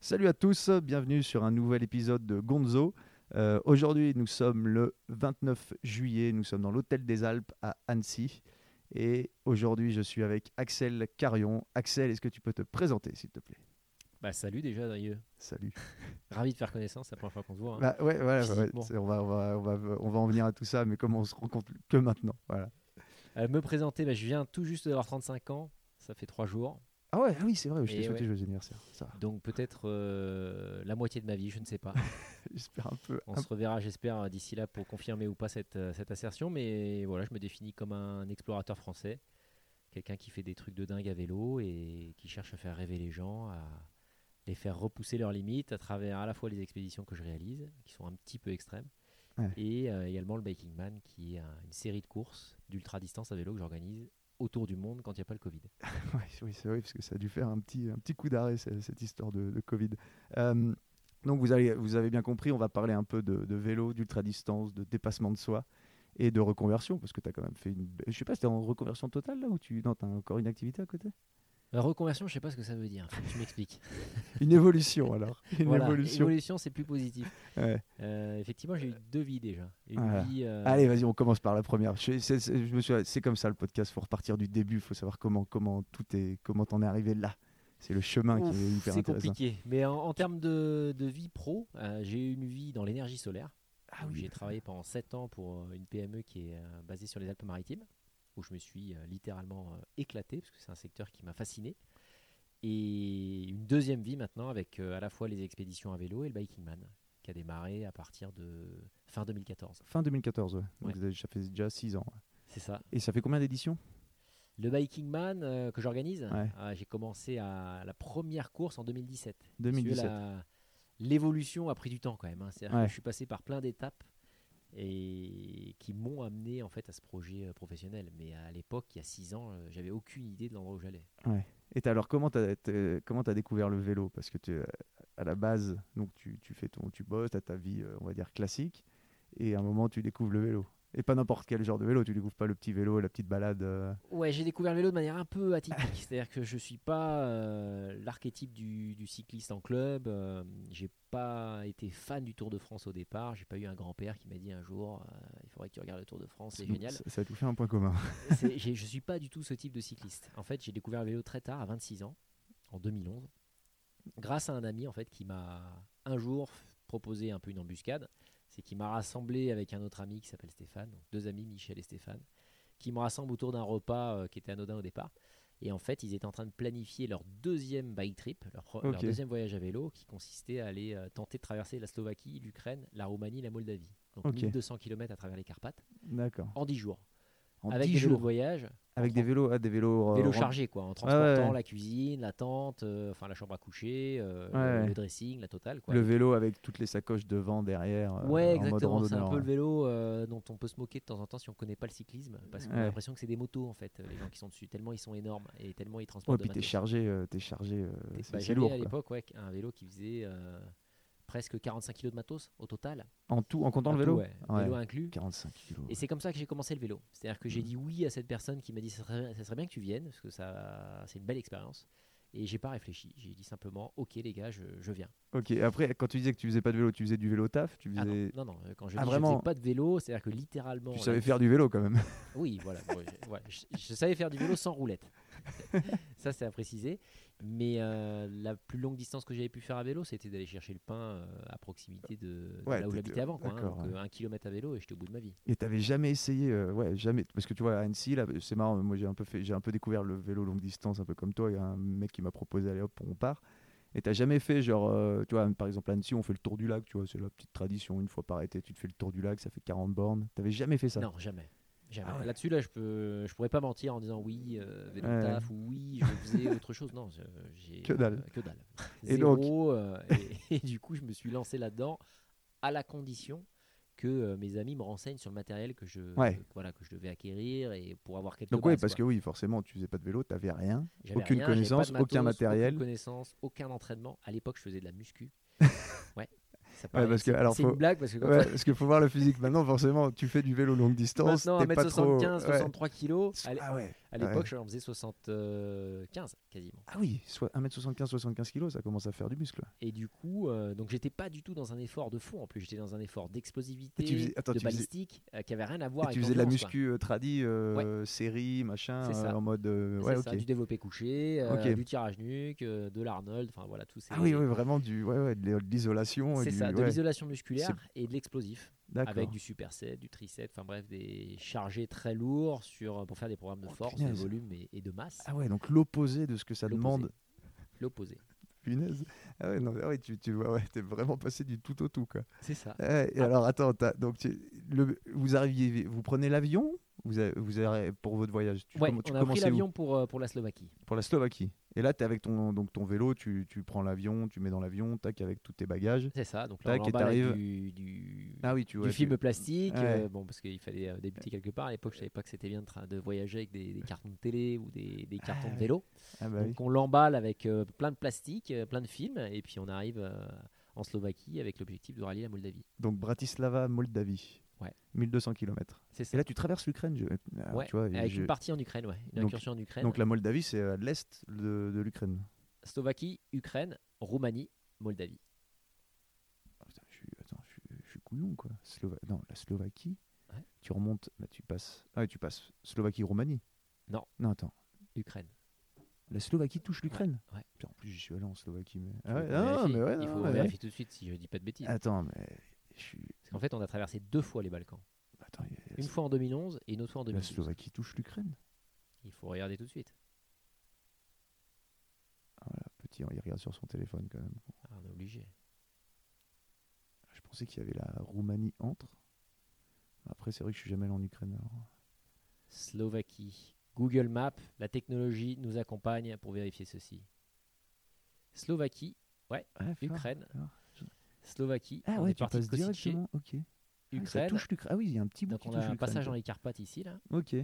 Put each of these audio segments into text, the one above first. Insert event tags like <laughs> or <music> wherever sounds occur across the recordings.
Salut à tous, bienvenue sur un nouvel épisode de Gonzo. Euh, Aujourd'hui, nous sommes le 29 juillet, nous sommes dans l'Hôtel des Alpes à Annecy. Et aujourd'hui, je suis avec Axel Carion. Axel, est-ce que tu peux te présenter, s'il te plaît? Bah salut déjà Darieux. Salut. <laughs> Ravi de faire connaissance, c'est la première fois qu'on se voit. hein. Bah, ouais, voilà, ouais, on, va, on, va, on, va, on va en venir à tout ça, mais comme on se rencontre que maintenant. Voilà. Euh, me présenter, bah, je viens tout juste d'avoir 35 ans, ça fait 3 jours. Ah ouais, ah oui, c'est vrai, je t'ai souhaité ouais. joyeux anniversaire. Ça. Donc peut-être euh, la moitié de ma vie, je ne sais pas. <laughs> j'espère un peu. On se reverra j'espère d'ici là pour confirmer ou pas cette, euh, cette assertion. Mais voilà, je me définis comme un explorateur français. Quelqu'un qui fait des trucs de dingue à vélo et qui cherche à faire rêver les gens, à les faire repousser leurs limites à travers à la fois les expéditions que je réalise, qui sont un petit peu extrêmes, Ouais. et euh, également le Biking Man, qui est un- une série de courses d'ultra distance à vélo que j'organise autour du monde quand il n'y a pas le Covid. <laughs> Oui, c'est vrai, parce que ça a dû faire un petit, un petit coup d'arrêt, ce- cette histoire de, Covid. Euh, donc, vous avez, vous avez bien compris, on va parler un peu de, vélo, d'ultra-distance, de dépassement de soi et de reconversion, parce que tu as quand même fait une. Je sais pas, c'était en reconversion totale là ou tu. Non, tu as encore une activité à côté? Reconversion, je sais pas ce que ça veut dire, tu m'expliques. <laughs> Une évolution alors. <laughs> Une Voilà, évolution. évolution, c'est plus positif. Ouais. Euh, effectivement, j'ai eu deux vies déjà. Une Voilà. vie, euh, Allez, vas-y, on commence par la première. Je, me suis, c'est comme ça le podcast. Faut repartir du début. Faut savoir comment, comment tout est, comment t'en es arrivé là. C'est le chemin Ouf, qui est hyper c'est compliqué. Mais en, en termes de, de vie pro, euh, j'ai eu une vie dans l'énergie solaire. Ah oui. J'ai travaillé pendant 7 ans pour une PME qui est basée sur les Alpes-Maritimes, où je me suis euh, littéralement euh, éclaté, parce que c'est un secteur qui m'a fasciné. Et une deuxième vie maintenant avec euh, à la fois les expéditions à vélo et le Biking Man, qui a démarré à partir de fin 2014. Fin 2014, ouais. Donc, ça fait déjà 6 ans. ouais. C'est ça. Et ça fait combien d'éditions? Le Biking Man euh, que j'organise, Ouais. euh, j'ai commencé à la première course en 2017. Si tu veux, 2017. la- L'évolution a pris du temps quand même. hein. C'est-à-dire Ouais. que je suis passé par plein d'étapes et qui m'ont amené en fait à ce projet euh, professionnel. Mais à l'époque, il y a six ans, euh, j'avais aucune idée de l'endroit où j'allais. Et alors, comment tu as, découvert le vélo? Parce que tu, à la base, donc tu, tu fais ton, tu bosses, tu ta vie, euh, on va dire, classique. Et à un moment, tu découvres le vélo. Et pas n'importe quel genre de vélo. Tu découvres pas le petit vélo, la petite balade. euh, Ouais, j'ai découvert le vélo de manière un peu atypique. <laughs> C'est-à-dire que je suis pas euh, l'archétype du, du cycliste en club. Euh, j'ai pas été fan du Tour de France au départ. J'ai pas eu un grand-père qui m'a dit un jour euh, il faudrait que tu regardes le Tour de France, c'est génial. Ça, ça a tout fait un point commun. <laughs> <laughs> Je suis pas du tout ce type de cycliste. En fait, j'ai découvert le vélo très tard, à 26 ans, en 2011, grâce à un ami en fait qui m'a un jour proposé un peu une embuscade. C'est qu'il m'a rassemblé avec un autre ami qui s'appelle Stéphane, donc deux amis, Michel et Stéphane, qui me rassemblent autour d'un repas euh, qui était anodin au départ. Et en fait, ils étaient en train de planifier leur deuxième bike trip, leur, deuxième voyage à vélo, qui consistait à aller euh, tenter de traverser la Slovaquie, l'Ukraine, la Roumanie, la Moldavie. Donc Ok. 1200 km à travers les Carpates D'accord. en 10 jours. En avec 10 des vélos de voyage, Avec des vélos, ah, des vélos. euh, vélo rem- chargé quoi, en ouais, transportant ouais. la cuisine, la tente, euh, enfin la chambre à coucher, euh, Ouais, le, ouais. dressing, la totale quoi. Le vélo avec toutes les sacoches devant, derrière. Ouais, exactement. C'est un peu le ouais. vélo dont on peut se moquer de temps en temps si on connaît pas le cyclisme, parce qu'on Ouais. a l'impression que c'est des motos en fait, les gens qui sont dessus, tellement ils sont énormes et tellement ils Ouais, transportent. puis de t'es chargé, t'es chargé, c'est bah, c'est lourd. à l'époque ouais, un vélo qui faisait presque 45 kg de matos au total. En tout, en comptant En le tout, vélo ouais, Ouais. vélo inclus. 45 kilos. Et c'est comme ça que j'ai commencé le vélo. C'est-à-dire que j'ai Mhm. dit oui à cette personne qui m'a dit ça serait, ça serait bien que tu viennes, parce que ça, c'est une belle expérience. Et j'ai pas réfléchi. J'ai dit simplement ok les gars, je, je viens. Ok, après, quand tu disais que tu faisais pas de vélo, tu faisais du vélo taf tu Ah non, faisais... non, non, euh, quand je Ah, dis je vraiment faisais pas de vélo, c'est-à-dire que littéralement. Tu savais faire du vélo quand même. Oui, voilà. bon, je, ouais, je- je savais faire du vélo sans roulette. <laughs> ça, c'est à préciser. Mais euh, la plus longue distance que j'avais pu faire à vélo, c'était d'aller chercher le pain euh, à proximité de, de Ouais, là où j'habitais avant. Quoi, hein. Donc, ouais. euh, un kilomètre à vélo et j'étais au bout de ma vie. Et t'avais jamais essayé, euh, ouais, jamais, parce que tu vois, à Annecy, c'est marrant, moi j'ai un peu fait, j'ai un peu découvert le vélo longue distance, un peu comme toi, il y a un mec qui m'a proposé, allez hop, on part. Et t'as jamais fait, genre, euh, tu vois, par exemple à Annecy, on fait le tour du lac, tu vois, c'est la petite tradition, une fois par été, tu te fais le tour du lac, ça fait 40 bornes. T'avais jamais fait ça? Non, jamais. Ah ouais. Là-dessus, là, je peux, je pourrais pas mentir en disant oui, euh, vélo Ouais. taf ou oui, je faisais <laughs> autre chose. Non, je- j'ai Que dalle. que dalle. Et Zéro. euh, et, <laughs> et du coup, je me suis lancé là-dedans à la condition que euh, mes amis me renseignent sur le matériel que je, Ouais. voilà, que je devais acquérir et pour avoir quelques Donc oui, bases, parce que quoi. oui, forcément, tu faisais pas de vélo, t'avais rien. J'avais aucune rien, j'avais pas de connaissance, aucun matos, matériel. Aucune connaissance, aucun entraînement. À l'époque, je faisais de la muscu. <laughs> ouais. Parce que, c'est- alors, c'est faut- une blague parce que parce qu'il faut voir le physique. Maintenant, forcément, tu fais du vélo longue distance. Maintenant, t'es pas trop... 1m75, ouais. 63 kilos. À l'é- Ah ouais. À l'époque, j'en faisais 75 quasiment. Ah oui, soit 1m75, 75 kg, ça commence à faire du muscle. Et du coup, euh, donc j'étais pas du tout dans un effort de fond. En plus, j'étais dans un effort d'explosivité, de tu faisais- balistique, euh, qui avait rien à voir Et avec tu faisais de la muscu euh, tradi, euh, série, machin, ça. en mode. ouais, ça, ok. du développé couché, du tirage nuque, de l'Arnold, enfin voilà, tous ces. Ah oui, oui, vraiment du, ouais, ouais, de l'isolation. C'est ça, de ouais, l'isolation musculaire et de l'explosif. Avec du superset, du tricep, enfin bref, des chargés très lourds sur, pour faire des programmes de Oh, force, de volume et, et de masse. Ah ouais, donc l'opposé de ce que ça demande. L'opposé. <laughs> Punaise. Ah ouais, non, ah ouais, tu, tu ouais, t'es vraiment passé du tout au tout, quoi. C'est ça. Et Ah. alors, attends, donc, tu- le, vous arriviez, vous prenez l'avion vous avez, vous avez- pour votre voyage tu, Ouais, tu on a pris l'avion pour, euh, pour la Slovaquie. Pour la Slovaquie. Et là, tu es avec ton, donc, ton vélo, tu, tu prends l'avion, tu mets dans l'avion, tac, avec tous tes bagages. C'est ça, donc là Tac, on avec du, du, Ah oui, tu du ouais, film plastique, Ouais. euh, bon, parce qu'il fallait euh, débuter quelque part. À l'époque, je savais pas que c'était bien de, de voyager avec des, des cartons de télé ou des, des cartons Ah de ouais. vélo. Ah bah oui. Donc on l'emballe avec euh, plein de plastique, plein de films, et puis on arrive en Slovaquie avec l'objectif de rallier la Moldavie. Donc, Bratislava, Moldavie. Ouais. 1200 km. C'est Et là, tu traverses l'Ukraine. je- alors, Ouais, tu vois, avec je- une partie en Ukraine, ouais, une Donc- incursion en Ukraine. Donc, la Moldavie, c'est à l'est de, de l'Ukraine. Slovaquie, Ukraine, Roumanie, Moldavie. Ah, putain, je, suis, attends, je, suis, je suis couillon, quoi. Slova- non, la Slovaquie, Ouais. tu remontes, là, tu passes. Ah, tu passes Slovaquie-Roumanie. Non. Non, attends. Ukraine. La Slovaquie touche l'Ukraine ouais. Putain, En plus, j'y suis allé en Slovaquie. Mais... Ah ouais, non, mais ouais, Il faut vérifier tout de suite si je dis pas de bêtises. Attends, mais suis. Parce qu'en fait, on a traversé deux fois les Balkans. Attends, a- Une fois en 2011 et une autre fois en la 2012. Slovaquie touche l'Ukraine. Il faut regarder tout de suite. Ah, voilà, petit, il regarde sur son téléphone quand même. Ah, on est obligé. Je pensais qu'il y avait la Roumanie entre. Après, c'est vrai que je suis jamais allé en Ukraine. alors. Slovaquie. Google Maps, la technologie nous accompagne pour vérifier ceci. Slovaquie, Ouais, fort, Ukraine. Slovaquie, Ah on ouais, est tu passes directement. Ok. Ah, ça Ukraine. touche l'Ukraine. Ah oui, il y a un petit bout Donc qui on touche a un passage dans les Carpates ici, là. Ok.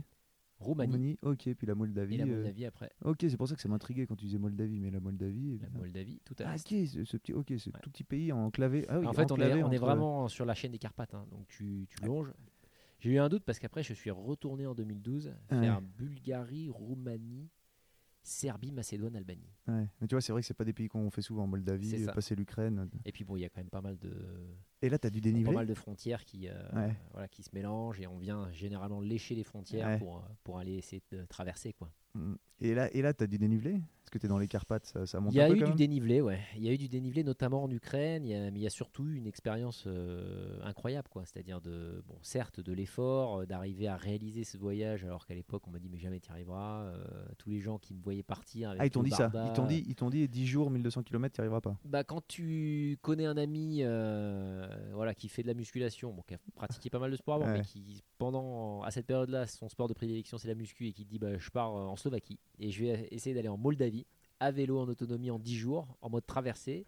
Roumanie, Roumanie, ok. Puis la Moldavie. et la euh, Moldavie après. Ok, c'est pour ça que ça m'intriguait quand tu disais Moldavie, mais la Moldavie. La. Moldavie, tout à Ah, l'est. ok, ce, ce petit, ok, ce Ouais. tout petit pays enclavé. Ah oui, en fait, on est, on vraiment sur la chaîne des Carpates. hein. Donc tu, tu longes. J'ai eu un doute parce qu'après, je suis retourné en 2012 Ouais. faire Bulgarie, Roumanie, Serbie, Macédoine, Albanie. Ouais. Mais tu vois, c'est vrai que c'est pas des pays qu'on fait souvent. Moldavie, ça. passer l'Ukraine. Et puis bon, il y a quand même pas mal de, Et là, tu as du pas dénivelé. mal de frontières qui, euh, Ouais. voilà, qui se mélangent et on vient généralement lécher les frontières Ouais. pour, euh, pour aller essayer de traverser. Quoi. Et là, et là tu as du dénivelé? Parce que tu es dans les Carpates, ça, ça monte Il y a un peu eu quand du même? dénivelé, ouais. Il y a eu du dénivelé, notamment en Ukraine. il y a- mais il y a surtout eu une expérience euh, incroyable, quoi. C'est-à-dire de, bon, certes, de l'effort, euh, d'arriver à réaliser ce voyage, alors qu'à l'époque, on m'a dit mais jamais tu y arriveras. Euh, tous les gens qui me voyaient partir. Avec Ah, ils t'ont dit ça? Ils t'ont dit, ils t'ont dit 10 jours, 1200 km, tu n'y arriveras pas? Bah, quand tu connais un ami voilà, qui fait de la musculation, bon, qui a pratiqué pas mal de sport avant, Ouais. mais qui, pendant, à cette période-là, son sport de prédilection, c'est la muscu, et qui te dit bah, Je pars en Slovaquie et je vais essayer d'aller en Moldavie, à vélo en autonomie en 10 jours, en mode traversée.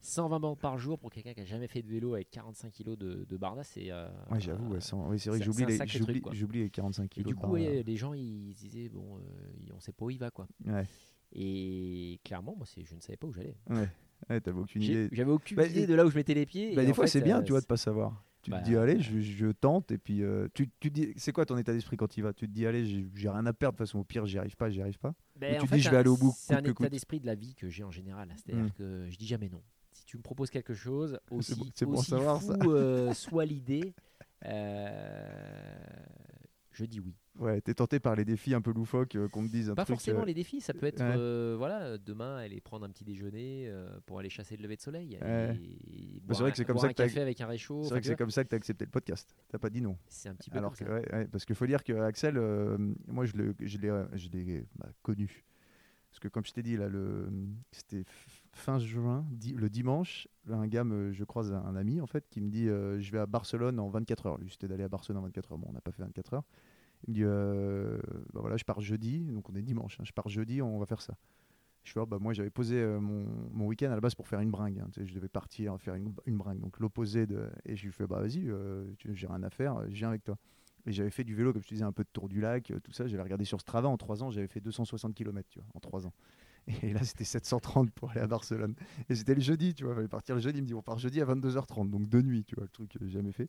120 bandes par jour pour quelqu'un qui a jamais fait de vélo avec 45 kg de, de barda, c'est. euh, Ouais, j'avoue, ouais, c'est vrai j'oublie les, j'oublie- les 45 Et kilos. du coup, ouais, les gens ils disaient Bon, euh, on sait pas où il va, quoi. ouais. Et clairement, moi, je ne savais pas où j'allais. Ouais, ouais, t'avais aucune idée. J'avais aucune Bah, idée de là où je mettais les pieds. Bah, et des fois, c'est bien, euh, tu vois, de pas savoir. Tu bah, te dis, allez, je, je tente, et puis euh, tu, tu dis, c'est quoi ton état d'esprit quand tu y vas? Tu te dis, allez, j'ai rien à perdre, de toute façon, au pire, j'y arrive pas, j'y arrive pas. Ben, Ou tu fait, dis, je vais aller au bout, C'est un état d'esprit de la vie que j'ai en général. C'est-à-dire Mm. que je dis jamais non. Si tu me proposes quelque chose, <laughs> aussi, bon- savoir, fou euh, soit l'idée, euh, je dis oui. Ouais, t'es tenté par les défis un peu loufoques euh, qu'on te dise un Pas truc. forcément euh, les défis, ça peut être ouais. euh, voilà, demain aller prendre un petit déjeuner pour aller chasser le lever de soleil. Ouais. Bah, c'est vrai que c'est comme ça que t'as- café avec un réchaud. C'est vrai que c'est comme ça que t'as accepté le podcast. T'as pas dit non. c'est un petit peu Alors comme que, ça. ouais, parce qu'il faut dire que Axel, moi je l'ai, je bah, connu. Parce que comme je t'ai dit là, le, c'était fin juin, di- le dimanche, un gars, me- je croise un, un ami en fait, qui me dit, je vais à Barcelone en 24 heures. Lui, c'était d'aller à Barcelone en 24 heures. Bon, on n'a pas fait 24 heures. Il me dit, euh, bah voilà, je pars jeudi, donc on est dimanche. hein, je pars jeudi, on va faire ça. Je fais, oh, bah moi j'avais posé euh, mon, mon week-end à la base pour faire une bringue. hein, je devais partir faire une, une bringue, donc l'opposé de. Et je lui fais, bah vas-y, euh, j'ai rien à faire, je viens avec toi. Et j'avais fait du vélo, comme je te disais, un peu de tour du lac, euh, tout ça. J'avais regardé sur Strava en 3 ans, j'avais fait 260 km, tu vois, en 3 ans. <laughs> Et là, c'était 730 pour aller à Barcelone. Et c'était le jeudi, tu vois, il fallait partir le jeudi. Il me dit, on part jeudi à 22h30, donc de nuit, tu vois, le truc que j'ai jamais fait.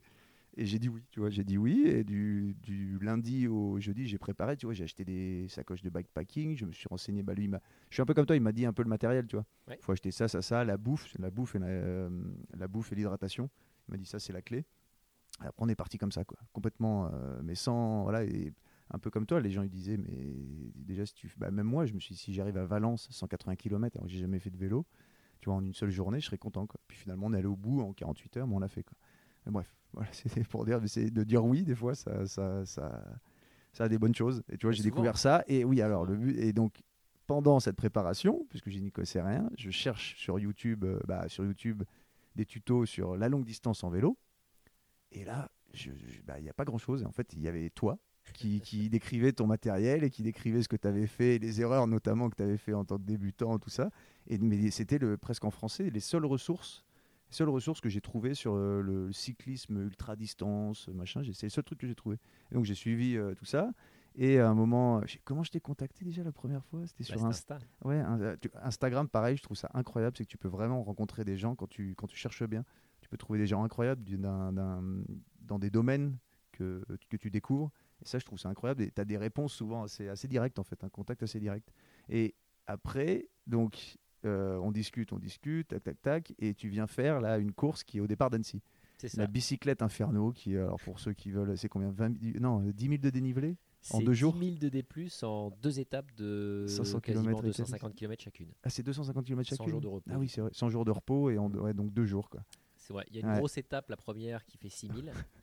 Et j'ai dit oui, tu vois, j'ai dit oui. Et du, du lundi au jeudi, j'ai préparé, tu vois, j'ai acheté des sacoches de bikepacking, je me suis renseigné. Bah, lui, je suis un peu comme toi, il m'a dit un peu le matériel, tu vois. Il Ouais. faut acheter ça, ça, ça, la bouffe, la bouffe et la, euh, la bouffe et l'hydratation. Il m'a dit ça, c'est la clé. Et après, on est parti comme ça, quoi. Complètement, euh, mais sans, voilà, et un peu comme toi, les gens ils disaient, mais déjà, si tu, bah, même moi, je me suis, dit, si j'arrive à Valence, 180 km, alors que j'ai jamais fait de vélo, tu vois, en une seule journée, je serais content, quoi. Puis finalement, on est allé au bout en 48 heures, mais on l'a fait, quoi. Bref, <laughs> voilà, c'était pour dire, c'est de dire oui, des fois, ça, ça, ça, ça a des bonnes choses. Et tu vois, Mais j'ai découvert ça. Et oui, alors, le but, et donc, pendant cette préparation, puisque je n'y connaissais rien, je cherche sur YouTube, euh, bah, sur YouTube des tutos sur la longue distance en vélo. Et là, bah, il n'y a pas grand-chose. Et en fait, il y avait toi qui, qui <laughs> décrivait ton matériel et qui décrivait ce que tu avais fait, les erreurs notamment que tu avais fait en tant que débutant, tout ça. Et, mais c'était presque en français les seules ressources, les seules ressources que j'ai trouvées sur euh, le cyclisme ultra distance, machin. C'est le seul truc que j'ai trouvé. Et donc j'ai suivi euh, tout ça. Et à un moment, sais- comment je t'ai contacté déjà la première fois? C'était Bah, sur Insta. Ouais, un- euh, tu- Instagram, pareil, je trouve ça incroyable. C'est que tu peux vraiment rencontrer des gens quand tu, quand tu cherches bien. Tu peux trouver des gens incroyables dans des domaines que, que tu découvres. Et ça, je trouve ça incroyable. Et tu as des réponses souvent assez, assez directes, en fait, un contact assez direct. Et après, donc, euh, on discute, on discute, tac, tac, tac. Et tu viens faire là une course qui est au départ d'Annecy. C'est ça. La bicyclette Inferno, qui, euh, alors pour ceux qui veulent, c'est combien? 20, Non, 10 000 de dénivelé en deux jours? 10 000 de D+, en deux étapes de 500 quasiment kilomètres et 250 km chacune. Ah, c'est 250 km 100 chacune? jours de repos. Ah oui, c'est vrai. 100 jours de repos et en, ouais, donc deux jours. Quoi. C'est vrai. Il y a une Ouais. grosse étape, la première qui fait 6 000, <laughs>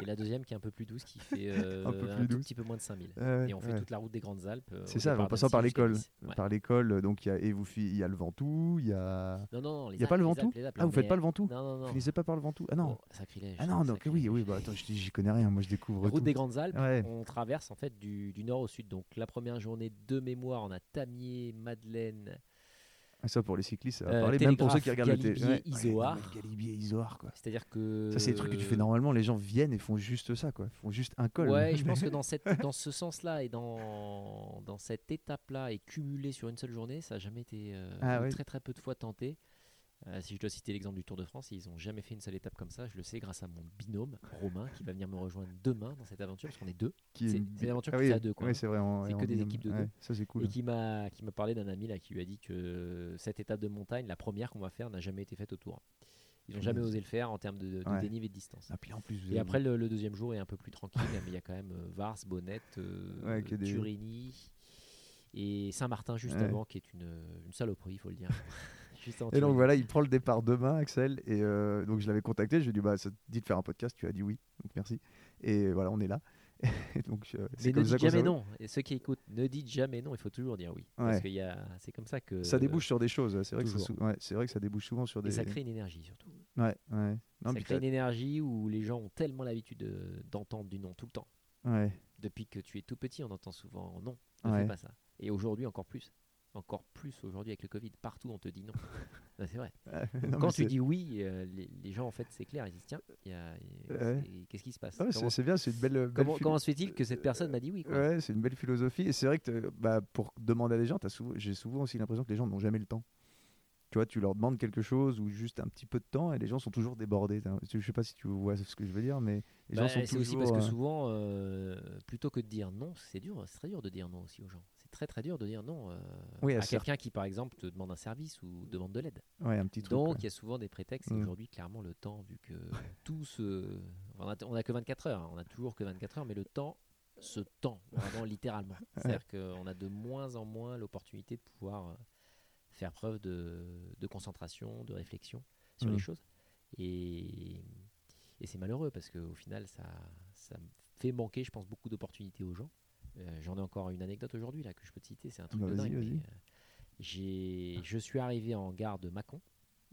et la deuxième qui est un peu plus douce, qui fait <laughs> euh, Un peu un, plus tout douce. petit peu moins de 5 000. Euh, Et on fait ouais. toute la route des Grandes Alpes. euh, C'est ça, en passant par l'école. Ouais. Par l'école, donc il y a, et vous, il y a le Ventoux, il y a. Non, non, non. les Il n'y a pas le les Ventoux Alpes, les Alpes, Ah, vous faites mais- pas le Ventoux Non, non, Vous non. finissez pas par le Ventoux Ah non. Oh, sacrilège. ah non, donc oui, sacrilège. oui, bah attends, je dis- j'y connais rien, moi je découvre Route tout. des Grandes Alpes, Ouais. on traverse en fait du, du nord au sud. Donc la première journée de mémoire, on a Tamier, Madeleine, Ça pour les cyclistes, ça va Euh, parler, même pour ceux qui regardent le télé. Galibier, Isoard. ouais, Galibier, Isoard, quoi. c'est-à-dire que. Ça, c'est des trucs que tu fais normalement, les gens viennent et font juste ça, quoi. Ils font juste un col. Ouais, je pense <laughs> que dans, cette, dans ce sens-là et dans, dans cette étape-là et cumulé sur une seule journée, ça n'a jamais été euh, Ah ouais. très très peu de fois tenté. Euh, si je dois citer l'exemple du Tour de France, ils n'ont jamais fait une seule étape comme ça. Je le sais grâce à mon binôme Romain qui va venir me rejoindre demain dans cette aventure parce qu'on est deux c'est- est- c'est l'aventure Ah qui oui, fait à deux, hein. c'est que des équipes de Ouais, deux. Ça, c'est cool. et qui m'a qui m'a parlé d'un ami là qui lui a dit que cette étape de montagne, la première qu'on va faire, n'a jamais été faite au Tour. Ils n'ont jamais osé le faire en termes de, de Ouais. dénivelé de distance. Ah, puis en plus, Et après, le, le deuxième jour est un peu plus tranquille, mais il y a quand même euh, Vars, Bonnette, euh, Ouais, des- Turini et Saint-Martin juste Ouais. avant, qui est une, une saloperie, il faut le dire. <laughs> Et donc voilà, il prend le départ demain, Axel. Et euh, donc je l'avais contacté. Je lui ai dit, bah, ça te dit de faire un podcast. Tu as dit oui. Donc merci. Et voilà, on est là. <laughs> Donc, euh, Mais ne dites jamais non. Et ceux qui écoutent, ne dites jamais non. Il faut toujours dire oui. Parce que c'est comme ça que. Ça débouche sur des choses. C'est vrai, que ça, toujours. sou- ouais, c'est vrai que ça débouche souvent sur Et des. ça crée une énergie surtout. Ouais, ouais. Non, ça crée une énergie où les gens ont tellement l'habitude de- d'entendre du non tout le temps. ouais. Depuis que tu es tout petit, on entend souvent non, ne fais pas ça. Et aujourd'hui, encore plus. Encore plus aujourd'hui avec le Covid. Partout, on te dit non. <laughs> Non, c'est vrai. Non, Quand tu c'est- dis oui, euh, les, les gens, en fait, c'est clair. Ils disent tiens, Ouais. c'est- qu'est-ce qui se passe Ah ouais, c'est c'est bien, c'est une belle. belle Comment, comment se fait-il que cette personne m'a dit oui Ouais, c'est une belle philosophie. Et c'est vrai que t'es- bah, pour demander à des gens, j'ai souvent aussi l'impression que les gens n'ont jamais le temps. Tu vois, tu leur demandes quelque chose ou juste un petit peu de temps et les gens sont toujours débordés. Je sais pas si tu vois ce que je veux dire, mais les Bah, gens sont C'est toujours. aussi parce que euh, souvent, euh, plutôt que de dire non, c'est dur, c'est très dur de dire non aussi aux gens. Très très dur de dire non euh, Oui, à quelqu'un qui, par exemple, te demande un service ou demande de l'aide. Ouais, un petit truc. Donc, ouais. il y a souvent des prétextes. Et Mm. aujourd'hui, clairement, le temps, vu que tout se. On a, on a que 24 heures, hein, on a toujours que 24 heures, mais le temps se tend, vraiment littéralement. <laughs> C'est-à-dire qu'on a de moins en moins l'opportunité de pouvoir euh, faire preuve de, de concentration, de réflexion sur Mm. les choses. Et, et c'est malheureux parce qu'au final, ça, ça fait manquer, je pense, beaucoup d'opportunités aux gens. Euh, J'en ai encore une anecdote aujourd'hui là que je peux te citer, c'est un truc Bah, de dingue. mais, euh, j'ai- je suis arrivé en gare de Mâcon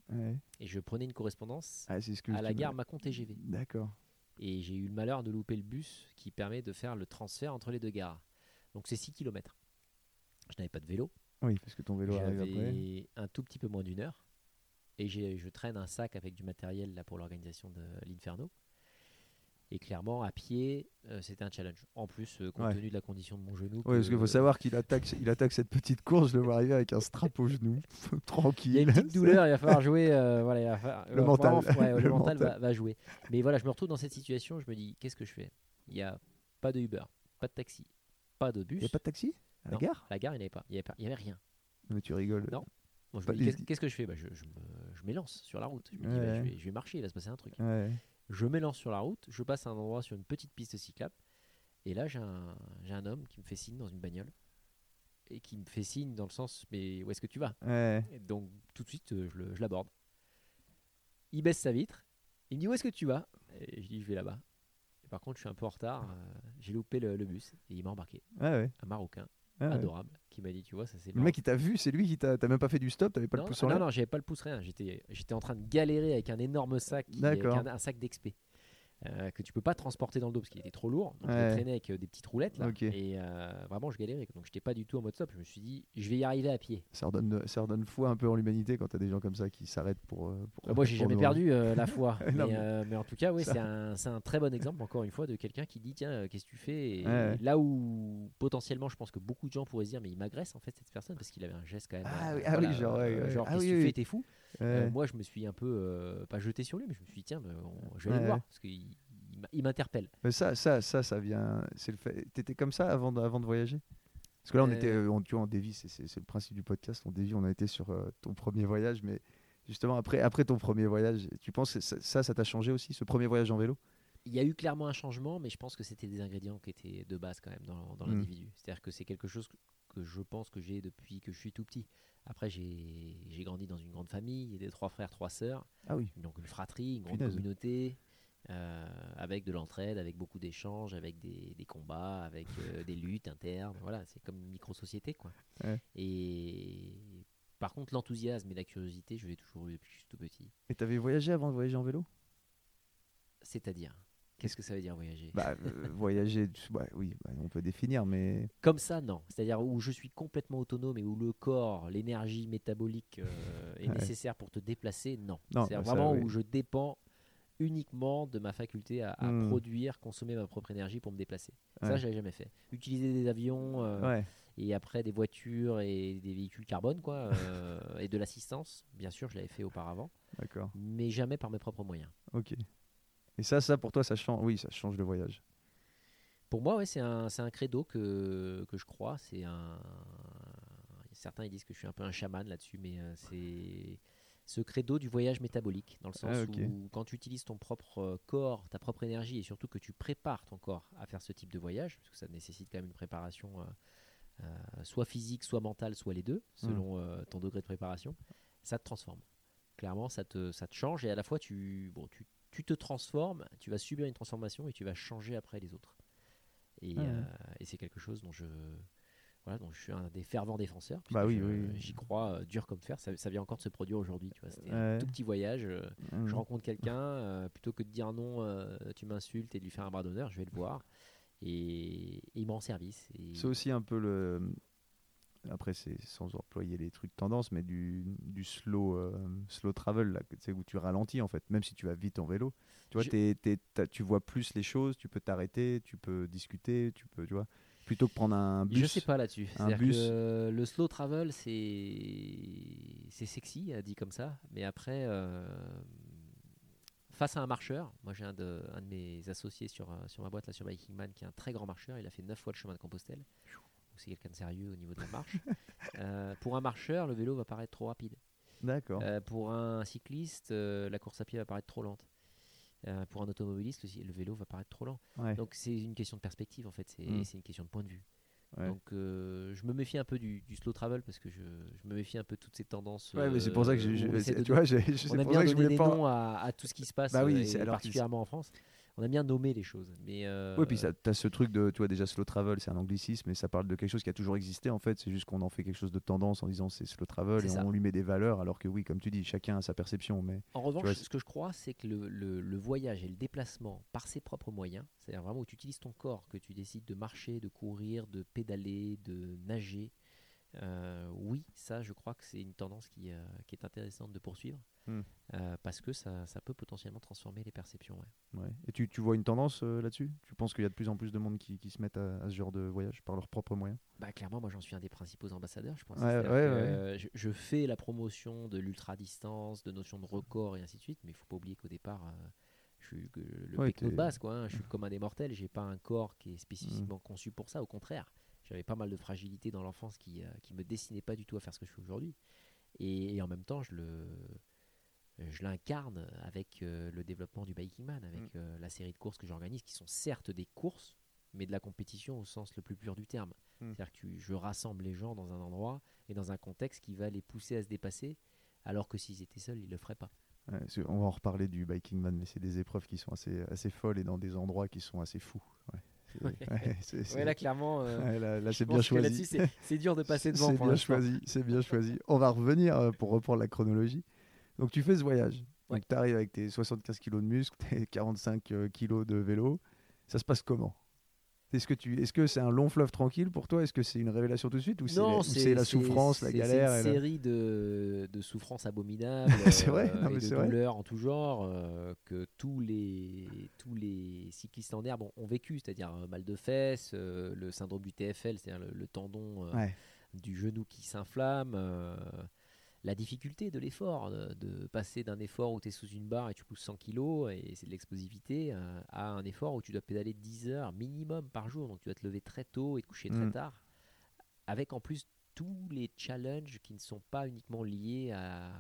Ouais. et je prenais une correspondance Ah, c'est ce que à la gare Mâcon TGV. D'accord. Et j'ai eu le malheur de louper le bus qui permet de faire le transfert entre les deux gares. Donc c'est 6 km. Je n'avais pas de vélo. Oui, parce que ton vélo arrive après. Un tout petit peu moins d'une heure. Et j'ai- je traîne un sac avec du matériel là, pour l'organisation de l'Inferno. Et clairement, à pied, euh, c'était un challenge. En plus, euh, compte Ouais. tenu de la condition de mon genou. Ouais, parce qu'il faut savoir qu'il attaque, il attaque cette petite course, je le vois arriver avec un strap au genou, <laughs> tranquille. Il y a une petite <laughs> douleur, il va falloir jouer. euh, voilà, il va falloir- Le mental. vraiment- ouais, le, <laughs> Le mental, mental. Va, va jouer. Mais voilà, je me retrouve dans cette situation. Je me dis, qu'est-ce que je fais? Il n'y a pas de Uber, pas de taxi, pas de bus. Il n'y a pas de taxi? À la Non, gare? À la gare, il n'y avait pas. Il n'y avait, rien. Mais tu rigoles. Non. Bon, qu'est-ce que je fais? Bah, je, m'élance sur la route. Je me dis, Ouais. bah, je, vais, je vais marcher, il va se passer un truc. Je m'élance sur la route, je passe à un endroit sur une petite piste cyclable. Et là, j'ai un, j'ai un homme qui me fait signe dans une bagnole. Et qui me fait signe dans le sens, mais où est-ce que tu vas? Ouais. Et donc tout de suite, euh, je l'aborde. Il baisse sa vitre. Il me dit où est-ce que tu vas? Et je dis je vais là-bas. Et par contre, je suis un peu en retard. euh, J'ai loupé le, le bus et il m'a embarqué. Ouais. Un Marocain Ouais. adorable qui m'a dit tu vois ça c'est Le mec, il t'a vu, c'est lui qui t'a. T'as même pas fait du stop, t'avais pas non, le pouce en non, l'air. non, j'avais pas le pouce rien. J'étais, j'étais en train de galérer avec un énorme sac, avec un, un sac d'expé. Euh, que tu peux pas transporter dans le dos parce qu'il était trop lourd. Donc je Ouais. le traînais avec euh, des petites roulettes là. Et euh, vraiment je galérais. Donc j'étais pas du tout en mode stop. Je me suis dit je vais y arriver à pied. Ça redonne, ça redonne foi un peu en l'humanité quand t'as des gens comme ça qui s'arrêtent pour. pour- moi, j'ai jamais nous- perdu la <laughs> foi. mais, Non, mais- mais en tout cas, oui, Ça- c'est un, un très bon exemple, encore une fois, de quelqu'un qui dit Tiens, qu'est-ce que tu fais Et Ouais, ouais. Là où potentiellement, je pense que beaucoup de gens pourraient se dire Mais il m'agresse en fait, cette personne, parce qu'il avait un geste quand même. Ah oui, ah oui, genre, ouais, ouais. genre, Ah qu'est-ce que tu oui. fais T'es fou. Euh, Moi, je me suis un peu, euh, pas jeté sur lui, mais je me suis dit Tiens, on- je vais aller le voir, parce qu'il il m'interpelle. Mais ça, ça, ça, ça vient. C'est le fait. T'étais comme ça avant de, avant de voyager? Parce que là, on Euh. était, euh, on, tu vois, on dévie. C'est, le principe du podcast. On dévie. On a été sur euh, ton premier voyage, mais justement après, après ton premier voyage, tu penses que ça, ça, t'a changé aussi, ce premier voyage en vélo? Il y a eu clairement un changement, mais je pense que c'était des ingrédients qui étaient de base quand même dans, dans Mm. l'individu. C'est-à-dire que c'est quelque chose que, que je pense que j'ai depuis que je suis tout petit. Après, j'ai grandi dans une grande famille, il y a des trois frères, trois sœurs, Ah oui. donc une fratrie, une grande communauté, euh, avec de l'entraide, avec beaucoup d'échanges, avec des, des combats, avec euh, des luttes internes. Voilà, c'est comme une micro-société. quoi. Ouais. Et par contre, l'enthousiasme et la curiosité, je l'ai toujours eu depuis que je suis tout petit. Et t'avais voyagé avant de voyager en vélo? C'est-à-dire, qu'est-ce que ça veut dire voyager? Bah, euh, <laughs> voyager, ouais, oui, bah, on peut définir, mais Comme ça, non. C'est-à-dire où je suis complètement autonome et où le corps, l'énergie métabolique euh, est Ouais. nécessaire pour te déplacer, non. Non, C'est bah ça, vraiment oui. où je dépends uniquement de ma faculté à, à Hmm. produire, consommer ma propre énergie pour me déplacer. Ça, Ouais. je l'avais jamais fait. Utiliser des avions euh, ouais. et après des voitures et des véhicules carbone, quoi, <laughs> et de l'assistance, bien sûr, je l'avais fait auparavant, D'accord. mais jamais par mes propres moyens. Ok. Et ça, ça pour toi, ça change. Oui, ça change le voyage. Pour moi, ouais, c'est un, un credo que, que je crois. C'est un. Certains ils disent que je suis un peu un chaman là-dessus, mais euh, c'est ce credo du voyage métabolique, dans le sens Ah, où quand tu utilises ton propre euh, corps, ta propre énergie, et surtout que tu prépares ton corps à faire ce type de voyage, parce que ça nécessite quand même une préparation euh, euh, soit physique, soit mentale, soit les deux, selon euh, ton degré de préparation, ça te transforme. Clairement, ça te, ça te change et à la fois tu, bon, tu, tu te transformes, tu vas subir une transformation et tu vas changer après les autres. Et, Ah ouais. euh, et c'est quelque chose dont je, voilà, je suis un des fervents défenseurs. Bah oui, oui. J'y crois euh, dur comme fer. Ça, ça vient encore de se produire aujourd'hui. Tu vois, c'était Ouais. un tout petit voyage. euh. Je rencontre quelqu'un, euh, plutôt que de dire non, tu m'insultes et de lui faire un bras d'honneur, je vais le voir. Et, et il me rend service. Et- C'est aussi un peu le. Après, c'est sans employer les trucs tendance, mais du, du slow, euh, slow travel, là, où tu ralentis en fait, même si tu vas vite en vélo. Tu vois, Je- t'as- tu vois plus les choses, tu peux t'arrêter, tu peux discuter, tu peux, tu vois, plutôt que prendre un bus. Je sais pas là-dessus. un C'est-à-dire bus. que le slow travel, c'est c'est sexy, euh, dit comme ça. Mais après, euh, face à un marcheur, moi j'ai un de, un de mes associés sur, euh, sur ma boîte, là, sur Biking Man, qui est un très grand marcheur. Il a fait 9 fois le chemin de Compostelle. Donc c'est quelqu'un de sérieux au niveau de la marche. <laughs> Euh, pour un marcheur, le vélo va paraître trop rapide. D'accord. Euh, pour un cycliste, euh, la course à pied va paraître trop lente. Pour un automobiliste, le, le vélo va paraître trop lent. Ouais. Donc c'est une question de perspective en fait, c'est Mm. c'est une question de point de vue. Ouais. Donc euh, je me méfie un peu du, du slow travel parce que je, je me méfie un peu de toutes ces tendances. Ouais, mais c'est pour ça que je, je- tu vois, j'ai- on aime bien que je donner des pas. noms à, à tout ce qui se passe, Bah oui, euh, alors que particulièrement en France. On aime bien nommer les choses, mais euh, Oui, puis tu as ce truc de, tu vois, déjà slow travel, c'est un anglicisme, et ça parle de quelque chose qui a toujours existé en fait. C'est juste qu'on en fait quelque chose de tendance en disant c'est slow travel et ça. on lui met des valeurs, alors que oui, comme tu dis, chacun a sa perception. Mais En revanche, vois, ce que je crois, c'est que le, le- le voyage et le déplacement par ses propres moyens, c'est-à-dire vraiment où tu utilises ton corps, que tu décides de marcher, de courir, de pédaler, de nager, Euh, oui, ça, je crois que c'est une tendance qui, euh, qui est intéressante de poursuivre Hmm. euh, parce que ça, ça peut potentiellement transformer les perceptions. ouais. Ouais. Et tu, tu vois une tendance là-dessus? Tu penses qu'il y a de plus en plus de monde qui, qui se mettent à, à ce genre de voyage par leurs propres moyens? Bah, clairement, moi j'en suis un des principaux ambassadeurs, je pense. Ouais, C'est-à-dire ouais, que, ouais. Je, je fais la promotion de l'ultra-distance, de notions de record et ainsi de suite, mais il faut pas oublier qu'au départ, je suis le Ouais, de base, quoi. hein. Je suis <laughs> comme un des mortels, j'ai pas un corps qui est spécifiquement Mm. conçu pour ça, au contraire. J'avais pas mal de fragilité dans l'enfance qui, euh, qui me destinait pas du tout à faire ce que je fais aujourd'hui. Et, et en même temps, je le. Je l'incarne avec euh, le développement du Biking Man, avec Mm. euh, la série de courses que j'organise, qui sont certes des courses, mais de la compétition au sens le plus pur du terme. Mm. C'est-à-dire que tu- je rassemble les gens dans un endroit et dans un contexte qui va les pousser à se dépasser, alors que s'ils étaient seuls, ils le feraient pas. Ouais, On va en reparler du Biking Man, mais c'est des épreuves qui sont assez, assez folles et dans des endroits qui sont assez fous. Ouais. <laughs> Ouais. là, clairement, euh, là, c'est bien choisi. là-dessus, c'est- dur de passer devant <laughs> C'est bien choisi, c'est bien choisi. On va revenir euh, pour reprendre la chronologie. Donc tu fais ce voyage. Donc tu arrives avec tes 75 kilos de muscles, tes 45 euh, kilos de vélo. Ça se passe comment? Est-ce que tu, est-ce que c'est un long fleuve tranquille pour toi? Est-ce que c'est une révélation tout de suite ou c'est la, souffrance, la galère C'est une la- série de, de souffrances abominables, <laughs> C'est vrai, euh, et de vrai. douleurs en tout genre euh, que tous les, tous les cyclistes en herbe ont, ont vécu, c'est-à-dire euh, mal de fesses, euh, le syndrome du TFL, c'est-à-dire le, le tendon euh, Ouais. du genou qui s'inflamme, la difficulté de l'effort, de, de passer d'un effort où tu es sous une barre et tu pousses 100 kg et c'est de l'explosivité, euh, à un effort où tu dois pédaler 10 heures minimum par jour, donc tu dois te lever très tôt et te coucher très Mm. tard, avec en plus tous les challenges qui ne sont pas uniquement liés à,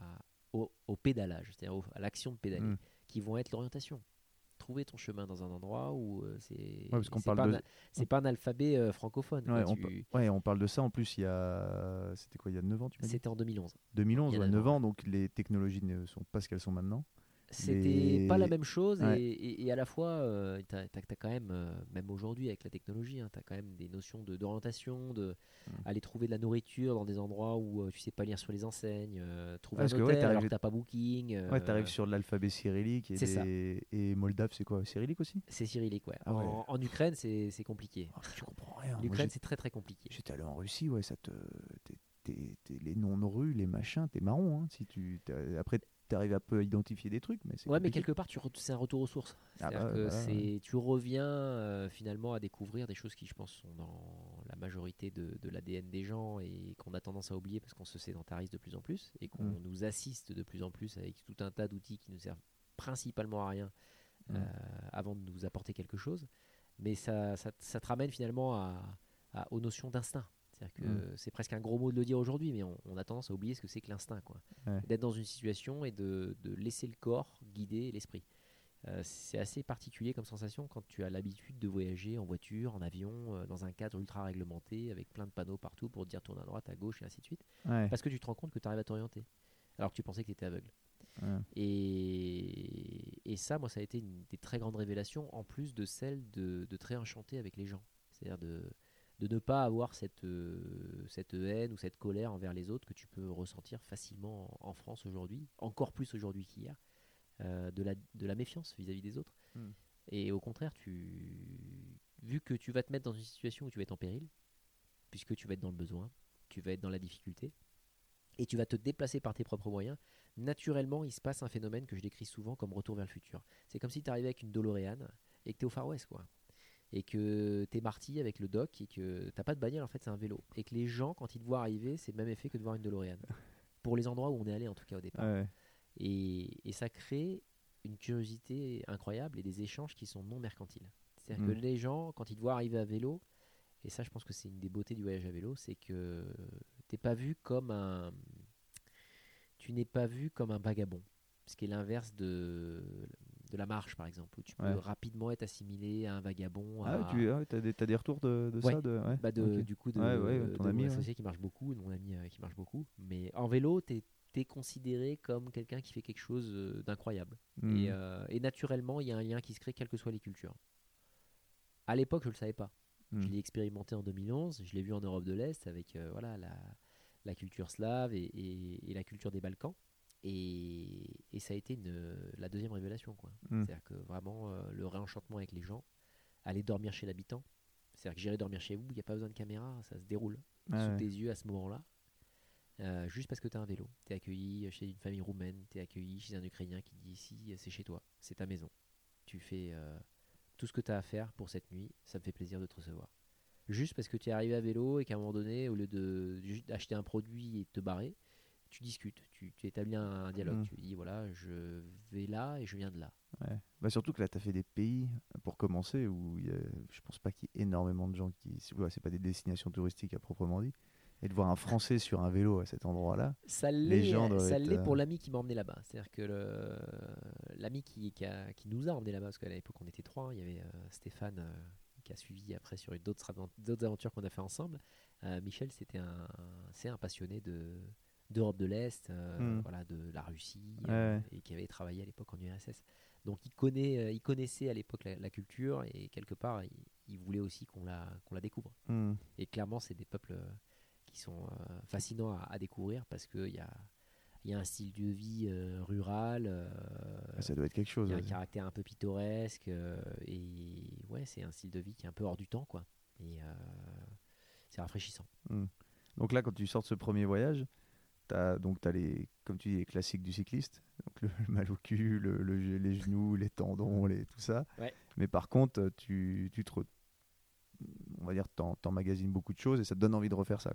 au, au pédalage, c'est-à-dire à l'action de pédaler, Mm. qui vont être l'orientation. Trouver ton chemin dans un endroit où euh, c'est parce qu'on c'est parle pas, de- un- c'est pas un alphabet euh, francophone. quoi. Ouais, on, Tu- pa- ouais, on parle de ça en plus il y a c'était quoi il y a 9 ans tu m'as dit? C'était en 2011. 2011 il y a ouais, neuf 9 ans donc les technologies ne sont pas ce qu'elles sont maintenant. C'était Les- pas la même chose Ouais. et, et- et à la fois, tu as, quand même, euh, même aujourd'hui avec la technologie, tu as quand même des notions de- d'orientation, de, Mm. aller trouver de la nourriture dans des endroits où euh, tu sais pas lire sur les enseignes, euh, trouver parce un que, hôtel ouais, alors que t'as pas booking. euh, Ouais, t'arrives sur l'alphabet cyrillique et, des- et moldave c'est quoi Cyrillique aussi? C'est cyrillique, ouais. Ah ouais. En, en Ukraine, c'est compliqué. Ah, Je comprends rien. L'Ukraine, c'est très très compliqué. J'étais allé en Russie, ouais, ça te. les noms de rue, les machins, t'es marron. Hein, si tu, t'as- après, t'arrives à peu identifier des trucs, mais. Ouais, mais quelque part, tu c'est un retour aux sources. Ah bah, que c'est- tu reviens euh, finalement à découvrir des choses qui, je pense, sont dans la majorité de, de l'ADN des gens et qu'on a tendance à oublier parce qu'on se sédentarise de plus en plus et qu'on Mm. nous assiste de plus en plus avec tout un tas d'outils qui nous servent principalement à rien Mm. euh, avant de nous apporter quelque chose. Mais ça, ça, ça te ramène finalement à, à- aux notions d'instinct. C'est-à-dire que Mm. c'est presque un gros mot de le dire aujourd'hui, mais on, on a tendance à oublier ce que c'est que l'instinct. quoi. Ouais. D'être dans une situation et de, de laisser le corps guider l'esprit. Euh, c'est assez particulier comme sensation quand tu as l'habitude de voyager en voiture, en avion, euh, dans un cadre ultra réglementé, avec plein de panneaux partout pour te dire tourne à droite, à gauche et ainsi de suite. Ouais, Parce que tu te rends compte que tu arrives à t'orienter, alors que tu pensais que tu étais aveugle. ouais. Et, et ça, moi, ça a été une des très grandes révélations, en plus de celle de, de très enchanter avec les gens. C'est-à-dire de, de ne pas avoir cette, euh, cette haine ou cette colère envers les autres que tu peux ressentir facilement en, en France aujourd'hui, encore plus aujourd'hui qu'hier, euh, de, la, de la méfiance vis-à-vis des autres. Hmm. Et au contraire, tu, vu que tu vas te mettre dans une situation où tu vas être en péril, puisque tu vas être dans le besoin, tu vas être dans la difficulté, et tu vas te déplacer par tes propres moyens, naturellement, il se passe un phénomène que je décris souvent comme retour vers le futur. C'est comme si tu arrivais avec une DeLorean et que tu es au Far West, quoi. Et que tu es Marty avec le doc et que t'as pas de bagnole, en fait, c'est un vélo. Et que les gens, quand ils te voient arriver, c'est le même effet que de voir une DeLorean. <laughs> Pour les endroits où on est allé, en tout cas, au départ. Ouais. Et, et ça crée une curiosité incroyable et des échanges qui sont non mercantiles. C'est-à-dire Mm. que les gens, quand ils te voient arriver à vélo, et ça, je pense que c'est une des beautés du voyage à vélo, c'est que t'es pas vu comme un, tu n'es pas vu comme un vagabond, ce qui est l'inverse de de la marche, par exemple, où tu peux Ouais. rapidement être assimilé à un vagabond. Ah, à- tu ah, as, des, retours de, de Ouais. ça de, ouais, bah de, du coup de, ouais, ton de ami, mon associé qui marche beaucoup, de mon ami euh, qui marche beaucoup. Mais en vélo, tu es, considéré comme quelqu'un qui fait quelque chose euh, d'incroyable. Hmm. Et, euh, et naturellement, il y a un lien qui se crée, quelles que soient les cultures. À l'époque, je ne le savais pas. Hmm. Je l'ai expérimenté en 2011, je l'ai vu en Europe de l'Est avec euh, voilà, la, la culture slave et, et- et la culture des Balkans. Et, et ça a été une, la deuxième révélation. quoi. Hmm. C'est-à-dire que vraiment, euh, le réenchantement avec les gens, aller dormir chez l'habitant, c'est-à-dire que j'irai dormir chez vous, il n'y a pas besoin de caméra, ça se déroule. Ouais, sous ouais. tes yeux à ce moment-là, euh, juste parce que tu as un vélo. Tu es accueilli chez une famille roumaine, tu es accueilli chez un Ukrainien qui dit ici, c'est chez toi, c'est ta maison. Tu fais euh, tout ce que tu as à faire pour cette nuit, ça me fait plaisir de te recevoir. Juste parce que tu es arrivé à vélo et qu'à un moment donné, au lieu d'acheter un produit et de te barrer, tu discutes, tu, tu établis un, un dialogue. Mm. Tu dis voilà, je vais là et je viens de là. Ouais. Bah, surtout que là, tu as fait des pays, pour commencer, où y a- je pense pas qu'il y ait énormément de gens qui. Ouais, c'est pas des destinations touristiques à proprement dit. Et de voir un Français sur un vélo à cet endroit-là. Ça Les l'est, être, euh, pour l'ami qui m'a emmené là-bas. C'est-à-dire que l'ami qui, qui, a- qui nous a emmené là-bas, parce qu'à l'époque on était trois, hein, il y avait euh, Stéphane euh, qui a suivi après sur d'autres aven- d'autres aventures qu'on a fait ensemble. Euh, Michel, c'était un, c'est un passionné de d'Europe de l'Est, euh, Mm. voilà, de la Russie, Ouais, euh, et qui avait travaillé à l'époque en URSS. Donc il connaît, euh, il connaissait à l'époque la, la culture et quelque part il, il voulait aussi qu'on la qu'on la découvre. Hmm. Et clairement, c'est des peuples qui sont fascinants à, à découvrir parce qu'il y a, il y a un style de vie euh, rural, euh, Ah, Ça doit être quelque il chose. y a un caractère un peu pittoresque euh, et ouais, c'est un style de vie qui est un peu hors du temps, quoi. Et c'est rafraîchissant. Donc là, quand tu sors de ce premier voyage, as, donc, as les, comme tu dis, les classiques du cycliste. Donc le, le mal au cul, le- le- les genoux, les tendons, les, tout ça. Ouais. Mais par contre, tu, tu te. On va dire, t'emmagasines beaucoup de choses et ça te donne envie de refaire ça.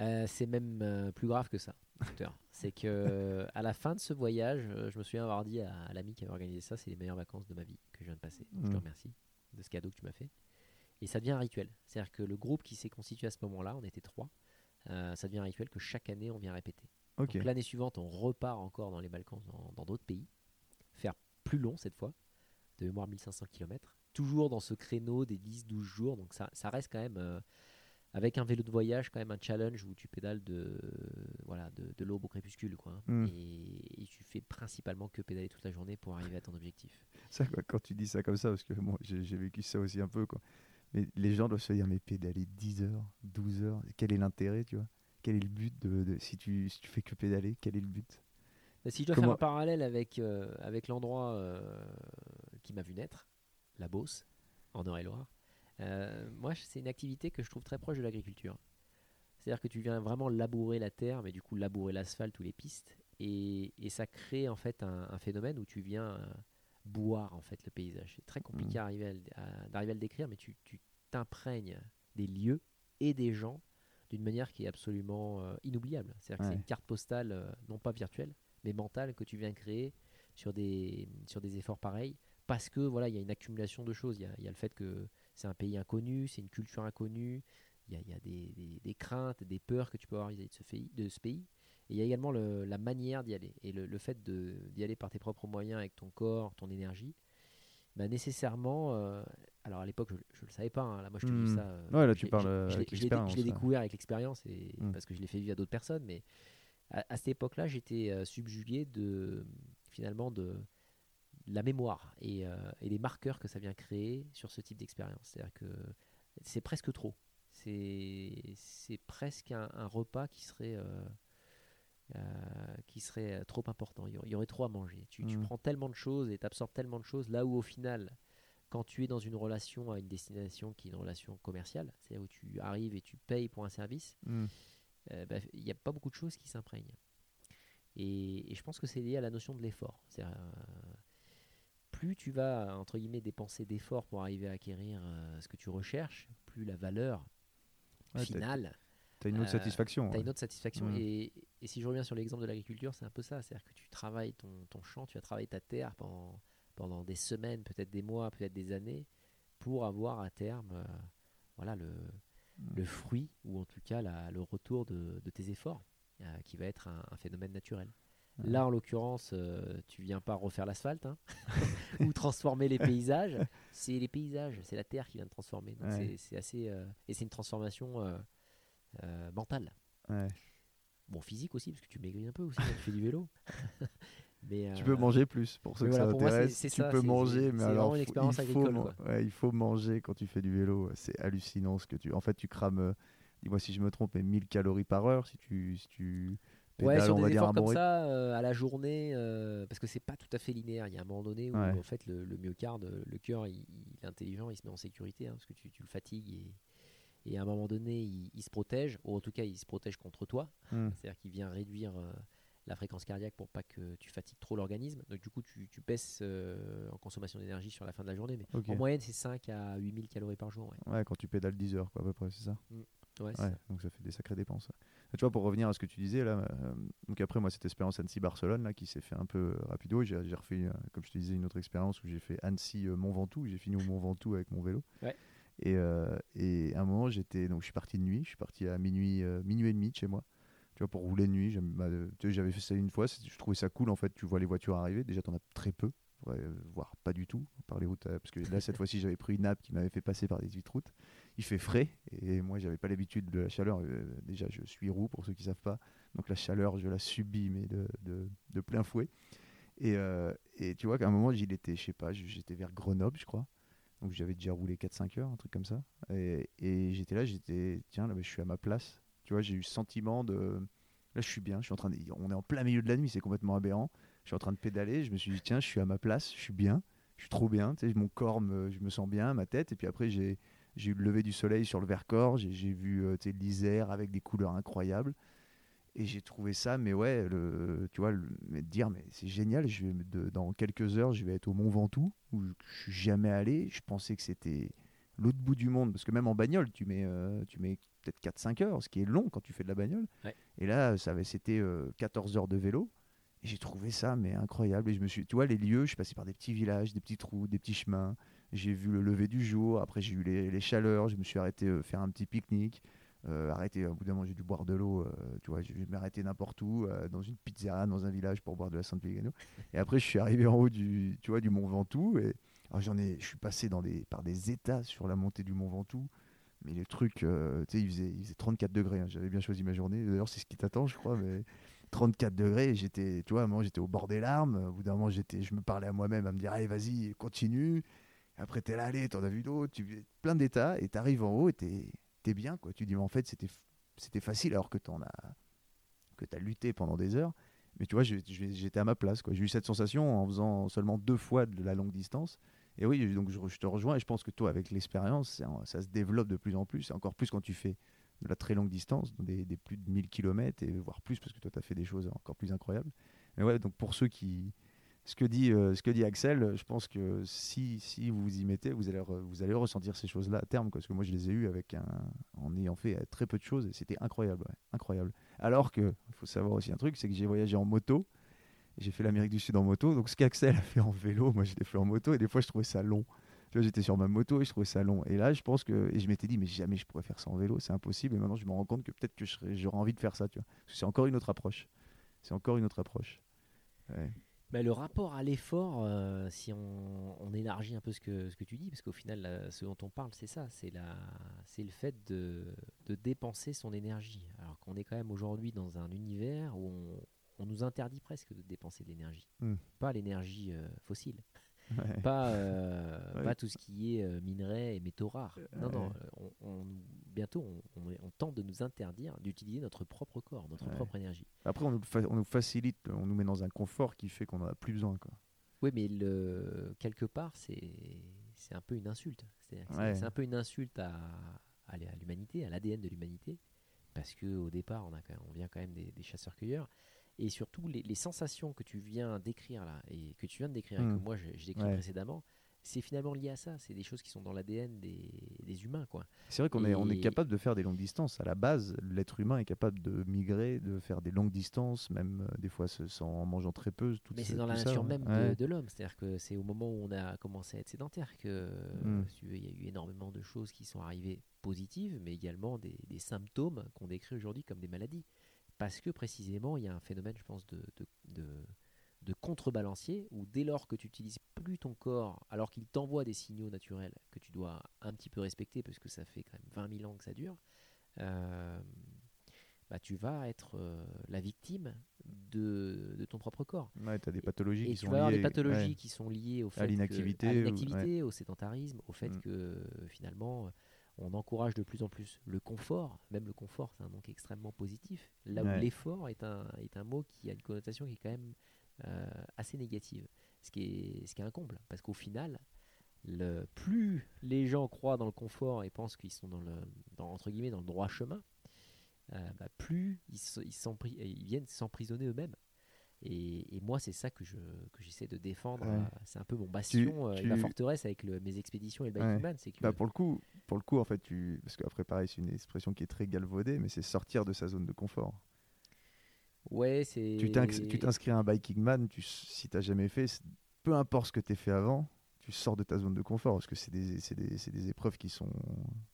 Euh, c'est même euh, plus grave que ça. <laughs> c'est que à la fin de ce voyage, euh, je me souviens avoir dit à, à l'ami qui avait organisé ça, c'est les meilleures vacances de ma vie que je viens de passer. Donc, Je te Mm. remercie de ce cadeau que tu m'as fait. Et ça devient un rituel. C'est-à-dire que le groupe qui s'est constitué à ce moment-là, on était trois, ça devient un rituel que chaque année on vient répéter. Ok. Donc l'année suivante, on repart encore dans les Balkans, dans d'autres pays, faire plus long cette fois, de mémoire 1500 km, toujours dans ce créneau des 10-12 jours. Donc ça, ça reste quand même, euh, avec un vélo de voyage, quand même un challenge où tu pédales de, voilà, de, de l'aube au crépuscule. Quoi, hein. Mm. et, et tu fais principalement que pédaler toute la journée pour arriver à ton objectif. Ça, quand tu dis ça comme ça, parce que moi j'ai j'ai vécu ça aussi un peu. Quoi. Mais les gens doivent se dire, mais pédaler 10 heures, 12 heures, quel est l'intérêt, tu vois? Quel est le but de, de- si, tu, si tu fais que pédaler, quel est le but? Mais si je dois Comment- faire un parallèle avec, euh, avec l'endroit euh, qui m'a vu naître, la Beauce, en Eure-et-Loire, euh, moi c'est une activité que je trouve très proche de l'agriculture. C'est-à-dire que tu viens vraiment labourer la terre, mais du coup labourer l'asphalte ou les pistes, et, et ça crée en fait un, un phénomène où tu viens boire en fait le paysage. C'est très compliqué Mhm. à arriver à à- d'arriver à le décrire, mais tu tu t'imprègnes des lieux et des gens d'une manière qui est absolument euh, inoubliable. C'est-à-dire que c'est une carte postale, euh, non pas virtuelle, mais mentale que tu viens créer sur des, sur des efforts pareils parce que voilà il y a une accumulation de choses il y y a le fait que c'est un pays inconnu c'est une culture inconnue il y a, y a des, des- des craintes des peurs que tu peux avoir vis-à-vis de de ce pays et il y a également le- la manière d'y aller et le, le fait d'y aller par tes propres moyens avec ton corps ton énergie bah, nécessairement euh, alors à l'époque je, je le savais pas hein, là moi je te dis Hmm. ça euh, Ouais, là, tu parles, je- euh, l'ai- découvert avec l'expérience et Hmm. parce que je l'ai fait vivre à d'autres personnes mais à, à cette époque-là, j'étais euh, subjugué de finalement de la mémoire et, et les marqueurs que ça vient créer sur ce type d'expérience. C'est-à-dire que c'est presque trop. C'est c'est presque un, un repas qui serait euh, qui serait euh, trop important. Il y aurait- trop à manger. Tu, tu Mhm. prends tellement de choses et tu absorbes tellement de choses là où au final quand tu es dans une relation à une destination qui est une relation commerciale, c'est-à-dire où tu arrives et tu payes pour un service, Hmm. euh, bah, il n'y a pas beaucoup de choses qui s'imprègnent. Et, et je pense que c'est lié à la notion de l'effort. Euh, plus tu vas, entre guillemets, dépenser d'efforts pour arriver à acquérir euh, ce que tu recherches, plus la valeur Ouais, finale, T'as une autre Euh, satisfaction. tu as ouais. une autre satisfaction. Mm. Et, et si je reviens sur l'exemple de l'agriculture, c'est un peu ça. C'est-à-dire que tu travailles ton, ton champ, tu vas travailler ta terre pendant, pendant des semaines, peut-être des mois, peut-être des années, pour avoir à terme euh, voilà, le, Mm. le fruit, ou en tout cas la- le retour de, de tes efforts, euh, qui va être un, un phénomène naturel. Là, en l'occurrence, euh, tu viens pas refaire l'asphalte hein, <laughs> ou transformer les paysages. C'est les paysages, c'est la terre qui vient de transformer. Donc Ouais. c'est- assez, et c'est une transformation euh, euh, mentale. Ouais. Bon, physique aussi, parce que tu maigris un peu aussi quand tu fais du vélo. <laughs> Mais, Tu euh, peux manger plus pour ceux que voilà, ça intéresse. tu ça, peux manger, mais alors il faut, agricole, man- quoi. ouais, il faut manger quand tu fais du vélo. C'est hallucinant ce que tu. En fait, tu crames. euh, Dis-moi si je me trompe, mais 1000 calories par heure si tu si tu Ouais, sur on va des dire efforts un comme ça, euh, à la journée, euh, parce que c'est pas tout à fait linéaire. Il y a un moment donné où, Ouais. en fait, le, le myocarde, le cœur, il, il est intelligent, il se met en sécurité, hein, parce que tu, tu le fatigues et, et à un moment donné, il, il se protège, ou en tout cas, il se protège contre toi. Hmm. C'est-à-dire qu'il vient réduire euh, la fréquence cardiaque pour pas que tu fatigues trop l'organisme. Donc, du coup, tu, tu baisses euh, en consommation d'énergie sur la fin de la journée. Mais en moyenne, c'est 5 à 8000 calories par jour. ouais. Ouais, quand tu pédales 10 heures, quoi, à peu près, c'est ça? Ouais, c'est Ouais, ça. donc ça fait des sacrées dépenses. ouais. Et tu vois, pour revenir à ce que tu disais, là, euh, donc après, moi, cette expérience Annecy-Barcelone, là, qui s'est fait un peu rapido, j'ai refait, comme je te disais, une autre expérience où j'ai fait Annecy-Mont Ventoux, j'ai fini au Mont Ventoux avec mon vélo. Ouais. Et, euh, et à un moment, j'étais, donc je suis parti de nuit, je suis parti à minuit, euh, minuit et demi de chez moi. Tu vois, pour rouler de nuit, bah, euh, j'avais fait ça une fois, je trouvais ça cool en fait. Tu vois les voitures arriver, déjà t'en as très peu, voire pas du tout, par les routes. parce que là, cette fois-ci, j'avais pris une app qui m'avait fait passer par des huit routes. Il fait frais et moi, j'avais pas l'habitude de la chaleur. Déjà, je suis roux pour ceux qui savent pas, donc la chaleur, je la subis, mais de, plein fouet. Et, tu vois qu'à un moment, j'y étais, je sais pas, j'étais vers Grenoble, je crois. Donc j'avais déjà roulé 4-5 heures, un truc comme ça. Et, j'étais là, j'étais, tiens, là, je suis à ma place. Tu vois, j'ai eu ce sentiment de. Là, je suis bien, je suis en train de. On est en plein milieu de la nuit, c'est complètement aberrant. Je suis en train de pédaler, je me suis dit, tiens, je suis à ma place, je suis bien, je suis trop bien. Tu mon corps, me, je me sens bien, ma tête. Et puis après, j'ai, j'ai eu le lever du soleil sur le Vercors, j'ai, j'ai vu euh, tu sais, l'Isère avec des couleurs incroyables. Et j'ai trouvé ça, mais ouais, le, tu vois, le, mais dire, mais c'est génial, je vais, de- dans quelques heures, je vais être au Mont Ventoux, où je suis jamais allé. Je pensais que c'était l'autre bout du monde, parce que même en bagnole, tu mets, euh, tu mets peut-être 4-5 heures, ce qui est long quand tu fais de la bagnole. Ouais. Et là, ça avait, c'était euh, 14 heures de vélo. Et j'ai trouvé ça, mais incroyable. Et je me suis, tu vois, les lieux, je suis passé par des petits villages, des petites routes, des petits chemins. J'ai vu le lever du jour. Après, j'ai eu les, les chaleurs. Je me suis arrêté euh, faire un petit pique-nique. Euh, arrêté, au bout d'un moment, j'ai dû boire de l'eau. euh, tu vois, je vais m'arrêter n'importe où, euh, dans une pizzeria, dans un village pour boire de la Sainte Pellegrino. Et après, je suis arrivé en haut du, tu du Mont Ventoux. Et j'en ai, je suis passé par des états sur la montée du Mont Ventoux. Mais les trucs, euh, tu sais, il faisait, il faisait 34 degrés. hein. J'avais bien choisi ma journée. D'ailleurs, c'est ce qui t'attend, je crois. Mais 34 degrés, j'étais, tu vois, moment, j'étais au bord des larmes. Au bout d'un moment, j'étais, je me parlais à moi-même, à me dire, allez, vas-y, continue. Après, t'es là, allez, t'en as vu d'autres. Tu plein d'états, et t'arrives en haut, et t'es, t'es bien, quoi. Tu dis, mais en fait, c'était, c'était facile, alors que t'en as, que t'as lutté pendant des heures. Mais tu vois, j'étais à ma place, quoi. J'ai eu cette sensation en faisant seulement deux fois de la longue distance. Et oui, donc je, te rejoins, et je pense que toi, avec l'expérience, ça, se développe de plus en plus, encore plus quand tu fais de la très longue distance, des, des plus de 1000 km, et voire plus, parce que toi, tu as fait des choses encore plus incroyables. Mais ouais, donc pour ceux qui. Ce que dit, euh, ce que dit Axel, je pense que si, vous vous y mettez, vous allez, ressentir ces choses-là à terme. Parce que moi, je les ai eues avec en ayant fait euh, très peu de choses, et c'était incroyable. ouais, incroyable. Alors que, il faut savoir aussi un truc, c'est que j'ai voyagé en moto. J'ai fait l'Amérique du Sud en moto. Donc ce qu'Axel a fait en vélo, moi, je l'ai fait en moto. Et des fois, je trouvais ça long. Tu vois, j'étais sur ma moto et je trouvais ça long. Et là, je pense que. Et je m'étais dit, mais jamais je pourrais faire ça en vélo, c'est impossible. Et maintenant, je me rends compte que peut-être que j'aurais envie de faire ça, tu vois. Parce que c'est encore une autre approche. C'est encore une autre approche. Ouais. Bah, le rapport à l'effort, euh, si on, on élargit un peu ce que, ce que tu dis, parce qu'au final, là, ce dont on parle, c'est ça, c'est le fait de, de dépenser son énergie. Alors qu'on est quand même aujourd'hui dans un univers où on, on nous interdit presque de dépenser de l'énergie. Hmm. Pas l'énergie euh, fossile, Ouais. pas, euh, Ouais. pas tout ce qui est euh, minerais et métaux rares. Non, non, euh, on, on- bientôt on, tente de nous interdire d'utiliser notre propre corps, notre propre énergie. Après, on nous, fa- on nous facilite, on nous met dans un confort qui fait qu'on n'en a plus besoin. Quoi. Oui, mais le, quelque part, c'est un peu une insulte. C'est- un peu une insulte à, l'humanité, à l'ADN de l'humanité, parce que au départ, on, a quand même- on vient quand même des, des chasseurs-cueilleurs. Et surtout, les, les sensations que tu viens décrire là, et que tu viens de décrire, et que moi j'ai décrit Ouais. précédemment, c'est finalement lié à ça. C'est des choses qui sont dans l'ADN des, des humains, quoi. C'est vrai qu'on est, on est Et- capable de faire des longues distances. À la base, l'être humain est capable de migrer, de faire des longues distances, même euh, des fois en mangeant très peu. tout Mais ce- c'est dans la ça, nature ouais. même de, Ouais. de l'homme. C'est-à-dire que c'est au moment où on a commencé à être sédentaire que, Mm. veux, il y a eu énormément de choses qui sont arrivées positives, mais également des, des symptômes qu'on décrit aujourd'hui comme des maladies. Parce que précisément, il y a un phénomène, je pense, de, de, de- de contrebalancier, où dès lors que tu n'utilises plus ton corps, alors qu'il t'envoie des signaux naturels que tu dois un petit peu respecter, parce que ça fait quand même 20 000 ans que ça dure, euh, bah, tu vas être euh, la victime de, de ton propre corps. Ouais, t'as des pathologies Et qui tu sont vas avoir liées. des pathologies ouais. qui sont liées au fait À l'inactivité ou- au sédentarisme, au fait Mm. que finalement on encourage de plus en plus le confort. Même le confort, c'est un est extrêmement positif. Là Ouais. où l'effort est un, est un mot qui a une connotation qui est quand même euh, assez négative. Ce qui est, ce qui est un comble, parce qu'au final, le, plus les gens croient dans le confort et pensent qu'ils sont dans le, dans, entre guillemets, dans le droit chemin, euh, bah, plus ils, ils, ils viennent s'emprisonner eux-mêmes. Et, et moi, c'est ça que je que j'essaie de défendre. Ouais. euh, C'est un peu mon bastion euh, et ma forteresse avec le- mes expéditions et le Ouais. Biking Man. C'est que Bah, pour le coup, pour le coup, en fait, tu parce qu'après pareil, c'est une expression qui est très galvaudée, mais c'est sortir de sa zone de confort. ouais, c'est Tu t'ins- tu t'inscris à un biking man, tu, si t'as jamais fait, peu importe ce que t'aies fait avant, tu sors de ta zone de confort parce que c'est des, des, des épreuves qui sont.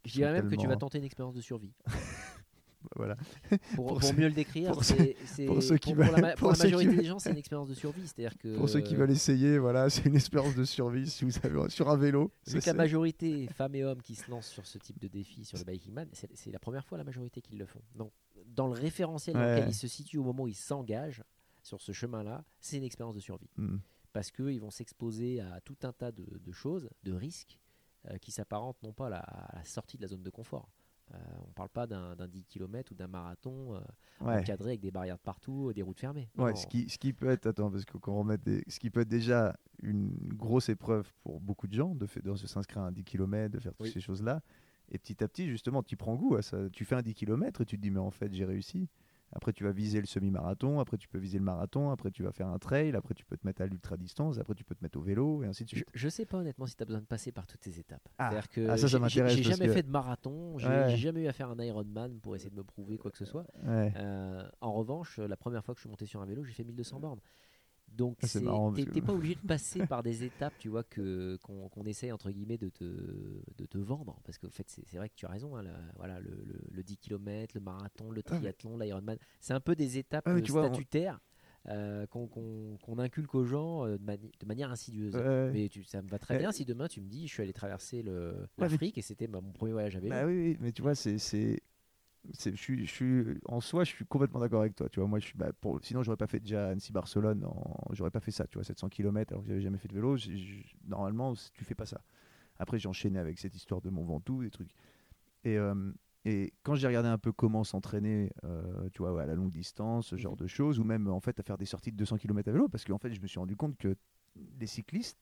Je dirais même que tu vas tenter une expérience de survie. <laughs> Voilà. <laughs> Pour, Pour pour ceux- mieux le décrire, pour c'est c'est- pour ceux qui <laughs> pour- pour la, pour majorité des gens, c'est une expérience de survie. C'est-à-dire que Pour ceux qui veulent essayer, voilà, c'est une expérience de survie si vous avez sur un vélo. C'est- que la majorité, femmes et hommes qui se lancent sur ce type de défi sur le Biking Man, c'est c'est la première fois la majorité qui le font. Donc, dans le référentiel dans lequel ils se situent au moment où ils s'engagent sur ce chemin-là, c'est une expérience de survie. Hmm. Parce qu'ils vont s'exposer à tout un tas de, de choses, de risques, euh, qui s'apparentent non pas à la, à la sortie de la zone de confort. Euh, on ne parle pas d'un d'un 10 km ou d'un marathon euh, Ouais. encadré avec des barrières de partout, des routes fermées. Ouais, Non. ce qui, ce qui peut être, attends, parce que qu'on remette des, ce qui peut être déjà une grosse épreuve pour beaucoup de gens de, fait- de s'inscrire à un 10 km, de faire toutes Oui. ces choses-là. Et petit à petit, justement, tu prends goût à ça. Tu fais un 10 km et tu te dis, mais en fait, j'ai réussi. Après, tu vas viser le semi-marathon, après, tu peux viser le marathon, après, tu vas faire un trail, après, tu peux te mettre à l'ultra-distance, après, tu peux te mettre au vélo, et ainsi de suite. je sais pas honnêtement si tu as besoin de passer par toutes ces étapes. Ah. C'est-à-dire que Ah, ça, ça m'intéresse j'ai jamais que- fait de marathon, j'ai Ouais. jamais eu à faire un Ironman pour essayer de me prouver quoi que ce soit. Ouais. Euh, en revanche, la première fois que je suis monté sur un vélo, j'ai fait 1200 bornes. Donc Ah, t'es que- pas <laughs> obligé de passer par des étapes, tu vois, que qu'on qu'on essaye entre guillemets de te de te vendre, parce qu'au fait c'est vrai que tu as raison. hein, le, voilà, le, le- le 10 km, le marathon, le Ah, triathlon, l'Ironman, c'est un peu des étapes Ah, mais euh, vois, on- statutaires euh, qu'on inculque aux gens euh, de, mani- de manière insidieuse. Ouais. Mais tu, ça me va très bien si demain tu me dis je suis allé traverser l'Afrique et c'était ma- mon premier voyage à vélo. Bah oui, oui, mais tu vois, c'est- je suis, je suis, en soi, je suis complètement d'accord avec toi. Tu vois, moi, je suis, bah, pour, sinon, j'aurais pas fait déjà Annecy-Barcelone, j'aurais pas fait ça. Tu vois, 700 km alors que j'avais jamais fait de vélo. j'ai- normalement, tu fais pas ça. Après, j'ai enchaîné avec cette histoire de Mont Ventoux, des trucs. Et, euh, et quand j'ai regardé un peu comment s'entraîner, euh, tu vois, à la longue distance, ce genre Mhm. de choses, ou même en fait à faire des sorties de 200 km à vélo, parce qu'en fait, je me suis rendu compte que les cyclistes,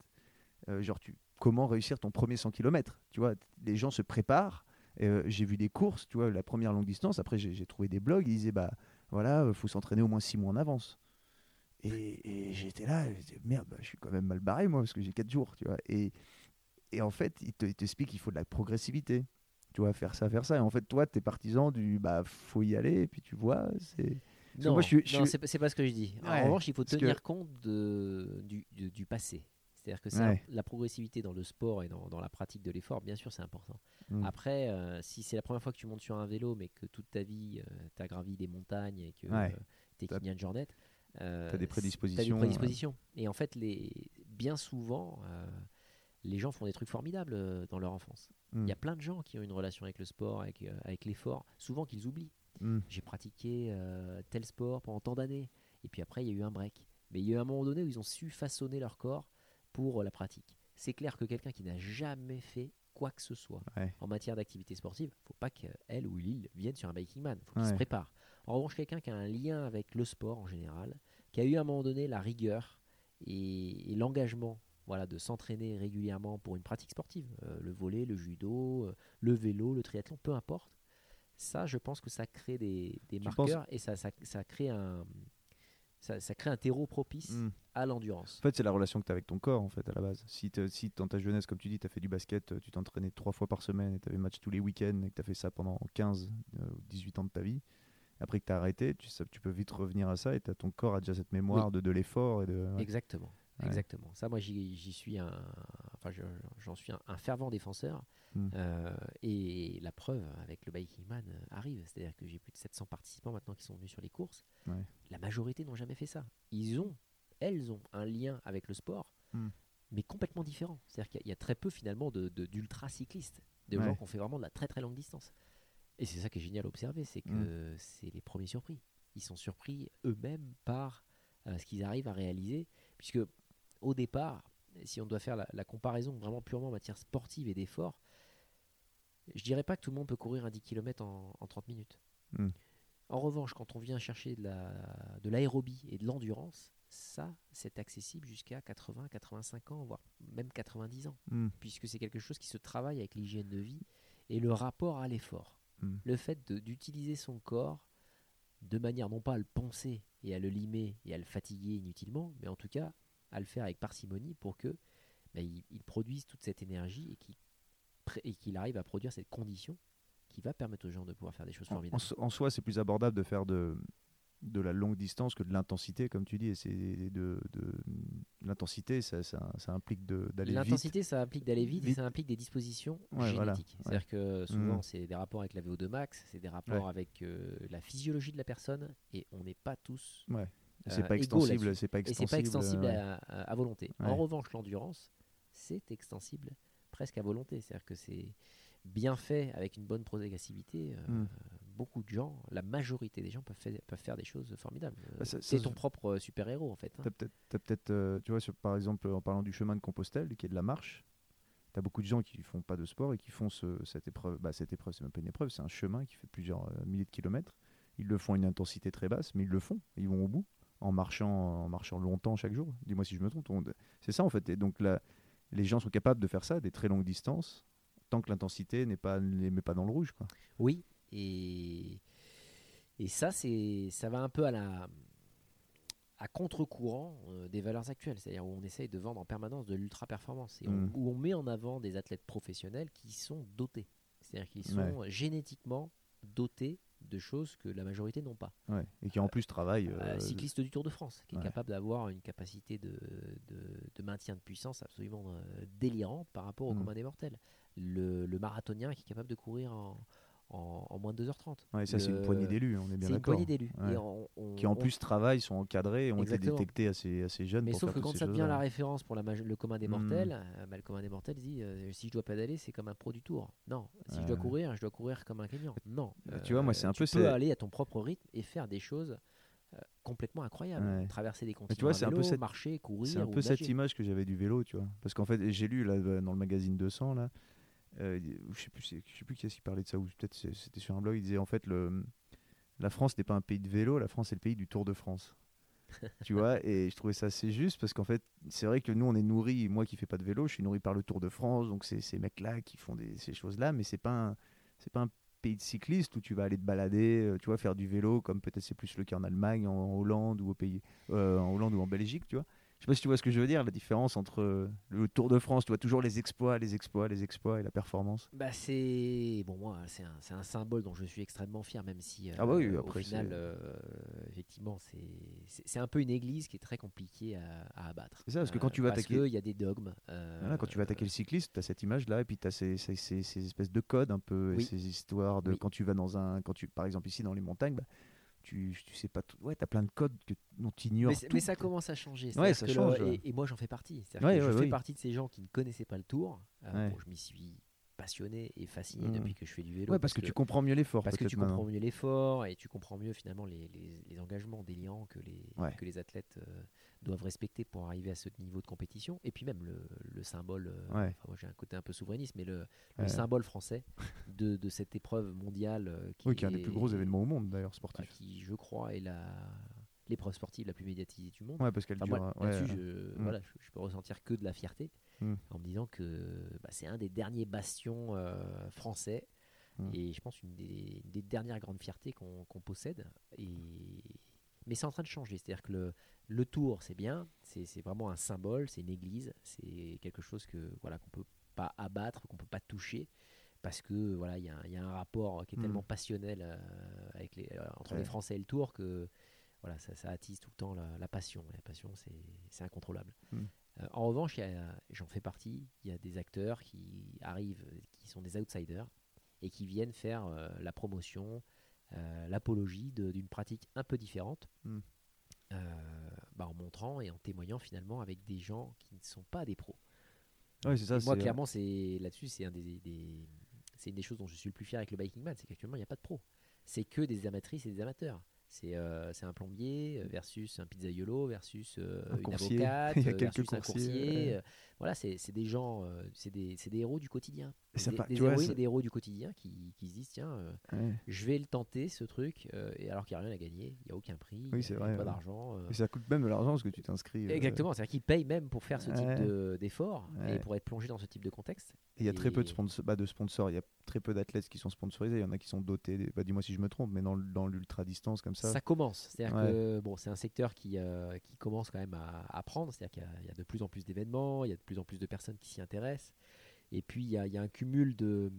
euh, genre, tu, comment réussir ton premier 100 km Tu vois, les gens se préparent. Euh, j'ai vu des courses, tu vois, la première longue distance. Après, j'ai trouvé des blogs. Ils disaient, bah voilà, euh, faut s'entraîner au moins 6 mois en avance. Et, et j'étais là, je disais, merde, bah, je suis quand même mal barré, moi, parce que j'ai 4 jours, tu vois. Et, et en fait, ils te- ils t'expliquent qu'il faut de la progressivité. Tu vois, faire ça, faire ça. Et en fait, toi, tu es partisan du, bah, faut y aller, et puis tu vois, c'est. Non, moi, je je c'est pas- c'est pas ce que je dis. En revanche, il faut que- tenir compte de, du, du- du passé. C'est-à-dire que Ouais. la progressivité dans le sport et dans, dans la pratique de l'effort, bien sûr, c'est important. Mm. Après, euh, si c'est la première fois que tu montes sur un vélo, mais que toute ta vie, tu as gravi des montagnes et que Ouais. tu es Kylian Jornet, euh, t'as des c- prédispositions, t'as des prédispositions. Et en fait, les, bien souvent, euh, les gens font des trucs formidables euh, dans leur enfance. Il Mm. y a plein de gens qui ont une relation avec le sport, avec, euh, avec l'effort, souvent qu'ils oublient Mm. j'ai pratiqué euh, tel sport pendant tant d'années. Et puis après, il y a eu un break. Mais il y a eu un moment donné où ils ont su façonner leur corps pour euh, la pratique. C'est clair que quelqu'un qui n'a jamais fait quoi que ce soit Ouais. en matière d'activité sportive, faut pas qu'elle ou il vienne sur un biking man. faut qu'il se prépare. En revanche, quelqu'un qui a un lien avec le sport en général, qui a eu à un moment donné la rigueur et, et l'engagement voilà, de s'entraîner régulièrement pour une pratique sportive, euh, le volet, le judo, euh, le vélo, le triathlon, peu importe. Ça, je pense que ça crée des, marqueurs et ça, ça, ça crée un, ça, ça crée un terreau propice Mm. à l'endurance. En fait, c'est la relation que tu as avec ton corps, en fait, à la base. Si, dans ta jeunesse, comme tu dis, tu as fait du basket, euh, tu t'entraînais trois fois par semaine et tu avais match tous les week-ends et que tu as fait ça pendant 15 euh, ou 18 ans de ta vie, après que tu as arrêté, tu, tu peux vite revenir à ça et t'as- ton corps a déjà cette mémoire de, de l'effort et de. ouais. Exactement. Ouais. Exactement. Ça, moi, j'y suis un, enfin, je- j'en suis un, un fervent défenseur. Mm. Euh, et la preuve avec le Biking Man euh, arrive. C'est-à-dire que j'ai plus de 700 participants maintenant qui sont venus sur les courses. Ouais. La majorité n'ont jamais fait ça. Ils ont, elles ont un lien avec le sport, Mm. mais complètement différent. C'est-à-dire qu'il y, a- il y a très peu finalement de- de- d'ultra-cyclistes, de, Ouais. gens qui ont fait vraiment de la très très longue distance. Et c'est ça qui est génial à observer, c'est que c'est les premiers surpris. Ils sont surpris eux-mêmes par euh, ce qu'ils arrivent à réaliser, puisque au départ, si on doit faire la, la comparaison vraiment purement en matière sportive et d'effort, je dirais pas que tout le monde peut courir un 10 km en, en 30 minutes. Mm. En revanche, quand on vient chercher de la- de l'aérobie et de l'endurance, ça, c'est accessible jusqu'à 80, 85 ans, voire même 90 ans, Hmm. puisque c'est quelque chose qui se travaille avec l'hygiène de vie et le rapport à l'effort. Hmm. Le fait d'utiliser son corps de manière non pas à le penser et à le limer et à le fatiguer inutilement, mais en tout cas à le faire avec parcimonie pour que ben, il, il produise toute cette énergie et qu'il pré- et qu'il arrive à produire cette condition qui va permettre aux gens de pouvoir faire des choses En, formidables. en soi, c'est plus abordable de faire de, de la longue distance que de l'intensité, comme tu dis. Et c'est de, de- l'intensité, ça, ça, ça implique d'aller vite. L'intensité, ça implique d'aller vite, et ça implique des dispositions Ouais, voilà, génétiques. C'est-à-dire que souvent, Mhm. c'est des rapports avec la VO2 max, c'est des rapports Ouais. avec euh, la physiologie de la personne, et on n'est pas tous. Euh, c'est pas extensible, c'est pas Et extensible. c'est pas extensible euh, ouais. à, volonté. Ouais. En revanche, l'endurance, c'est extensible presque à volonté. C'est-à-dire que c'est bien fait avec une bonne progressivité. euh, Mm. Beaucoup de gens, la majorité des gens peuvent, faire- peuvent faire des choses formidables. Bah, c'est ton propre super-héros en fait. hein. Peut-être, euh, tu vois, sur- par exemple, en parlant du chemin de Compostelle, qui est de la marche, tu as beaucoup de gens qui font pas de sport et qui font ce- cette épreuve. Bah, cette épreuve, c'est même pas une épreuve, c'est un chemin qui fait plusieurs euh, milliers de kilomètres. Ils le font à une intensité très basse, mais ils le font. Ils vont au bout en marchant, en marchant longtemps chaque jour. Dis-moi si je me trompe. C'est ça en fait. Et donc là, les gens sont capables de faire ça, des très longues distances, tant que l'intensité n'est pas, ne les met pas dans le rouge. Quoi. Oui, et, et ça, c'est, ça va un peu à la à contre-courant euh, des valeurs actuelles, c'est-à-dire où on essaye de vendre en permanence de l'ultra-performance et on- Mm. où on met en avant des athlètes professionnels qui sont dotés, c'est-à-dire qu'ils sont génétiquement dotés de choses que la majorité n'ont pas. Ouais. Et qui en plus travaillent. Euh, euh, cycliste du Tour de France, qui est capable d'avoir une capacité de, de- de maintien de puissance absolument euh, délirante par rapport au Mm. commun des mortels. Le, le marathonien qui est capable de courir en, en- en moins de 2h30. ouais, ça, c'est une poignée d'élus, on est bien C'est une d'accord. poignée d'élus. Ouais. Et Qui en on- plus travaillent, sont encadrés et ont Exactement. été détectés assez, assez jeunes. Mais pour sauf faire que quand ça devient la référence pour la le commun des Mm. mortels, euh, bah, le commun des mortels dit euh, si je dois pédaler, c'est comme un pro du tour. Non, si je dois courir, je dois courir comme un Kenyan. Non. Bah, tu vois, moi, c'est un tu peu peux c'est- aller à ton propre rythme et faire des choses euh, complètement incroyables. Ouais. Traverser des continents vois, c'est un peu cette- marcher, courir. C'est un ou peu cette image que j'avais du vélo, tu vois. Parce qu'en fait, j'ai lu là, euh, dans le magazine 200, là, euh, je sais plus, c'est- je sais plus qui est-ce qui parlait de ça, ou peut-être c'était sur un blog, il disait en fait, le, la France n'est pas un pays de vélo, la France est le pays du Tour de France. <laughs> tu vois, et je trouvais ça assez juste parce qu'en fait, c'est vrai que nous, on est nourri, moi qui fais pas de vélo, je suis nourri par le Tour de France, donc c'est ces mecs-là qui font des, ces choses-là, mais c'est pas c'est pas un pays de cyclistes où tu vas aller te balader, euh, tu vois, faire du vélo, comme peut-être c'est plus le cas en Allemagne, en, en Hollande ou au pays, euh, en Hollande ou en Belgique, tu vois. Je sais pas si tu vois ce que je veux dire, la différence entre euh, le Tour de France, tu vois, toujours les exploits, les exploits, les exploits et la performance. Bah c'est bon moi c'est un, c'est un symbole dont je suis extrêmement fier même si euh, Ah bah oui, au après, final c'est- euh, effectivement c'est un peu une église qui est très compliquée à, à abattre. C'est ça, parce que quand tu vas parce attaquer- qu'il y a des dogmes. euh, Voilà, quand tu vas attaquer le cycliste, tu as cette image-là, et puis tu as ces, ces- ces- ces espèces de codes un peu, Oui. et ces histoires de Oui. quand tu vas dans un. Quand tu, par exemple, ici dans les montagnes, bah, tu, tu sais pas tout. Ouais, tu as plein de codes que, dont tu ignores. mais, ça commence à changer. Ouais, ça le- change, et, moi j'en fais partie. Ouais, que je fais partie de ces gens qui ne connaissaient pas le tour. Euh, bon, je m'y suis passionné et fasciné Mhm. depuis que je fais du vélo. Ouais, parce que, tu comprends mieux l'effort. parce que tu comprends mieux l'effort et tu comprends mieux finalement les, les- les engagements déliants que les, Ouais. que les athlètes euh, doivent respecter pour arriver à ce niveau de compétition. Et puis même le, le symbole, euh, Ouais. enfin, moi j'ai un côté un peu souverainiste, mais le, le Ouais. symbole français de, de cette épreuve mondiale euh, qui, Oui, qui est un des plus gros événements au monde d'ailleurs, bah, sportif. qui je crois est la l'épreuve sportive la plus médiatisée du monde. Ouais, parce qu'elle Enfin, ouais, là-dessus, je, Mm. voilà, je, je peux ressentir que de la fierté Mm. en me disant que bah, c'est un des derniers bastions euh, français Mm. et je pense une des, une des dernières grandes fiertés qu'on possède. Et... Mais c'est en train de changer, c'est-à-dire que le, le tour, c'est bien, c'est vraiment un symbole, c'est une église, c'est quelque chose que voilà qu'on peut pas abattre, qu'on peut pas toucher. Parce que voilà, il y, a un- il y a un rapport qui est Mm. tellement passionnel euh, avec les, euh, entre Ouais. les Français et le Tour que voilà, ça, ça attise tout le temps la, la passion. La passion, c'est c'est incontrôlable. Mm. Euh, en revanche, j'en fais partie. Il y a des acteurs qui arrivent, qui sont des outsiders et qui viennent faire euh, la promotion, euh, l'apologie d'une pratique un peu différente, Mm. euh, bah, en montrant et en témoignant finalement avec des gens qui ne sont pas des pros. Ouais, ça. Moi, clairement, c'est là-dessus, c'est un des, des- c'est une des choses dont je suis le plus fier avec le Biking Man, c'est qu'actuellement, il n'y a pas de pros. C'est que des amatrices et des amateurs. C'est euh, c'est un plombier euh, versus un pizzaiolo versus euh, Un une avocate <laughs> Il y a quelques versus un coursier. voilà, c'est des gens, c'est des, c'est des héros du quotidien. Des, pa- des tu héroïnes et des héros du quotidien qui, qui se disent tiens, euh, Ouais. je vais le tenter ce truc, euh, et alors qu'il n'y a rien à gagner, il n'y a aucun prix, Oui, il c'est n'y a vrai, pas ouais. d'argent. euh. Et ça coûte même de l'argent parce que tu t'inscris. Exactement, c'est-à-dire qu'ils payent même pour faire ce type de- d'effort et pour être plongé dans ce type de contexte. Et il y a très peu de Et- sponsors, bah, de sponsors. Il y a très peu d'athlètes qui sont sponsorisés. Il y en a qui sont dotés. des- Bah, dis-moi si je me trompe, mais dans, l- dans l'ultra distance comme ça. Ça, commence, c'est-à-dire que bon, c'est un secteur qui, qui commence quand même à, à prendre, c'est-à-dire qu'il y, a de plus en plus d'événements, il y a de plus en plus de personnes qui s'y intéressent, et puis il y a, un cumul de,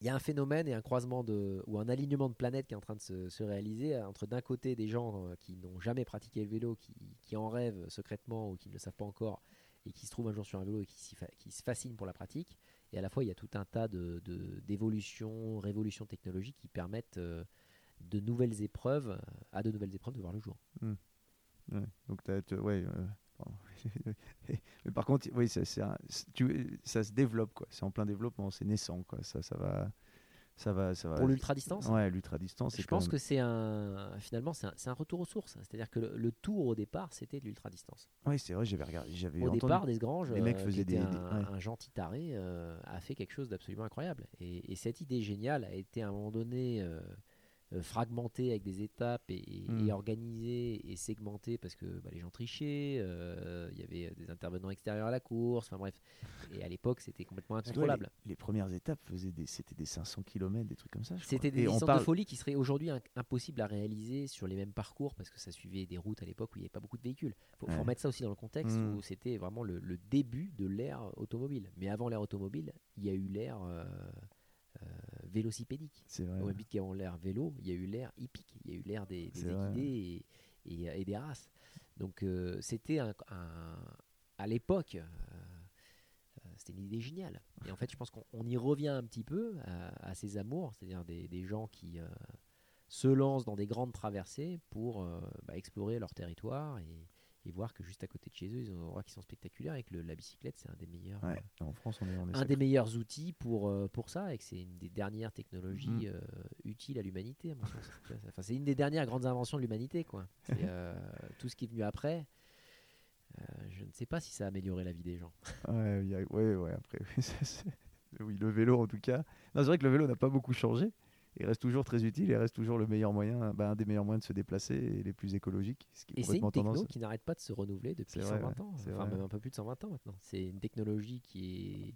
il y a un phénomène et un croisement de ou un alignement de planètes qui est en train de se, se réaliser euh, entre d'un côté des gens euh, qui n'ont jamais pratiqué le vélo, qui, en rêvent secrètement ou qui ne le savent pas encore et qui se trouvent un jour sur un vélo et qui, qui se fascinent pour la pratique, et à la fois il y a tout un tas de de- d'évolutions, révolutions technologiques qui permettent euh, de nouvelles épreuves, à de nouvelles épreuves de voir le jour. Ouais. Donc t'as- t'as- ouais. <laughs> mais par contre, oui, un- tu- ça se développe quoi. C'est en plein développement. C'est naissant quoi. Ça, ça va, ça va, ça va. Pour l'ultra distance, Ouais, l'ultra distance. je pense que c'est un, finalement, c'est un, retour aux sources. C'est-à-dire que le, le tour au départ, c'était de l'ultra distance. Oui, c'est vrai. J'avais regardé. J'avais Au entendu. départ, Desgranges, les mecs euh, faisaient était des- un, des- ouais. un gentil taré, euh, a fait quelque chose d'absolument incroyable. Et, et cette idée géniale a été à un moment donné euh, euh, fragmentée avec des étapes et, et- Mm. et organisée et segmentée parce que bah, les gens trichaient, euh, il y avait des intervenants extérieurs à la course, enfin bref. Et à l'époque, c'était complètement incontrôlable. les, les premières étapes faisaient des, c'était des 500 km, des trucs comme ça. C'était des distances parle- de folie qui seraient aujourd'hui in- impossibles à réaliser sur les mêmes parcours parce que ça suivait des routes à l'époque où il n'y avait pas beaucoup de véhicules. Il faut, faut Ouais. remettre ça aussi dans le contexte Mm. où c'était vraiment le, le début de l'ère automobile. Mais avant l'ère automobile, il y a eu l'ère euh, vélocipédique. C'est vrai. Au même titre qu'avant l'ère vélo, il y a eu l'ère hippique, il y a eu l'ère des, des équidés et, et- et des races. Donc euh, c'était un, un- à l'époque, euh, euh, c'était une idée géniale. Et en fait, je pense qu'on on y revient un petit peu à, à ces amours, c'est-à-dire des, des gens qui euh, se lancent dans des grandes traversées pour euh, bah, explorer leur territoire et, et voir que juste à côté de chez eux, ils ont des endroits qui sont spectaculaires et que le- la bicyclette, c'est un des meilleurs. Ouais, en France, on est, on est un sacré. des meilleurs outils pour, euh, pour ça et que c'est une des dernières technologies Mhm. euh, utiles à l'humanité à mon sens. <laughs> Tu vois, enfin, c'est une des dernières grandes inventions de l'humanité quoi. Euh, tout ce qui est venu après euh, je ne sais pas si ça a amélioré la vie des gens <laughs> Ouais, a- ouais, ouais, après, <laughs> oui, oui, le vélo en tout cas. C'est vrai que le vélo n'a pas beaucoup changé. Il reste toujours très utile, il reste toujours le meilleur moyen, bah, un des meilleurs moyens de se déplacer et les plus écologiques. Ce qui est et c'est une techno tendance. qui n'arrête pas de se renouveler depuis C'est vrai, 120 ouais, ans enfin même un peu plus de 120 ans maintenant c'est une technologie qui est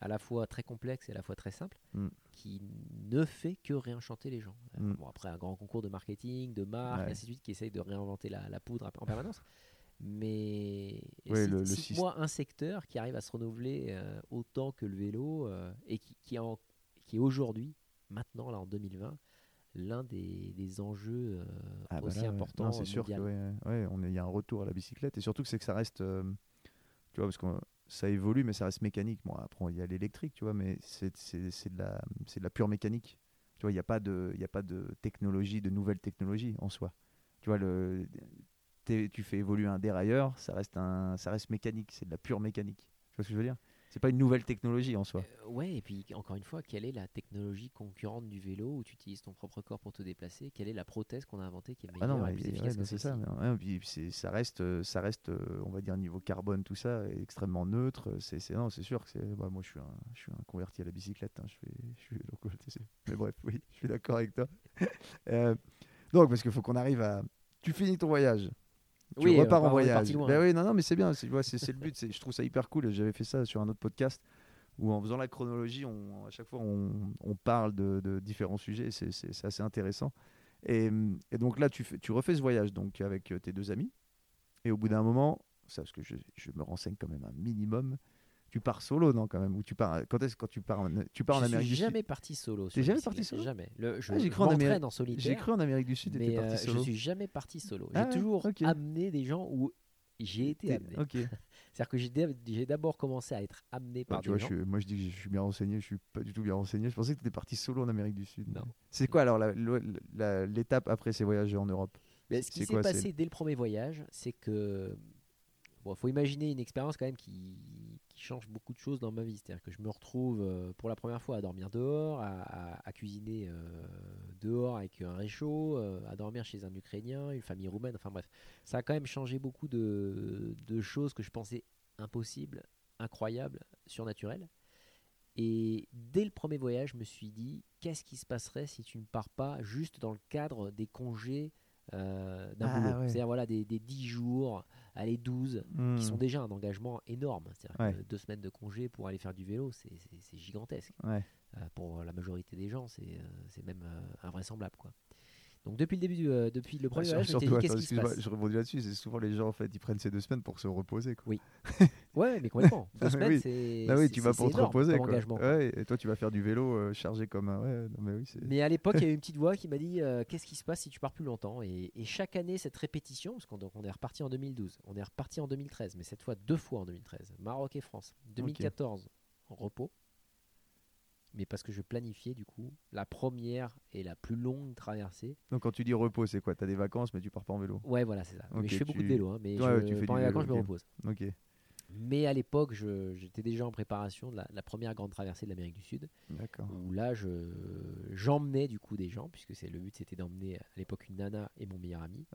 à la fois très complexe et à la fois très simple Mm. qui ne fait que réenchanter les gens Euh, Mm. bon après un grand concours de marketing de marque Ouais. ainsi de suite qui essaye de réinventer la, la poudre en permanence mais <laughs> Ouais, le- le un secteur qui arrive à se renouveler euh, autant que le vélo euh, et qui, qui, en- qui est aujourd'hui maintenant là en 2020 l'un des, des enjeux euh, Ah, bah aussi là, importants c'est sûr qu'il ouais, on est- il y a un retour à la bicyclette. Et surtout que c'est que ça reste. euh, tu vois, parce que ça évolue, mais ça reste mécanique. Bon, après, il y a l'électrique, tu vois, mais c'est de, la- de la pure mécanique. Tu vois, il n'y a, pas de- y a pas de technologie, de nouvelle technologie en soi. Tu vois, le, tu fais évoluer un dérailleur, ça reste, un, ça reste mécanique. C'est de la pure mécanique. Tu vois ce que je veux dire? C'est pas une nouvelle technologie en soi. Euh, ouais, et puis encore une fois, quelle est la technologie concurrente du vélo où tu utilises ton propre corps pour te déplacer? Quelle est la prothèse qu'on a inventée qui est Ah meilleure non, et plus efficace que c'est ça. puis ça reste, euh, ça reste, euh, on va dire niveau carbone, tout ça, est extrêmement neutre. C'est, non, c'est sûr que c'est. bah, moi, je suis un, je suis un converti à la bicyclette. hein, je fais, je suis, donc, mais bref, oui, je suis d'accord avec toi. <laughs> Euh, donc, parce qu'il faut qu'on arrive à. Tu finis ton voyage. Tu Oui, repars en voyage. loin. Ben oui, non, non, mais c'est bien. C'est, ouais, le but. Je trouve ça hyper cool. J'avais fait ça sur un autre podcast où, en faisant la chronologie, on, à chaque fois, on, on parle de, de différents sujets. C'est, assez intéressant. Et, et donc là, tu, fais, tu refais ce voyage donc avec euh, tes deux amis. Et au bout d'un moment, ça, parce que je, je me renseigne quand même un minimum, tu pars solo, non, quand même Ou tu pars, quand est-ce quand tu pars en, tu pars en Amérique du Sud? jamais parti solo. T'es jamais parti solo? Jamais. Le, je Ah, j'ai cru en Amérique- en solitaire. J'ai cru en Amérique du Sud, mais parti euh, je suis jamais parti solo. Ah J'ai toujours amené des gens où j'ai été amené. Ok. <laughs> C'est-à-dire que j'ai d'a- j'ai d'abord commencé à être amené par tu des vois, gens. je suis- moi je dis que je suis bien renseigné, je suis pas du tout bien renseigné. Je pensais que tu étais parti solo en Amérique du Sud. Non. C'est quoi alors l'étape après ces voyages en Europe? Mais ce qui s'est passé dès le premier voyage, c'est que bon, faut imaginer une expérience quand même qui change beaucoup de choses dans ma vie. C'est-à-dire que je me retrouve euh, pour la première fois à dormir dehors, à, à- à cuisiner euh, dehors avec un réchaud, euh, à dormir chez un Ukrainien, une famille roumaine. Enfin bref, ça a quand même changé beaucoup de, de choses que je pensais impossibles incroyable, surnaturel. Et dès le premier voyage, je me suis dit, qu'est-ce qui se passerait si tu ne pars pas juste dans le cadre des congés euh, d'un Ah, boulot? ouais. C'est-à-dire voilà, des, des 10 jours, allez 12, Hmm. qui sont déjà un engagement énorme. C'est-à-dire Ouais. deux semaines de congé pour aller faire du vélo, c'est- gigantesque. Ouais. Euh, pour la majorité des gens, c'est euh, même euh, invraisemblable. Quoi. Donc depuis le début, euh, depuis le premier voyage, surtout, dit, attends, qu'est-ce qui se passe je rebondis là-dessus. C'est souvent les gens en fait, ils prennent ces deux semaines pour se reposer. Quoi. <laughs> Ouais, mais complètement. <laughs> Deux semaines, oui. c'est Ah oui, tu vas pour te reposer. Quoi. engagement. quoi. Ouais, et toi, tu vas faire du vélo euh, chargé comme un. Ouais, non, mais oui, c'est. Mais à l'époque, il y a eu une petite voix qui m'a dit euh, Qu'est-ce qui se passe si tu pars plus longtemps? Et, et chaque année, cette répétition, parce qu'on on est reparti en 2012, on est reparti en 2013, mais cette fois deux fois en 2013, Maroc et France. 2014, en repos, mais parce que je planifiais du coup la première et la plus longue traversée. Donc, quand tu dis repos, c'est quoi? T'as des vacances, mais tu pars pas en vélo? Ouais, voilà, c'est ça. mais je fais beaucoup de vélo, hein, mais Ouais, je, tu fais du pendant les vélo, vacances, je me repose. Ok, Mais à l'époque, j'étais déjà en préparation de la, la première grande traversée de l'Amérique du Sud. où là je j'emmenais du coup des gens puisque c'est le but c'était d'emmener à l'époque une nana et mon meilleur ami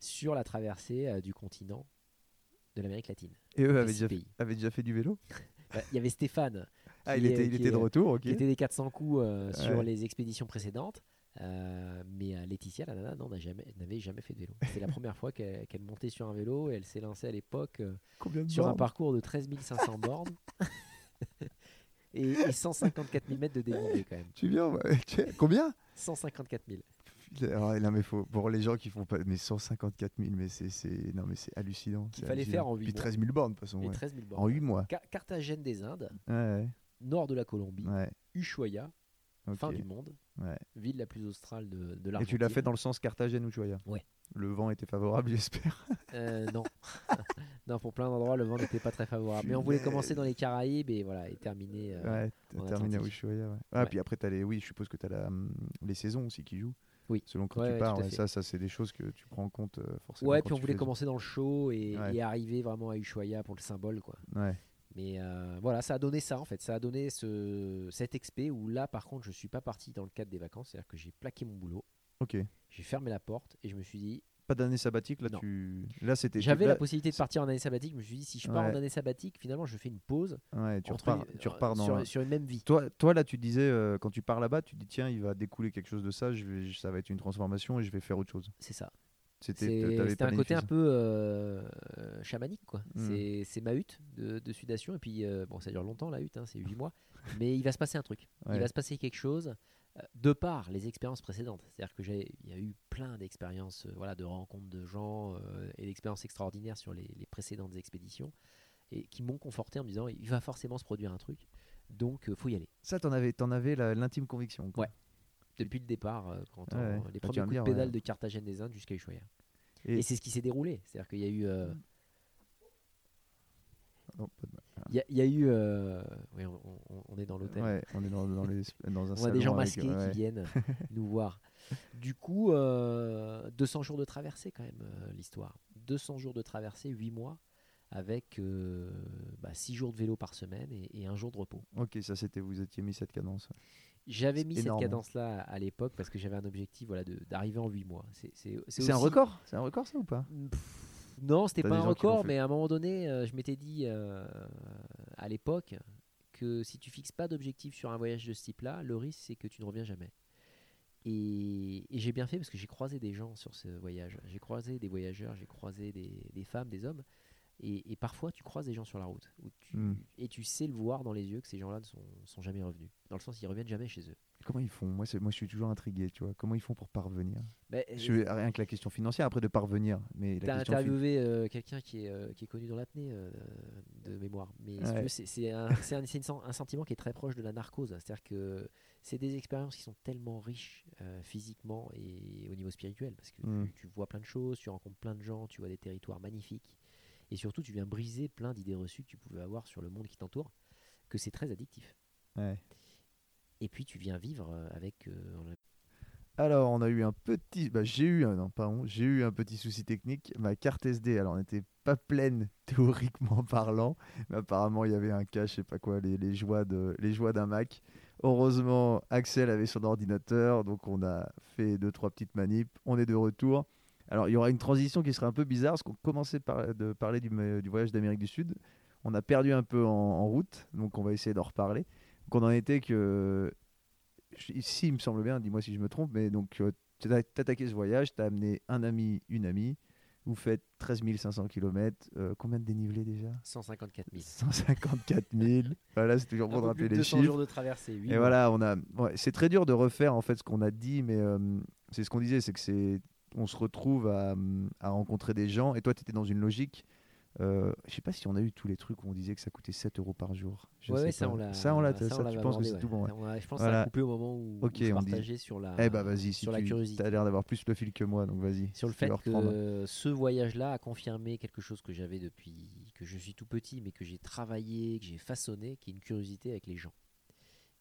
sur la traversée euh, du continent de l'Amérique latine. Et eux avaient déjà, avaient déjà fait du vélo? <laughs> Bah, Il y avait Stéphane Ah, il était, il était de retour, ok. qui était des 400 coups euh, sur Ouais. les expéditions précédentes. Euh, mais euh, Laetitia, la nana, jamais, n'avait jamais fait de vélo. C'était la première fois qu'elle montait sur un vélo et elle s'est lancée à l'époque euh, sur un parcours de 13 500 bornes <laughs> et, et 154 000 mètres de dénivelé quand même. Tu viens tu- Combien? 154 000. Ah, non, mais faut, pour les gens qui font pas. Mais 154 000, mais c'est c'est- c'est hallucinant. C'est fallait hallucinant. faire en huit Puis mois. 13 000 bornes, de toute façon. Et ouais. 13 000 bornes. En 8 mois. Ca- Carthagène des Indes, Ouais, nord de la Colombie, ouais. Ushuaia, fin du monde, ouais. ville la plus australe de, de Et tu l'as fait dans le sens Carthagène ou Ushuaia? Ouais. Le vent était favorable, <laughs> j'espère. Euh, non. <laughs> non, pour plein d'endroits, le vent n'était pas très favorable. Mais on voulait commencer dans les Caraïbes et voilà, et terminer. euh, ouais, terminé à. Ushuaia. Ouais. Ah, Ouais. puis après, as les, oui, je suppose que tu as la, hum, les saisons aussi qui jouent. Oui. Selon quand tu pars, ça, ça c'est des choses que tu prends en compte euh, forcément. Ouais, puis on voulait commencer dans le show et, et arriver vraiment à Ushuaia pour le symbole, quoi. Ouais. Mais euh, voilà, ça a donné ça en fait. Ça a donné ce, cet expé où là, par contre, je suis pas parti dans le cadre des vacances. C'est-à-dire que j'ai plaqué mon boulot, Ok. j'ai fermé la porte et je me suis dit, Pas d'année sabbatique là. Non. Tu... Là, c'était. j'avais la possibilité de partir en année sabbatique. Je me suis dit, si je pars Ouais. en année sabbatique, finalement, je fais une pause. Ouais, tu entre repars, une- tu repars dans. sur, sur une même vie. Toi, toi, là, tu disais, euh, quand tu pars là-bas, tu dis, tiens, il va découler quelque chose de ça, je vais, ça va être une transformation et je vais faire autre chose. C'est ça. C'était un côté un peu euh, chamanique, quoi. Mm. C'est- ma hutte de, de sudation. Et puis, euh, bon, ça dure longtemps, la hutte, hein, c'est 8 mois. <laughs> Mais il va se passer un truc. Ouais. Il va se passer quelque chose euh, de par les expériences précédentes. C'est-à-dire que j'ai, il y a eu plein d'expériences, voilà, de rencontres de gens et d'expériences extraordinaires sur les, les précédentes expéditions et qui m'ont conforté en me disant il va forcément se produire un truc. Donc, faut y aller. Ça, t'en avais, t'en avais l'intime conviction. quoi. Ouais. Depuis le départ, euh, quand Ouais, les Bah, premiers coups dire, de pédale ouais. de Carthagène des Indes jusqu'à Ushuaia. Et- Et, c'est ce qui s'est déroulé. C'est-à-dire qu'il y a eu. euh, Oh, de mal. Il y, a- il y a eu. euh, oui, on, on- on est dans l'hôtel. Ouais, on est dans, dans, les, dans un <laughs> On a des gens masqués qui viennent <laughs> nous voir. Du coup, euh, 200 jours de traversée quand même, l'histoire. 200 jours de traversée, 8 mois, avec 6 jours de vélo par semaine et, et un jour de repos. Ok, ça c'était, vous étiez mis cette cadence. J'avais mis énorme, hein. cette cadence-là à, l'époque parce que j'avais un objectif voilà, d'arriver en 8 mois. C'est un record C'est un record ça ou pas? Pff, Non, c'était pas un record, mais à un moment donné, euh, je m'étais dit euh, à l'époque que si tu fixes pas d'objectif sur un voyage de ce type-là, le risque c'est que tu ne reviens jamais. Et, et j'ai bien fait parce que j'ai croisé des gens sur ce voyage. J'ai croisé des voyageurs, j'ai croisé des, des femmes, des hommes. Et, et parfois, tu croises des gens sur la route. où tu- Hmm. Et tu sais le voir dans les yeux que ces gens-là ne sont, sont jamais revenus. Dans le sens, ils reviennent jamais chez eux. Comment ils font? Moi, je suis toujours intrigué, tu vois. Comment ils font pour parvenir? Mais, Je Rien que la question financière, après de parvenir. Mais question fin- interviewé euh, quelqu'un qui est, euh, qui est connu dans l'apnée euh, de mémoire. Mais tu Ouais. c'est un, sentiment qui est très proche de la narcose. C'est-à-dire que c'est des expériences qui sont tellement riches physiquement et au niveau spirituel. Parce que Mm. tu, tu vois plein de choses, tu rencontres plein de gens, tu vois des territoires magnifiques. Et surtout, tu viens briser plein d'idées reçues que tu pouvais avoir sur le monde qui t'entoure, que c'est très addictif. Ouais. Et puis, tu viens vivre euh, avec. euh, Alors, on a eu un petit. Bah, j'ai eu un. Non, pardon. J'ai eu un petit souci technique. Ma carte SD, alors, n'était pas pleine <laughs> théoriquement parlant. Mais apparemment, il y avait un cas, je sais pas quoi, les, les joies de les joies d'un Mac. Heureusement, Axel avait son ordinateur. Donc, on a fait deux, trois petites manips. On est de retour. Alors, il y aura une transition qui sera un peu bizarre parce qu'on commençait par, de parler du, voyage d'Amérique du Sud. on a perdu un peu en, en route, donc on va essayer d'en reparler. Donc on en était que. Ici, il me semble bien, dis-moi si je me trompe, mais donc tu as attaqué ce voyage, tu as amené un ami, une amie. Vous faites 13 500 km. combien de dénivelé déjà? 154 000. 154 000. voilà, c'est toujours bon de rappeler les 200 chiffres. jours de traversée. Et voilà, on a. Ouais, c'est très dur de refaire en fait ce qu'on a dit, mais euh, c'est ce qu'on disait, c'est que c'est. On se retrouve à, à, rencontrer des gens. Et toi, tu étais dans une logique euh, je sais pas si on a eu tous les trucs où on disait que ça coûtait 7 euros par jour. Je ouais, ça, on l'a. Ça, on l'a. Ça, tu penses que c'est tout bon. je pense que ça a coupé au moment où, Ok, on, on partageait sur la. Eh bah vas-y, si sur la curiosité. Tu as l'air d'avoir plus le fil que moi, donc vas-y. Sur le fait que ce voyage-là a confirmé quelque chose que j'avais depuis que je suis tout petit, mais que j'ai travaillé, que j'ai façonné, qui est une curiosité avec les gens.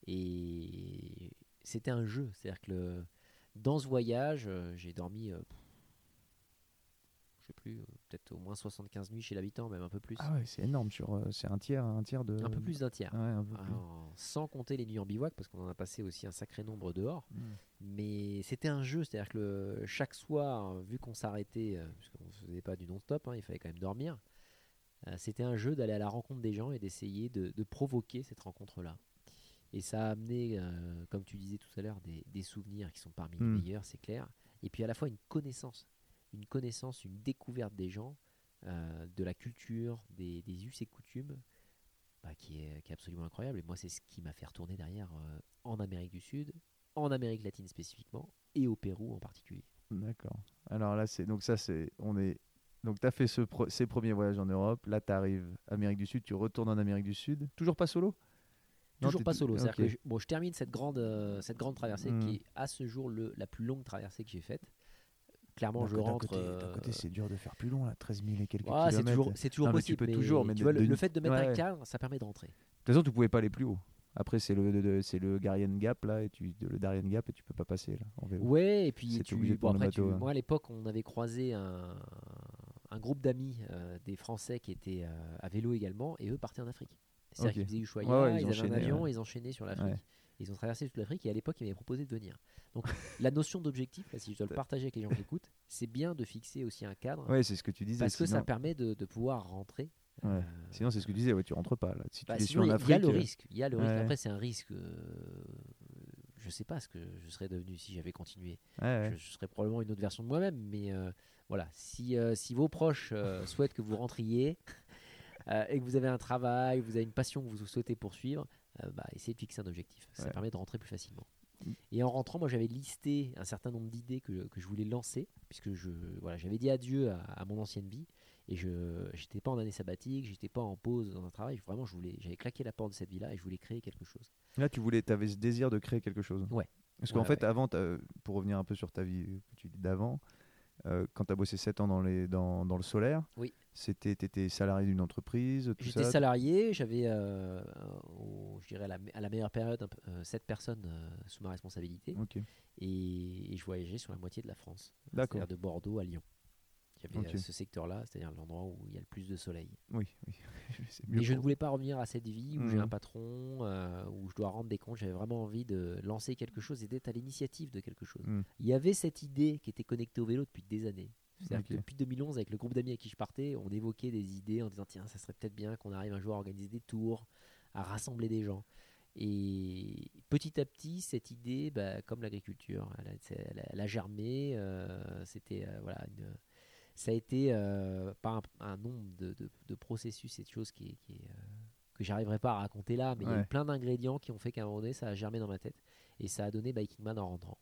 Et c'était un jeu, c'est-à-dire que le... dans ce voyage, euh, j'ai dormi. Euh, je sais plus, euh, peut-être au moins 75 nuits chez l'habitant, même un peu plus. Ah ouais, c'est énorme, sur, c'est un tiers, un tiers de. Un peu plus d'un tiers. Ouais, sans compter les nuits en bivouac, parce qu'on en a passé aussi un sacré nombre dehors. Hmm. Mais c'était un jeu, c'est-à-dire que le, chaque soir, vu qu'on s'arrêtait, puisqu'on ne faisait pas du non-stop, hein, il fallait quand même dormir, c'était un jeu d'aller à la rencontre des gens et d'essayer de, provoquer cette rencontre-là. Et ça a amené, comme tu disais tout à l'heure, des, des souvenirs qui sont parmi les hmm. meilleurs, c'est clair. Et puis à la fois une connaissance une connaissance, une découverte des gens, euh, de la culture, des, des us et coutumes, bah, qui, est, qui, est, absolument incroyable. Et moi, c'est ce qui m'a fait retourner derrière euh, en Amérique du Sud, en Amérique latine spécifiquement, et au Pérou en particulier. D'accord. Alors là, c'est donc ça, c'est on est donc tu as fait ce ces premiers voyages en Europe. Là, tu arrives Amérique du Sud, tu retournes en Amérique du Sud. Toujours pas solo? Toujours pas solo. Que je, bon, je termine cette grande, euh, cette grande traversée qui hmm. est à ce jour le, la plus longue traversée que j'ai faite clairement, je rentre. D'un côté, côté c'est dur de faire plus long, là, 13 000 et quelques ah, kilomètres. C'est toujours, c'est toujours possible. Mais toujours, mais tu vois, le, fait de mettre un cadre, ça permet de rentrer. De toute façon, tu pouvais pas aller plus haut. Après, c'est le, c'est le Gap là, et tu, le Darien Gap et tu peux pas passer là. En vélo. Ouais, et puis tu, bon, après, tu, moi à l'époque, on avait croisé un, un groupe d'amis, euh, des Français qui étaient euh, à vélo également, et eux partaient en Afrique. C'est-à-dire qu'ils faisaient Ushuaïa, ouais, ils, ils avaient un avion, ils enchaînaient sur l'Afrique. Ils ont traversé toute l'Afrique et à l'époque, ils m'avaient proposé de venir. Donc, la notion d'objectif, si je dois le partager avec les gens qui écoutent, c'est bien de fixer aussi un cadre. Oui, c'est ce que tu disais. Parce que ça permet de, de pouvoir rentrer. Euh, sinon, c'est ce que tu disais, ouais, tu rentres pas. Là. Si bah, il y a le euh, risque. Il y a le risque. Après, c'est un risque. Euh, je sais pas ce que je serais devenu si j'avais continué. Je, serais probablement une autre version de moi-même. Mais voilà, si, si vos proches souhaitent que vous rentriez et que vous avez un travail, vous avez une passion que vous souhaitez poursuivre, bah, essayez de fixer un objectif. Ça permet de rentrer plus facilement. Et en rentrant, moi j'avais listé un certain nombre d'idées que, que, je voulais lancer, puisque je voilà, j'avais dit adieu à, mon ancienne vie et je n'étais pas en année sabbatique, j'étais pas en pause dans un travail. Vraiment, je voulais, j'avais claqué la porte de cette vie-là et je voulais créer quelque chose. Là, tu voulais, avais ce désir de créer quelque chose. Ouais. Parce qu'en fait, avant, pour revenir un peu sur ta vie que tu dis d'avant, euh, quand tu as bossé 7 ans dans, les, dans, dans le solaire, oui. C'était tu étais salarié d'une entreprise J'étais salarié, j'avais, euh, je dirais à la, meilleure période, 7 euh, personnes sous ma responsabilité. Et, et, je voyageais sur la moitié de la France, c'est-à-dire de Bordeaux à Lyon. Il y avait ce secteur-là, c'est-à-dire l'endroit où il y a le plus de soleil. Oui, oui. <laughs> Mais je ne voulais pas revenir à cette vie où j'ai un mmh. patron, euh, où je dois rendre des comptes. J'avais vraiment envie de lancer quelque chose et d'être à l'initiative de quelque chose. Mmh. Il y avait cette idée qui était connectée au vélo depuis des années. C'est-à-dire que depuis 2011, avec le groupe d'amis à qui je partais, on évoquait des idées en disant tiens, ça serait peut-être bien qu'on arrive un jour à organiser des tours, à rassembler des gens. Et petit à petit, cette idée, bah, comme l'agriculture, elle, a germé. Euh, c'était euh, voilà une ça a été euh, pas un, nombre de, de, processus et de choses qui, qui euh, que j'arriverai pas à raconter là, mais il y a eu plein d'ingrédients qui ont fait qu'à un moment donné, ça a germé dans ma tête et ça a donné Biking Man en rentrant.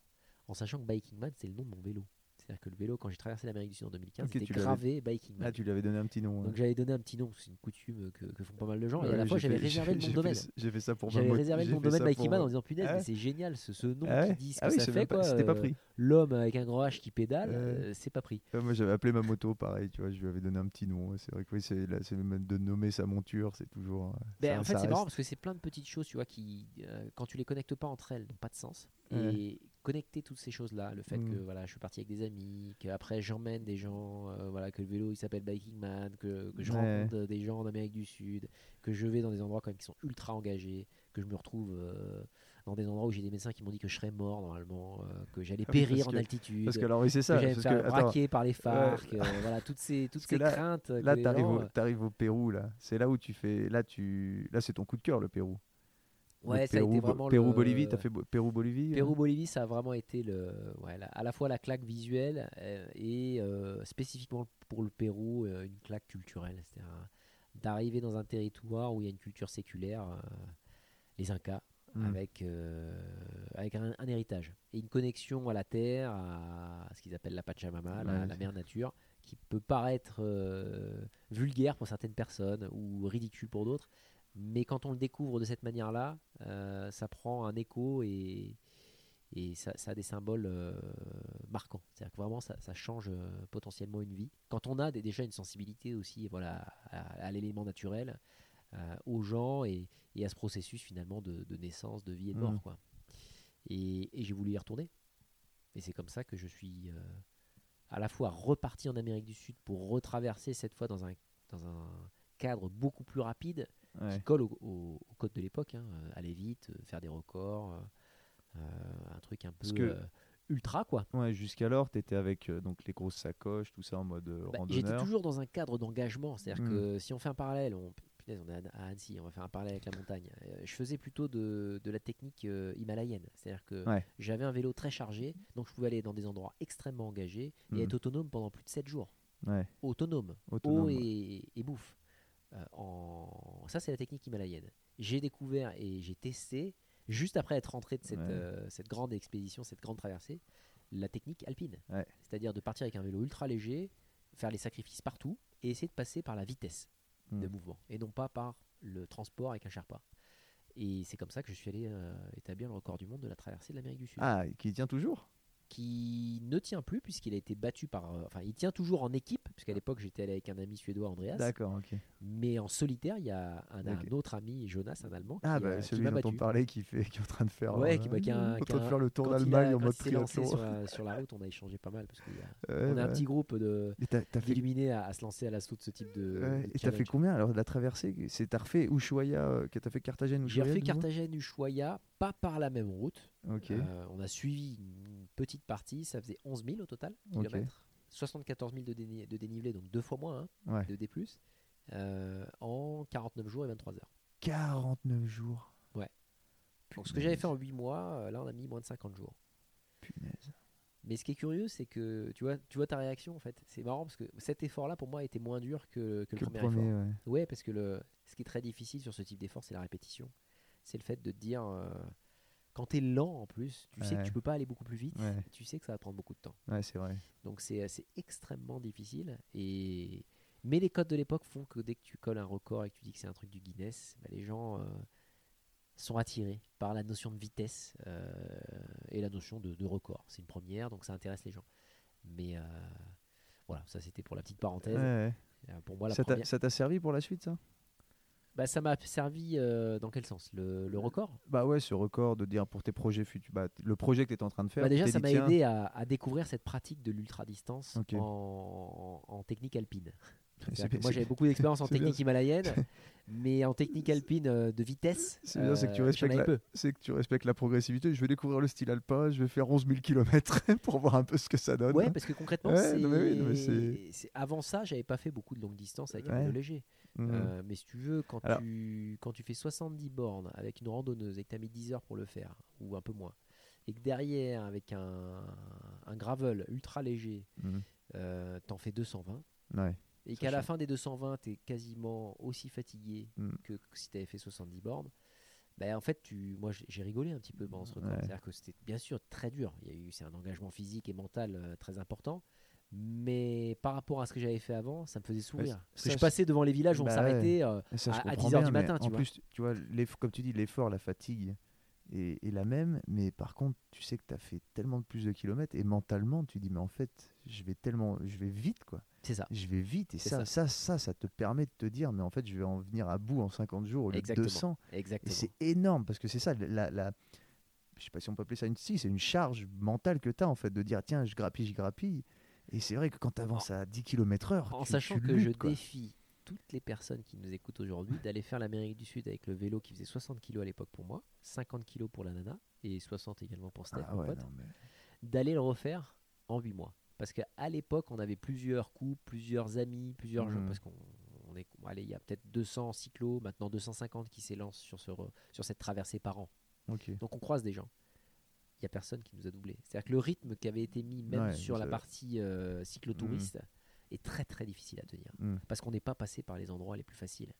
En sachant que Biking Man, c'est le nom de mon vélo. C'est-à-dire que le vélo, quand j'ai traversé l'Amérique du Sud en 2015, okay, c'était gravé Biking Man. Ah, tu lui avais donné un petit nom. Donc j'avais donné un petit nom, c'est une coutume que, que, font pas mal de gens. et à la fois, j'avais réservé le nom de domaine. J'ai fait ça pour J'avais réservé le nom de domaine Biking Man en disant punaise, mais c'est génial ce, ce nom ah qui dit ce que ah ça fait. Pas pris. L'homme avec un grand H qui pédale, euh, c'est pas pris. moi j'avais appelé ma moto pareil, tu vois, je lui avais donné un petit nom. C'est vrai que oui, c'est de nommer sa monture, c'est toujours. Euh, ben, en fait, c'est marrant parce que c'est plein de petites choses, tu vois, qui, euh, quand tu les connectes pas entre elles, n'ont pas de sens. Et connecter toutes ces choses-là, le fait que mm. voilà, je suis parti avec des amis, qu'après j'emmène des gens, euh, voilà, que le vélo il s'appelle Biking Man, que, que je rencontre des gens en Amérique du Sud, que je vais dans des endroits quand même qui sont ultra engagés, que je me retrouve euh, dans des endroits où j'ai des médecins qui m'ont dit que je serais mort normalement, euh, que j'allais Ah périr en que- altitude, Parce que alors oui, c'est que ça. j'allais me parce faire que, braquer par les euh, voilà toutes ces <laughs> toutes que ces là- craintes. que là, t'arrives au, au Pérou là. C'est là où tu fais, là tu, là c'est ton coup de cœur le Pérou. Ouais, ça a Pérou, été Bo- vraiment Pérou le- Bolivie, t'as fait Bo- Pérou Bolivie. euh Pérou Bolivie, ça a vraiment été le, ouais, la- à la fois la claque visuelle euh, et euh, spécifiquement pour le Pérou euh, une claque culturelle, c'est-à-dire d'arriver dans un territoire où il y a une culture séculaire, euh, les Incas, Mm. avec, euh, avec un, un héritage et une connexion à la terre, à, ce qu'ils appellent la Pachamama, la, Ouais, la mère nature, qui peut paraître vulgaire pour certaines personnes ou ridicule pour d'autres. Mais quand on le découvre de cette manière-là, euh, ça prend un écho et, et ça, ça a des symboles euh, marquants. C'est-à-dire que vraiment, ça, ça change euh, potentiellement une vie. Quand on a des- déjà une sensibilité aussi voilà, à, à l'élément naturel, aux gens et, et à ce processus finalement de, de naissance, de vie et de mort. Mhm. Quoi. Et, et j'ai voulu y retourner. Et c'est comme ça que je suis à la fois reparti en Amérique du Sud pour retraverser cette fois dans un, dans un cadre beaucoup plus rapide Ouais. qui colle au, au- au code de l'époque, hein, euh, aller vite, euh, faire des records, euh, un truc un peu que- ultra quoi. Ouais, jusqu'alors, tu étais avec euh, donc les grosses sacoches, tout ça en mode euh, Bah, J'étais toujours dans un cadre d'engagement, c'est-à-dire Mm. que si on fait un parallèle, on, punaise, on est à Annecy, on va faire un parallèle avec la montagne. Euh, je faisais plutôt de, de la technique himalayenne, c'est-à-dire que Ouais. j'avais un vélo très chargé, donc je pouvais aller dans des endroits extrêmement engagés et Mm. être autonome pendant plus de 7 jours. Ouais, Autonome, autonome. eau et, et bouffe. Euh, en... Ça, c'est la technique himalayenne. J'ai découvert et j'ai testé, juste après être rentré de cette, Ouais. euh, cette grande expédition, cette grande traversée, la technique alpine. Ouais. C'est-à-dire de partir avec un vélo ultra léger, faire les sacrifices partout et essayer de passer par la vitesse de Mm. mouvement et non pas par le transport avec un Sherpa. Et c'est comme ça que je suis allé euh, établir le record du monde de la traversée de l'Amérique du Sud Ah, qui tient toujours? Qui ne tient plus puisqu'il a été battu par. euh, Enfin, il tient toujours en équipe, puisqu'à l'époque j'étais allé avec un ami suédois, Andreas. D'accord, ok. Mais en solitaire, il y a un, autre ami, Jonas, un Allemand, Ah, qui, bah, celui dont on parlait qui, fait, qui est en train de faire. Ouais, euh, qui, bah, qui a un- en train de faire le tour d'Allemagne en mode triathlon. sur la, sur la route, on a échangé pas mal parce qu'on Ouais, a un petit groupe de t'as fait, d'illuminés à, à se lancer à l'assaut de ce type de. ouais, de et t'as fait combien alors de la traversée? C'est t'as refait Ushuaia, euh, que t'as fait Carthagène J'ai Ushuaia refait Carthagène, Ushuaia, pas par la même route. Ok. Euh, on a suivi une petite partie, ça faisait 11 000 au total, kilomètres. 74 000 de, déni- de dénivelé, donc deux fois moins hein, Ouais. de D+, euh, en 49 jours et 23 heures. 49 jours. Donc ce que j'avais fait en 8 mois, euh, là on a mis moins de 50 jours. Punaise. Mais ce qui est curieux, c'est que tu vois, tu vois ta réaction en fait. C'est marrant parce que cet effort-là pour moi était moins dur que, que le Que le premier, premier, effort. ouais. Ouais, parce que le, ce qui est très difficile sur ce type d'effort, c'est la répétition. C'est le fait de te dire, euh, quand tu es lent en plus, tu sais que tu peux pas aller beaucoup plus vite, Ouais. tu sais que ça va prendre beaucoup de temps. Ouais, c'est vrai. Donc c'est c'est extrêmement difficile. Et... Mais les codes de l'époque font que dès que tu colles un record et que tu dis que c'est un truc du Guinness, bah, les gens euh, sont attirés par la notion de vitesse euh, et la notion de, de record. C'est une première, donc ça intéresse les gens. Mais euh, voilà, ça c'était pour la petite parenthèse. Euh, Pour moi, la Ça t'a première... ça t'a servi pour la suite, ça? Bah, ça m'a servi euh, dans quel sens? Le, le record? Bah ouais, ce record de dire pour tes projets futurs, bah, le projet que tu étais en train de faire. Bah, Déjà, ça m'a aidé à, à découvrir cette pratique de l'ultra-distance en technique alpine. Moi, j'avais beaucoup d'expérience en bien. technique himalayenne, mais en technique alpine euh, de vitesse, C'est bien, c'est que tu euh, respectes la- c'est que tu respectes la progressivité. Je vais découvrir le style alpin, je vais faire 11 000 km pour voir un peu ce que ça donne. Ouais, parce que concrètement, Ouais, c'est... non, mais oui, non, mais c'est- c'est- avant ça, j'avais pas fait beaucoup de longue distance avec un vélo léger. Euh, mais si tu veux, quand, Alors- tu, quand tu fais 70 bornes avec une randonneuse et que tu as mis 10 heures pour le faire, ou un peu moins, et que derrière, avec un, un gravel ultra léger, Mhm. euh, t'en fais 220, Ouais. Et qu'à la fin des 220, tu es quasiment aussi fatigué Mm. que, si tu avais fait 70 bornes, ben en fait, tu, moi j'ai rigolé un petit peu pendant ce record. Ouais. C'est-à-dire que c'était bien sûr très dur. Il y a eu, c'est un engagement physique et mental euh, très important. Mais par rapport à ce que j'avais fait avant, ça me faisait sourire. Parce que je passais devant les villages où on Bah s'arrêtait. euh, à- à comprends 10 heures bien, du mais matin, tu En vois. plus, tu vois, comme tu dis, l'effort, la fatigue est, est la même, mais par contre, tu sais que tu as fait tellement de plus de kilomètres et mentalement, tu dis, mais en fait, je vais tellement, je vais vite, quoi. C'est ça. Je vais vite et ça, ça, ça, ça, te permet de te dire, mais en fait, je vais en venir à bout en 50 jours au lieu Exactement. de 200. Et Exactement. c'est énorme parce que c'est ça, la, la, je sais pas si on peut appeler ça une si, c'est une charge mentale que tu as en fait de dire, tiens, je grappille, je grappille. Et c'est vrai que quand tu avances à 10 km/h, En tu, sachant tu que je quoi. défie toutes les personnes qui nous écoutent aujourd'hui d'aller faire l'Amérique du Sud avec le vélo qui faisait 60 kg à l'époque pour moi, 50 kg pour la nana et 60 également pour Steph, Ah ouais, mais- d'aller le refaire en 8 mois. Parce qu'à l'époque, on avait plusieurs couples, plusieurs amis, plusieurs gens. Mhm. Parce qu'on on est, allez, il y a peut-être 200 cyclos, maintenant 250 qui s'élancent sur, ce sur cette traversée par an. Donc on croise des gens. Il n'y a personne qui nous a doublé. C'est-à-dire que le rythme qui avait été mis même Ouais, sur la partie euh, cyclotouriste est très très difficile à tenir. Hmm. Parce qu'on n'est pas passé par les endroits les plus faciles.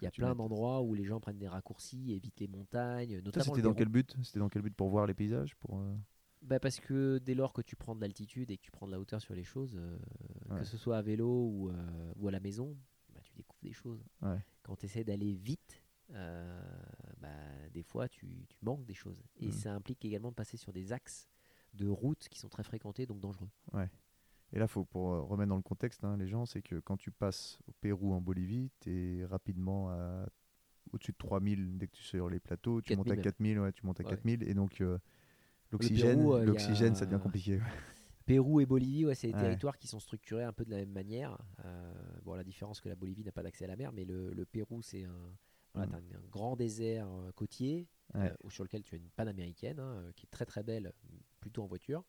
Il y a Tu plein d'endroits où les gens prennent des raccourcis, évitent les montagnes, Ça, notamment c'était dans quel but? C'était dans quel but pour voir les paysages pour, euh, Bah, parce que dès lors que tu prends de l'altitude et que tu prends de la hauteur sur les choses, euh, Ouais. que ce soit à vélo ou, euh, ou à la maison, bah, tu découvres des choses. Ouais. Quand tu essaies d'aller vite, euh, bah, des fois tu, tu manques des choses. Et Mhm. ça implique également de passer sur des axes de routes qui sont très fréquentés, donc dangereux. Et là, faut pour remettre dans le contexte, hein, les gens, c'est que quand tu passes au Pérou, en Bolivie, tu es rapidement à au-dessus de 3000 dès que tu es sur les plateaux. Tu montes 4000 à même. 4000, ouais, tu montes à Ouais. 4000. Et donc, euh, l'oxygène, euh, a- l'oxygène ça devient compliqué. <laughs> Pérou et Bolivie, ouais, c'est des Ouais. territoires qui sont structurés un peu de la même manière. Euh, bon, la différence que la Bolivie n'a pas d'accès à la mer, mais le, le Pérou, c'est un, voilà, Mm. t'as un, un grand désert euh, côtier Ouais. euh, sur lequel tu as une panaméricaine hein, euh, qui est très très belle, plutôt en voiture,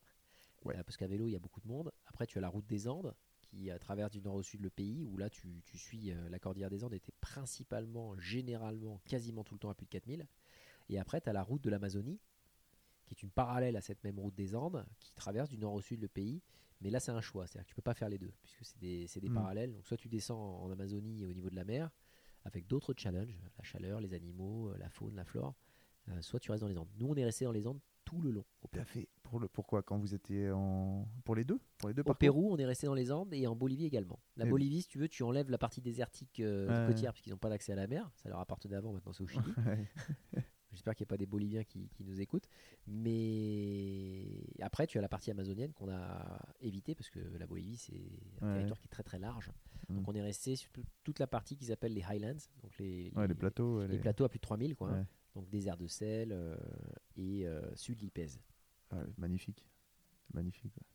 parce qu'à vélo il y a beaucoup de monde. Après, tu as la route des Andes qui traverse du nord au sud le pays, où là tu, tu suis la cordillère des Andes, était principalement, généralement, quasiment tout le temps à plus de 4000. Et après, tu as la route de l'Amazonie, qui est une parallèle à cette même route des Andes, qui traverse du nord au sud le pays. Mais là, c'est un choix, c'est-à-dire que tu peux pas faire les deux, puisque c'est des, c'est des Mm. parallèles. Donc, soit tu descends en Amazonie au niveau de la mer, avec d'autres challenges, la chaleur, les animaux, euh, la faune, la flore, euh, soit tu restes dans les Andes. Nous, on est resté dans les Andes tout le long. Au Pérou, fait pour le pourquoi? Quand vous étiez en pour les deux? Pour les deux Au Pérou, on est resté dans les Andes et en Bolivie également. La Et- Bolivie, si tu veux, tu enlèves la partie désertique euh, côtière, puisqu'ils n'ont pas d'accès à la mer. Ça leur appartenait avant, maintenant c'est au Chili. <laughs> J'espère qu'il n'y a pas des Boliviens qui, qui nous écoutent. Mais après, tu as la partie amazonienne qu'on a évité parce que la Bolivie, c'est un Ouais. territoire qui est très très large. Mm. Donc on est resté sur tout- toute la partie qu'ils appellent les Highlands, donc les, Ouais, les plateaux. les les- plateaux à plus de 3000, quoi. hein. Donc désert de sel euh, et euh, sud Lipèze. Ah, magnifique. Magnifique. ouais.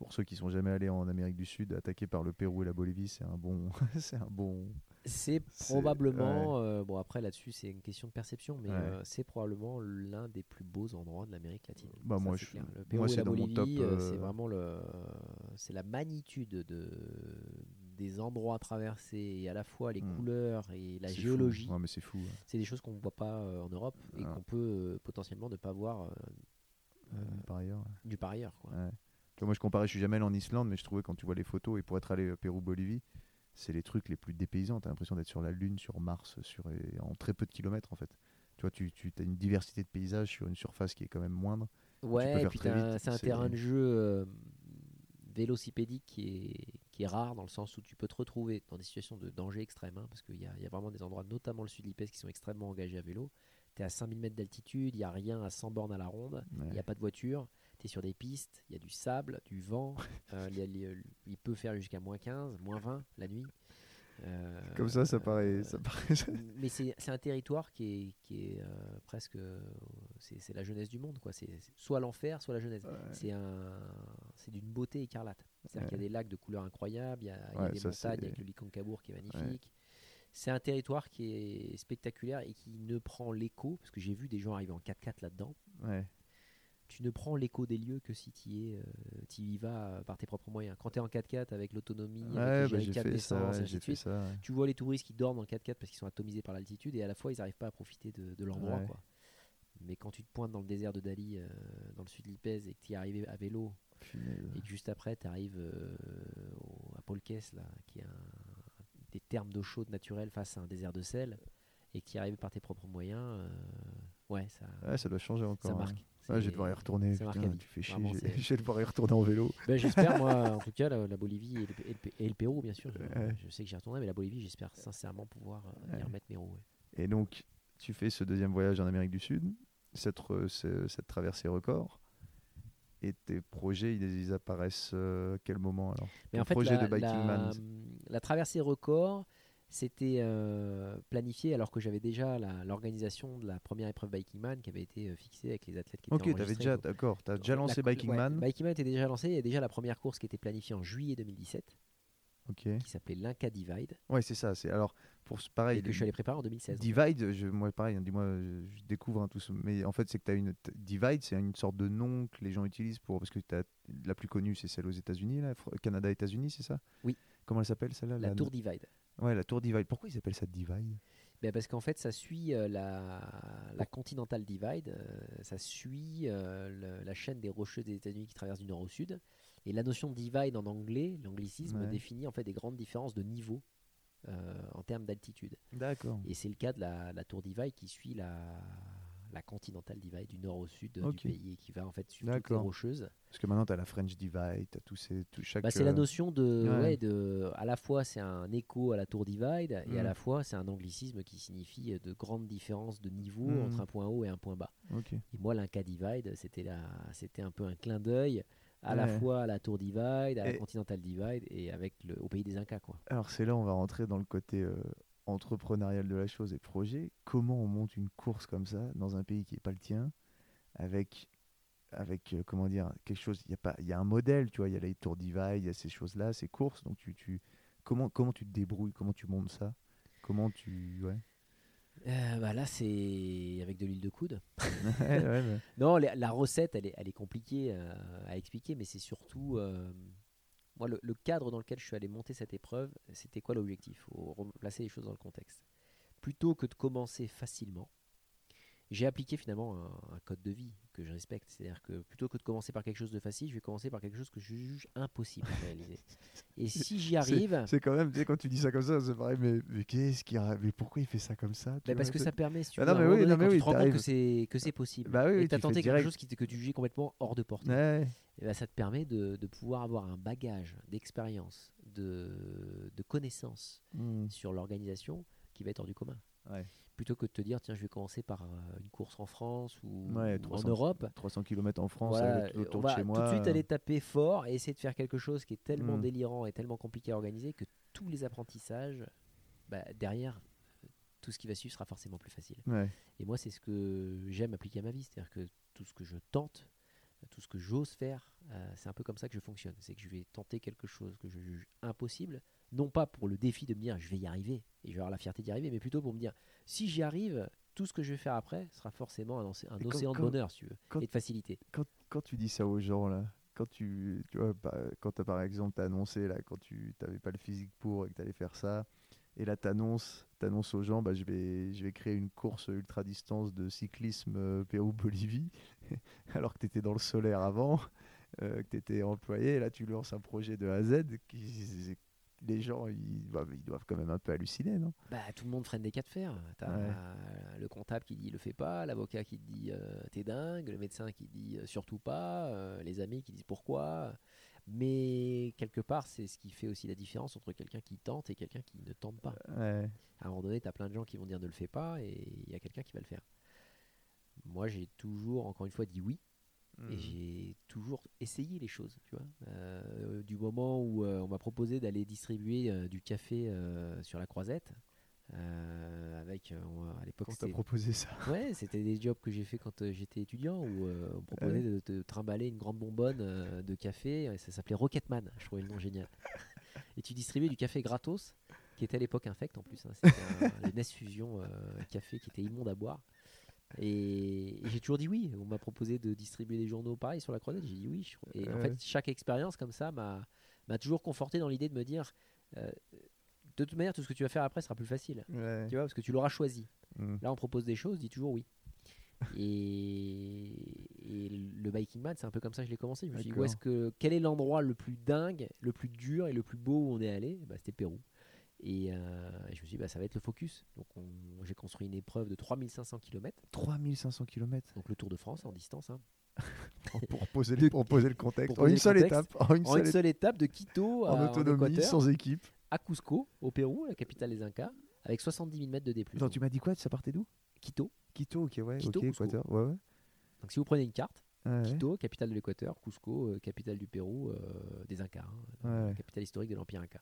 Pour ceux qui sont jamais allés en Amérique du Sud, attaqués par le Pérou et la Bolivie, c'est un bon, <laughs> c'est un bon. C'est probablement, euh, bon après là-dessus c'est une question de perception, mais Ouais. euh, c'est probablement l'un des plus beaux endroits de l'Amérique latine. Bah, Ça, moi, je- clair. Le moi, Pérou et c'est la Bolivie, euh, c'est vraiment le, c'est la magnitude de des endroits traversés et à la fois les Mm. couleurs et la géologie. Ouais, mais c'est fou. ouais. C'est des choses qu'on ne voit pas euh, en Europe et Ah. qu'on peut euh, potentiellement ne pas voir Euh, par ailleurs. du par ailleurs. Quoi. ouais. Tu vois, moi, je comparais, je suis jamais allé en Islande, mais je trouvais quand tu vois les photos et pour être allé au Pérou-Bolivie, c'est les trucs les plus dépaysants. T'as l'impression d'être sur la Lune, sur Mars, sur en très peu de kilomètres en fait. Tu vois, tu, tu as une diversité de paysages sur une surface qui est quand même moindre. Ouais, un- c'est un terrain de jeu euh, vélocipédique qui est, qui est rare dans le sens où tu peux te retrouver dans des situations de danger extrême, hein, parce qu'il y a, il y a vraiment des endroits, notamment le sud Lipès, qui sont extrêmement engagés à vélo. Tu es à 5000 mètres d'altitude, il n'y a rien à 100 bornes à la ronde, il Ouais. n'y a pas de voiture, tu es sur des pistes, il y a du sable, du vent, <laughs> euh, il, y a les- il peut faire jusqu'à moins 15, moins 20 la nuit. Euh, Comme ça, ça euh, paraît. Ça paraît... <laughs> mais c'est un territoire qui est, qui est presque. c'est la jeunesse du monde, quoi. C'est soit l'enfer, soit la jeunesse. Ouais. C'est un, c'est d'une beauté écarlate. C'est-à-dire qu'il y a des lacs de couleurs incroyables, il y a, il y a Ouais, des ça, montagnes avec le Likonkabour qui est magnifique. C'est un territoire qui est spectaculaire et qui ne prend l'écho, parce que j'ai vu des gens arriver en 4x4 là-dedans. Ouais. Tu ne prends l'écho des lieux que si tu y, es, euh, y vas euh, par tes propres moyens. Quand tu es en 4x4 avec l'autonomie, Ouais, avec les ouais, ouais. tu vois les touristes qui dorment dans le 4x4 parce qu'ils sont atomisés par l'altitude et à la fois ils n'arrivent pas à profiter de, de l'endroit. Mais quand tu te pointes dans le désert de Dali, euh, dans le sud de Lipèze, et que tu y arrives à vélo, et que juste après tu arrives à Polkes, là, qui est un- des termes d'eau chaude naturelle face à un désert de sel, et que tu y arrives par tes propres moyens, euh, ouais, ça, Ouais, ça doit changer encore. ça hein. Ouais, je vais devoir y retourner. putain, tu fais chier. Vraiment, <laughs> Je vais devoir y retourner en vélo. Ben, j'espère, moi, <laughs> en tout cas, la, la Bolivie et le, et le P- et le Pérou, bien sûr. Je, Ouais. je sais que j'y retournerai, mais la Bolivie, j'espère sincèrement pouvoir euh, y remettre mes roues. Et donc, tu fais ce deuxième voyage en Amérique du Sud, cette, cette traversée record. Et tes projets, ils, ils apparaissent euh, à quel moment alors? Mais en fait, projet la, de Biking la- Man, la traversée record, c'était euh, planifié alors que j'avais déjà la- l'organisation de la première épreuve Biking Man qui avait été euh, fixée avec les athlètes qui Ok, étaient t'avais enregistrés, déjà, d'accord, t'as déjà la lancé cou- Biking ouais, Man. Biking Man était déjà lancé. Il y a déjà la première course qui était planifiée en juillet 2017. Ok. qui s'appelait l'Inca Divide Ouais, c'est ça. C'est alors pour ce- pareil. et que je suis allé préparer en 2016. Divide, je, moi pareil, hein, dis-moi, je, je découvre hein, tout ça. Mais en fait, c'est que tu as une. Divide, c'est une sorte de nom que les gens utilisent pour. Parce que t'as- la plus connue, c'est celle aux États-Unis, là, Fr- Canada, États-Unis, c'est ça? Oui. Comment elle s'appelle celle-là? La Tour Divide. Ouais, la Tour Divide. Pourquoi ils appellent ça Divide? Ben parce qu'en fait, ça suit euh, la, la Continental Divide, euh, ça suit euh, le- la chaîne des rocheuses des États-Unis qui traverse du nord au sud. Et la notion de divide en anglais, l'anglicisme, Ouais. définit en fait des grandes différences de niveau en termes d'altitude. D'accord. Et c'est le cas de la, la Tour Divide qui suit la, la Continental Divide du nord au sud euh, du pays qui va en fait suivre toutes les rocheuses. Parce que maintenant, tu as la French Divide, tu as tous ces. Tout, chaque, Bah, c'est la euh, notion de, ouais. ouais, de, à la fois c'est un écho à la tour divide et à Mm. la fois c'est un anglicisme qui signifie de grandes différences de niveau Mm. entre un point haut et un point bas. Et moi l'Inca divide c'était un peu un clin d'œil à la fois à la tour divide, à la continental divide et avec le, au pays des Incas quoi. Alors, c'est là on va rentrer dans le côté euh, entrepreneurial de la chose et projet. Comment on monte une course comme ça dans un pays qui n'est pas le tien avec. Avec, euh, comment dire, quelque chose. Il y, a pas- il y a un modèle, tu vois, il y a les tours divide, il y a ces choses-là, ces courses. Donc, tu, tu, comment, comment tu te débrouilles Comment tu montes ça Comment tu. Ouais. Euh, bah là c'est avec de l'huile de coude. <laughs> Ouais, ouais, ouais. Non, la, la recette, elle est, elle est compliquée euh, à expliquer, mais c'est surtout. Moi, le, le cadre dans lequel je suis allé monter cette épreuve, c'était quoi l'objectif? Il faut replacer les choses dans le contexte? Plutôt que de commencer facilement, j'ai appliqué finalement un, un code de vie que je respecte. C'est-à-dire que plutôt que de commencer par quelque chose de facile, je vais commencer par quelque chose que je juge impossible à réaliser. Et <laughs> si j'y arrive. C'est quand même, tu sais, quand tu dis ça comme ça, c'est pareil, mais, mais qu'est-ce qui a- Mais pourquoi il fait ça comme ça? Bah, parce que ça permet, si tu Ah veux, non, à un mais moment oui, donné, non, mais quand tu oui, te rends compte que c'est que c'est possible, Bah oui, et tu as tenté quelque chose qui, que tu jugeais complètement hors de portée. Ouais. Eh ben, ça te permet de, de pouvoir avoir un bagage d'expérience, de, de connaissances Mm. sur l'organisation qui va être hors du commun. Ouais. Plutôt que de te dire, tiens, je vais commencer par euh, une course en France ou, Ouais, ou en 300 Europe. 300 km en France Voilà, autour de chez moi. tout de suite euh, aller taper fort et essayer de faire quelque chose qui est tellement Mm. délirant et tellement compliqué à organiser que tous les apprentissages, bah, derrière, tout ce qui va suivre sera forcément plus facile. Ouais. Et moi, c'est ce que j'aime appliquer à ma vie. C'est-à-dire que tout ce que je tente, tout ce que j'ose faire, euh, c'est un peu comme ça que je fonctionne. C'est que je vais tenter quelque chose que je juge impossible, non pas pour le défi de me dire je vais y arriver et je vais avoir la fierté d'y arriver, mais plutôt pour me dire si j'y arrive, tout ce que je vais faire après sera forcément un, un quand- océan quand- de bonheur, si tu veux, quand- et de facilité. Quand, tu dis ça aux gens, là, quand tu, tu vois, bah, quand t'as, par exemple, t'as annoncé, là, quand tu n'avais pas le physique pour et que tu allais faire ça, et là, tu annonces, aux gens, bah, je, vais, je vais créer une course ultra-distance de cyclisme euh, Pérou-Bolivie, <laughs> alors que tu étais dans le solaire avant, euh, que tu étais employé, et là, tu lances un projet de A à Z, qui, les gens, ils doivent, ils doivent quand même un peu halluciner, non? Bah, tout le monde freine des cas de fer. T'as Ouais. le comptable qui dit le fais pas, l'avocat qui dit euh, t'es dingue, le médecin qui dit euh, surtout pas, euh, les amis qui disent pourquoi? Mais quelque part, c'est ce qui fait aussi la différence entre quelqu'un qui tente et quelqu'un qui ne tente pas. Ouais. À un moment donné, t'as plein de gens qui vont dire ne le fais pas et il y a quelqu'un qui va le faire. Moi, j'ai toujours, encore une fois, dit oui. Et Mm. j'ai toujours essayé les choses, tu vois. Euh, du moment où euh, on m'a proposé d'aller distribuer euh, du café sur la croisette, avec, à l'époque, Quand t'as proposé ça <laughs> ouais, c'était des jobs que j'ai fait quand j'étais étudiant, où on me proposait de te trimballer une grande bonbonne de café, et ça s'appelait Rocketman, je trouvais le nom génial. <laughs> Et tu distribuais du café gratos, qui était à l'époque infect en plus, hein, c'était un, <laughs> les Nest Fusion café qui était immonde à boire. Et, et j'ai toujours dit oui. On m'a proposé de distribuer des journaux pareil sur la croisette. J'ai dit oui. je- Et en fait, chaque expérience comme ça m'a toujours conforté dans l'idée de me dire euh, de toute manière, tout ce que tu vas faire après sera plus facile. Ouais. Tu vois, parce que tu l'auras choisi. Mm. Là, on propose des choses, dis toujours oui. Et, et le Biking Man, c'est un peu comme ça que je l'ai commencé. Je me suis dit, où est-ce que, quel est l'endroit le plus dingue, le plus dur et le plus beau où on est allé? Bah, C'était Pérou. Et, euh, et je me suis dit, bah, ça va être le focus. Donc, on- j'ai construit une épreuve de 3500 km, 3500 km donc le Tour de France en distance. hein. <laughs> pour poser, le, pour poser le contexte. <laughs> en une le seule étape. En une En seule une seule étape de Quito en à, autonomie, Équateur, sans équipe. à Cusco, au Pérou, la capitale des Incas, avec 70 000 mètres de D+. Attends, tu m'as dit quoi? Ça partait d'où? Quito. Quito, ok, ouais. Quito, ok, Cusco. Équateur. Ouais, ouais. Donc, si vous prenez une carte, ouais. Quito, capitale de l'Équateur, Cusco, euh, capitale du Pérou, euh, des Incas, hein, ouais. capitale historique de l'Empire Inca,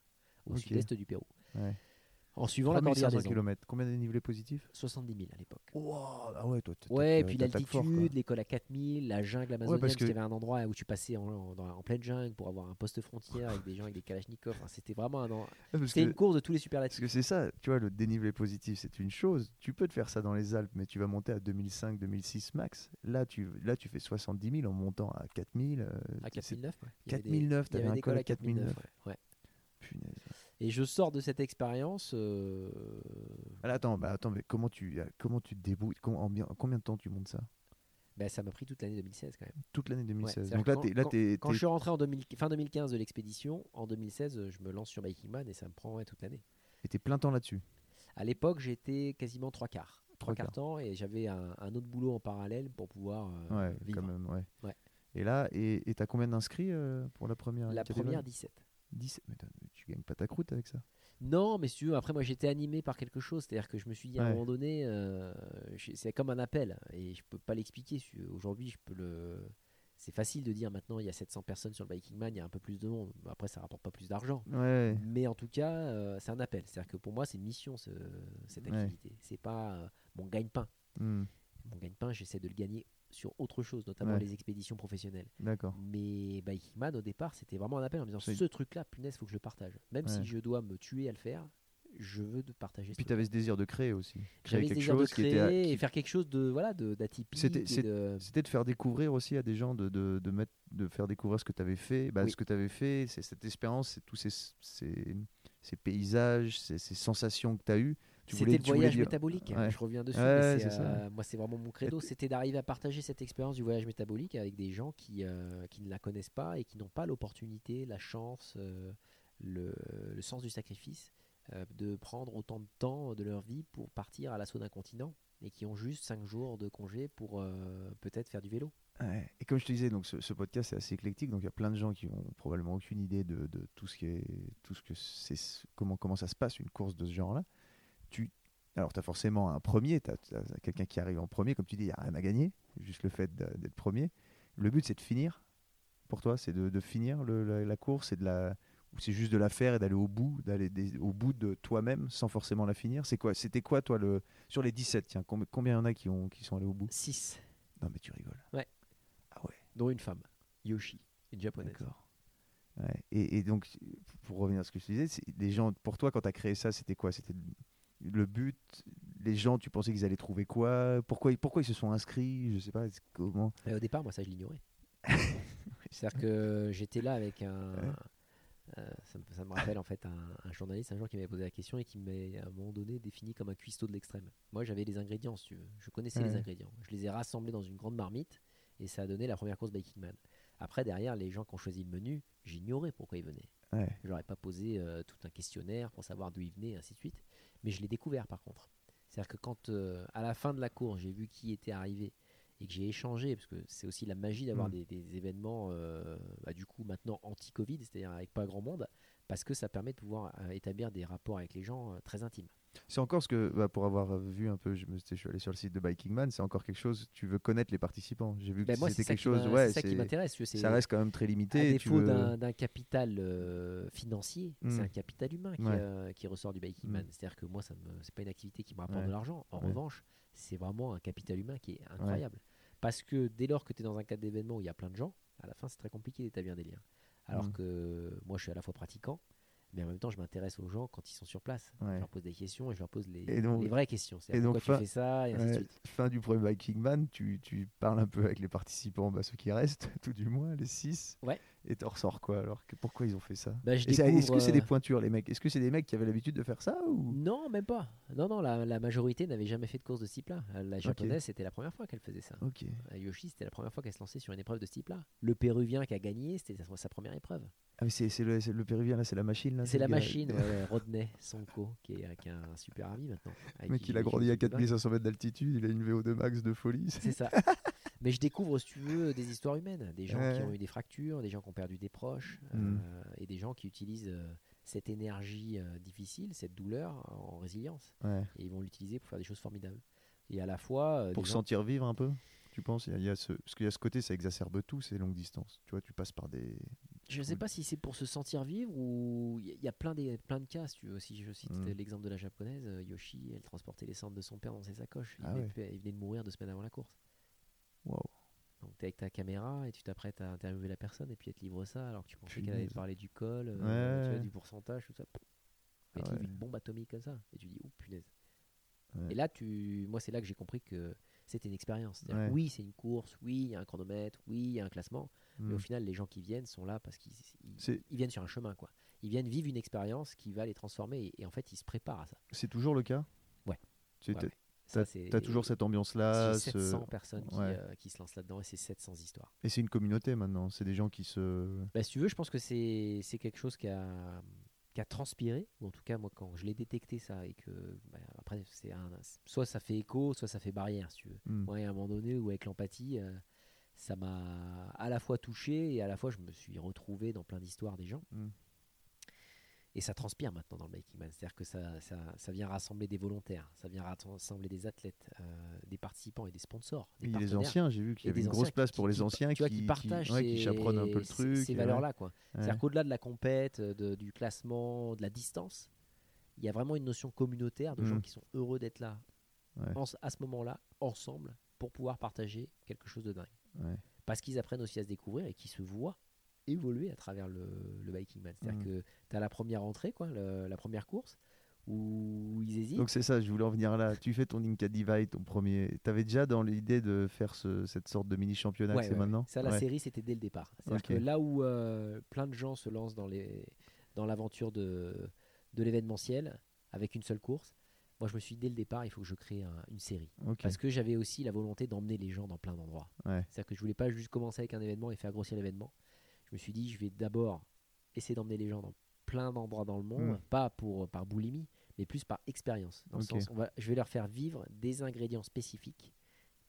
au sud-est du Pérou. Ouais. En suivant la cordillère 3500 des km. Combien de dénivelés positifs? 70 000 à l'époque. Wow, ah ouais, toi, Ouais, et puis l'altitude, l'école à 4000, la jungle amazonienne, parce parce qu'il y avait un endroit où tu passais en, en- dans- en pleine jungle pour avoir un poste frontière avec des gens avec des kalachnikovs. Enfin, c'était vraiment un. parce C'était une course de tous les Parce superlatifs. que c'est ça, tu vois, le dénivelé positif, c'est une chose. Tu peux te faire ça dans les Alpes, mais tu vas monter à 2005, 2006 max. Là, tu, là, tu fais 70 000 en montant à 4000. euh, À c'est- 4009, ouais. Il y avait des- 4009, il y t'avais un cols à 4009. ouais, ouais. Punaise. Et je sors de cette expérience. euh, Alors, attends, bah, attends, mais comment tu, comment tu te débrouilles? En bien- Combien de temps tu montes ça? Bah, ça m'a pris toute l'année 2016 quand même. Toute l'année 2016. c'est-à-dire Donc là, quand- là, je suis rentré en 2000 fin 2015 de l'expédition, en 2016, euh, je me lance sur Biking Man et ça me prend ouais, toute l'année. et t'es plein temps là-dessus? À l'époque, j'étais quasiment trois quarts. Trois quarts temps et j'avais un, un autre boulot en parallèle pour pouvoir euh, ouais, vivre. quand même, ouais. Et là, et t'as combien d'inscrits euh, pour la première La première 17. 17. Mais tu gagnes pas ta croûte avec ça. Non, mais si tu veux, après moi j'étais animé par quelque chose, c'est-à-dire que je me suis dit à un moment donné, euh, c'est comme un appel et je peux pas l'expliquer. Si- Aujourd'hui, je peux le. C'est facile de dire maintenant il y a 700 personnes sur le Biking Man, il y a un peu plus de monde. Après, ça rapporte pas plus d'argent. Ouais. Mais en tout cas, euh, c'est un appel. C'est-à-dire que pour moi, c'est une mission ce- cette Ouais. activité. C'est pas euh, mon gagne-pain. Hmm, Mon gagne-pain, j'essaie de le gagner sur autre chose, notamment Ouais. les expéditions professionnelles. D'accord. Mais Biking Man, au départ, c'était vraiment un appel en me disant ce truc-là, punaise, faut que je le partage. Même Ouais. si je dois me tuer à le faire, je veux de partager. Et puis tu avais ce désir de créer aussi. J'avais ce quelque désir de chose qui créer était à- et qui- faire quelque chose de voilà de d'atypique. C'était- de- de faire découvrir aussi à des gens, de, de, de mettre, de faire découvrir ce que tu avais fait. Bah, Oui. Ce que tu avais fait, c'est cette expérience, c'est tous ces, ces, ces paysages, ces, ces sensations que tu as eues. C'était le voyage dire- métabolique. Ouais. Je reviens dessus. Ouais, mais euh, moi, c'est vraiment mon credo. C'était d'arriver à partager cette expérience du voyage métabolique avec des gens qui, euh, qui ne la connaissent pas et qui n'ont pas l'opportunité, la chance, euh, le, le sens du sacrifice de prendre autant de temps de leur vie pour partir à l'assaut d'un continent et qui ont juste 5 jours de congé pour peut-être faire du vélo. Ouais. Et comme je te disais, donc ce, ce podcast est assez éclectique, donc il y a plein de gens qui ont probablement aucune idée de, de tout ce qui est, tout ce que c'est, comment comment ça se passe une course de ce genre-là. Tu, alors tu as forcément un premier, tu as, quelqu'un qui arrive en premier, comme tu dis, il n'y a rien à gagner, juste le fait d'être premier. Le but c'est de finir. Pour toi, c'est de, de finir le- la, la course, c'est de la, ou c'est juste de la faire et d'aller au bout, d'aller au bout de toi-même sans forcément la finir? C'est quoi C'était quoi toi le sur les 17 Tiens, combi- combien il y en a qui ont qui sont allés au bout? 6, Non mais tu rigoles. Ouais. Ah ouais. dont une femme, Yoshi, une japonaise. D'accord. Ouais. Et, et donc, pour revenir à ce que je disais, les gens, pour toi, quand tu as créé ça, c'était quoi? C'était le but Les gens, tu pensais qu'ils allaient trouver quoi? Pourquoi, pourquoi ils se sont inscrits? Je sais pas, comment? Et au départ, moi, ça, je l'ignorais. <laughs> C'est-à-dire que j'étais là avec un. Ouais. euh, ça, me, ça me rappelle en fait un, un journaliste un jour qui m'avait posé la question et qui m'avait à un moment donné défini comme un cuistot de l'extrême. Moi j'avais les ingrédients, si tu veux. Je connaissais les ingrédients. Je les ai rassemblés dans une grande marmite et ça a donné la première course Biking Man. Après, derrière, les gens qui ont choisi le menu, j'ignorais pourquoi ils venaient. Ouais. Ai pas posé euh, tout un questionnaire pour savoir d'où ils venaient, et ainsi de suite. Mais je l'ai découvert par contre. C'est-à-dire que quand, euh, à la fin de la course, j'ai vu qui était arrivé et que j'ai échangé, parce que c'est aussi la magie d'avoir Mm. des, des événements, euh, bah, du coup, maintenant anti-Covid, c'est-à-dire avec pas grand monde, parce que ça permet de pouvoir euh, établir des rapports avec les gens très intimes. C'est encore ce que, bah, pour avoir vu un peu, je, me, je suis allé sur le site de Biking Man, c'est encore quelque chose, tu veux connaître les participants. J'ai vu que Ben, c'était quelque chose, ouais, c'est ça qui m'intéresse. ça reste quand même très à limité. tu défaut veux- d'un capital euh, financier, Mm. c'est un capital humain qui, Ouais. euh, qui ressort du Biking Mm. Man. C'est-à-dire que moi, ça me, c'est pas une activité qui me rapporte Ouais. de l'argent. En revanche, c'est vraiment un capital humain qui est incroyable. Parce que dès lors que tu es dans un cadre d'événement où il y a plein de gens, à la fin, c'est très compliqué d'établir des liens. Alors Mm. que moi, je suis à la fois pratiquant, mais en même temps, je m'intéresse aux gens quand ils sont sur place. Ouais. Je leur pose des questions et je leur pose les, donc- les vraies questions. C'est pourquoi fin- tu fais ça et ainsi de Ouais, suite. fin du premier Biking Man, tu, tu parles un peu avec les participants, bah, ceux qui restent, <laughs> tout du moins, les 6. Ouais. Et t'en ressors quoi alors que, Pourquoi ils ont fait ça? Bah, Est-ce que c'est des euh, pointures, les mecs? Est-ce que c'est des mecs qui avaient l'habitude de faire ça ou... Non, même pas. Non, non, la, la majorité n'avait jamais fait de course de ce type-là. Euh, La japonaise, c'était la première fois qu'elle faisait ça. Ok. Euh, Yoshi, c'était la première fois qu'elle se lançait sur une épreuve de ce type-là. Le Péruvien qui a gagné, c'était sa, sa première épreuve. Ah, mais c'est le, le péruvien là, c'est la machine là C'est la machine, ouais, Rodney Sonko, qui est, qui est un super ami maintenant. avec Le mec, qui a grandi à chez Cuba. 4500 mètres d'altitude, il a une VO2 max de folie. C'est ça. <laughs> Mais je découvre, si tu veux, des histoires humaines. Des gens qui ont eu des fractures, des gens qui ont perdu des proches, Mm. euh, et des gens qui utilisent euh, cette énergie euh, difficile, cette douleur en résilience. Ouais. Et ils vont l'utiliser pour faire des choses formidables. Et à la fois. euh, Pour sentir vivre un peu, tu penses? Il y a, il y a ce... Parce qu'il y a ce côté, ça exacerbe tout, ces longues distances. Tu vois, tu passes par des. Je sais pas si c'est pour se sentir vivre ou il y, a plein, des, plein de cas. Si tu veux je cite Mm. l'exemple de la japonaise, euh, Yoshi, elle transportait les cendres de son père dans ses sacoches. Il, Ah venait, ouais. de- il venait de mourir deux semaines avant la course. Waouh. Donc tu es avec ta caméra et tu t'apprêtes à interviewer la personne et puis elle te livre ça alors que tu pensais qu'elle allait te parler du col, euh, tu vois, du pourcentage, tout ça. Elle Ah te livre une bombe atomique comme ça. Et tu dis, oh punaise. Ouais. Et là, tu... moi, c'est là que j'ai compris que c'était une expérience. Ouais. Oui, c'est une course, oui, il y a un chronomètre, oui, il y a un classement. Mais au Mm. final, les gens qui viennent sont là parce qu'ils ils- C'est ils viennent sur un chemin. quoi. Ils viennent vivre une expérience qui va les transformer et, et en fait, ils se préparent à ça. c'est toujours le cas? Ouais. Tu Ouais, t'as toujours cette ambiance-là c'est ce- 700 personnes qui, ouais. euh, qui se lancent là-dedans et c'est 700 histoires. Et c'est une communauté maintenant. C'est des gens qui se. Bah, si tu veux, je pense que c'est quelque chose qui a, qui a transpiré, ou en tout cas, moi, quand je l'ai détecté, ça, et que bah, après, c'est un, soit ça fait écho, soit ça fait barrière, si tu veux. Mm. Moi, à un moment donné, où avec l'empathie, euh, ça m'a à la fois touché et à la fois, je me suis retrouvé dans plein d'histoires des gens. Mm. Et ça transpire maintenant dans le Making Man. C'est-à-dire que ça, ça, ça vient rassembler des volontaires, ça vient rassembler des athlètes, euh, des participants et des sponsors. Des a les anciens, j'ai vu qu'il y Et avait une grosse place qui- pour les anciens qui, qui qui- partagent ouais, ces- chaperonnent un peu le truc. ces et valeurs-là. quoi. ouais. C'est-à-dire qu'au-delà de la compète, de- du classement, de la distance, il y a vraiment une notion communautaire de gens Mm. qui sont heureux d'être là Ouais. en- à ce moment-là, ensemble, pour pouvoir partager quelque chose de dingue. Ouais. Parce qu'ils apprennent aussi à se découvrir et qu'ils se voient évoluer à travers le, le Biking Man. C'est-à-dire Mm. que tu as la première entrée, quoi, le- la première course, où ils hésitent. Donc c'est ça, je voulais en venir là. Tu fais ton Inca Divide, ton premier. T'avais déjà dans l'idée de faire ce- cette sorte de mini championnat Ouais, que c'est ouais, maintenant Ça, la Ouais. série, c'était dès le départ. C'est-à-dire que là où euh, plein de gens se lancent dans les dans l'aventure de, de l'événementiel avec une seule course, moi je me suis dit dès le départ, il faut que je crée un- une série. Parce que j'avais aussi la volonté d'emmener les gens dans plein d'endroits. Ouais. C'est-à-dire que je voulais pas juste commencer avec un événement et faire grossir l'événement. Je me suis dit, je vais d'abord essayer d'emmener les gens dans plein d'endroits dans le monde, Mm. pas pour par boulimie, mais plus par expérience. Dans le sens, on va, je vais leur faire vivre des ingrédients spécifiques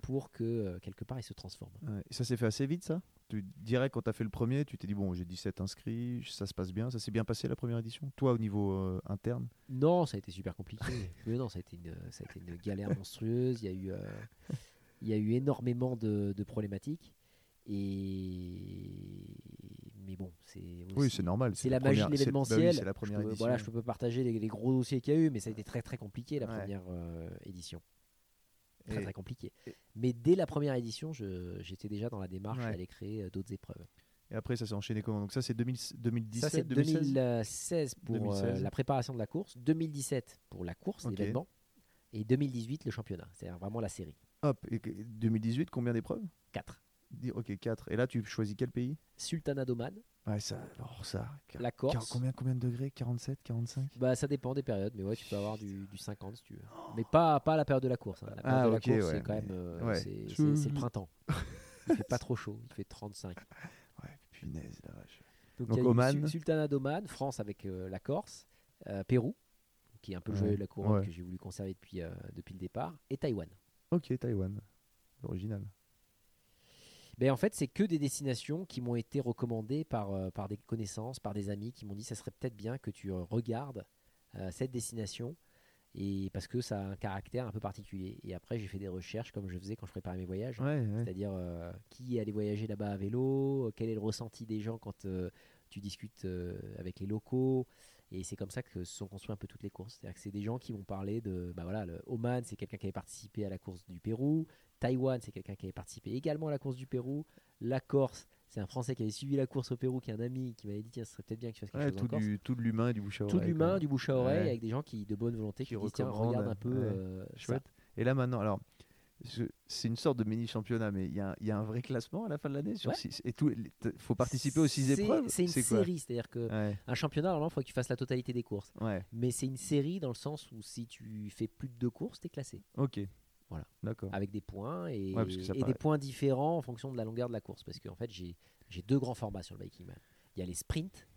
pour que euh, quelque part ils se transforment. Ouais. Et ça s'est fait assez vite, ça? Tu dirais quand tu as fait le premier, tu t'es dit, bon, j'ai 17 inscrits, ça se passe bien, ça s'est bien passé la première édition? Toi, au niveau euh, interne? Non, ça a été super compliqué. <laughs> Mais non, ça a été une, ça a été une galère monstrueuse. Il y a eu, euh, il y a eu énormément de, de problématiques. Et mais bon, c'est Oui, c'est normal. c'est la magie de c'est- bah oui, l'événementiel. Voilà, je peux partager les, les gros dossiers qu'il y a eu, mais ça a été très très compliqué la Ouais. première euh, édition. Très Et- très compliqué. et- Mais dès la première édition, j'étais déjà dans la démarche Ouais. à aller créer euh, d'autres épreuves. Et après, ça s'est enchaîné comment? Donc ça, c'est 2000 2017, ça c'est 2016 2016 pour euh, 2016. la préparation de la course, 2017 pour la course, l'événement, et 2018 le championnat. C'est-à-dire vraiment la série. Hop, et que- 2018, combien d'épreuves? 4. Dis- Ok, 4. Et là, tu choisis quel pays? Sultanat d'Oman, Ouais, ça, alors ça. quar- la Corse. Combien, combien de degrés? 47, 45 Bah, ça dépend des périodes, mais ouais, tu peux avoir du, du 50 si tu veux. Mais pas, pas à la période de la course. hein. La période Ah, de la ok, course, ouais, c'est quand mais- même euh, ouais. c'est- c'est c'est le printemps. <laughs> Il fait pas trop chaud, il fait 35. <laughs> Ouais, punaise, la vache. Donc, Oman. Sul- Sultanat d'Oman, France avec euh, la Corse, euh, Pérou, qui est un peu le joyau de la couronne ouais. que j'ai voulu conserver depuis, euh, depuis le départ, et Taïwan. Ok, Taïwan. L'original. Ben, en fait, c'est que des destinations qui m'ont été recommandées par, euh, par des connaissances, par des amis qui m'ont dit ça serait peut-être bien que tu euh, regardes euh, cette destination et parce que ça a un caractère un peu particulier. Et après, j'ai fait des recherches comme je faisais quand je préparais mes voyages. Ouais, ouais. C'est-à-dire euh, qui est allé voyager là-bas à vélo, quel est le ressenti des gens quand tu discutes avec les locaux. Et c'est comme ça que se sont construites un peu toutes les courses. C'est-à-dire que c'est des gens qui vont parler de. Bah voilà, le Oman, c'est quelqu'un qui avait participé à la course du Pérou. Taïwan, c'est quelqu'un qui avait participé également à la course du Pérou. La Corse, c'est un Français qui avait suivi la course au Pérou, qui est un ami, qui m'avait dit tiens, ce serait peut-être bien que tu fasses quelque Ouais, chose en tout, Corse. du, tout de l'humain du bouche à Tout de oreille, l'humain, du bouche à oreille, Ouais. avec des gens qui, de bonne volonté, qui, Qui disent tiens, regarde un peu ouais. euh, ça. Chouette. Et là maintenant, alors, c'est une sorte de mini championnat, mais il y, a un- il y a un vrai classement à la fin de l'année sur Ouais. six- et tout. Il faut participer aux six épreuves. C'est une série, c'est-à-dire que Ouais, un championnat, normalement, il faut que tu fasses la totalité des courses. ouais. Mais c'est une série dans le sens où si tu fais plus de deux courses, tu es classé. Ok. Voilà. D'accord. Avec des points et, des points différents en fonction de la longueur de la course. Parce qu'en fait, j'ai deux grands formats sur le Biking Man. Il y a les sprints.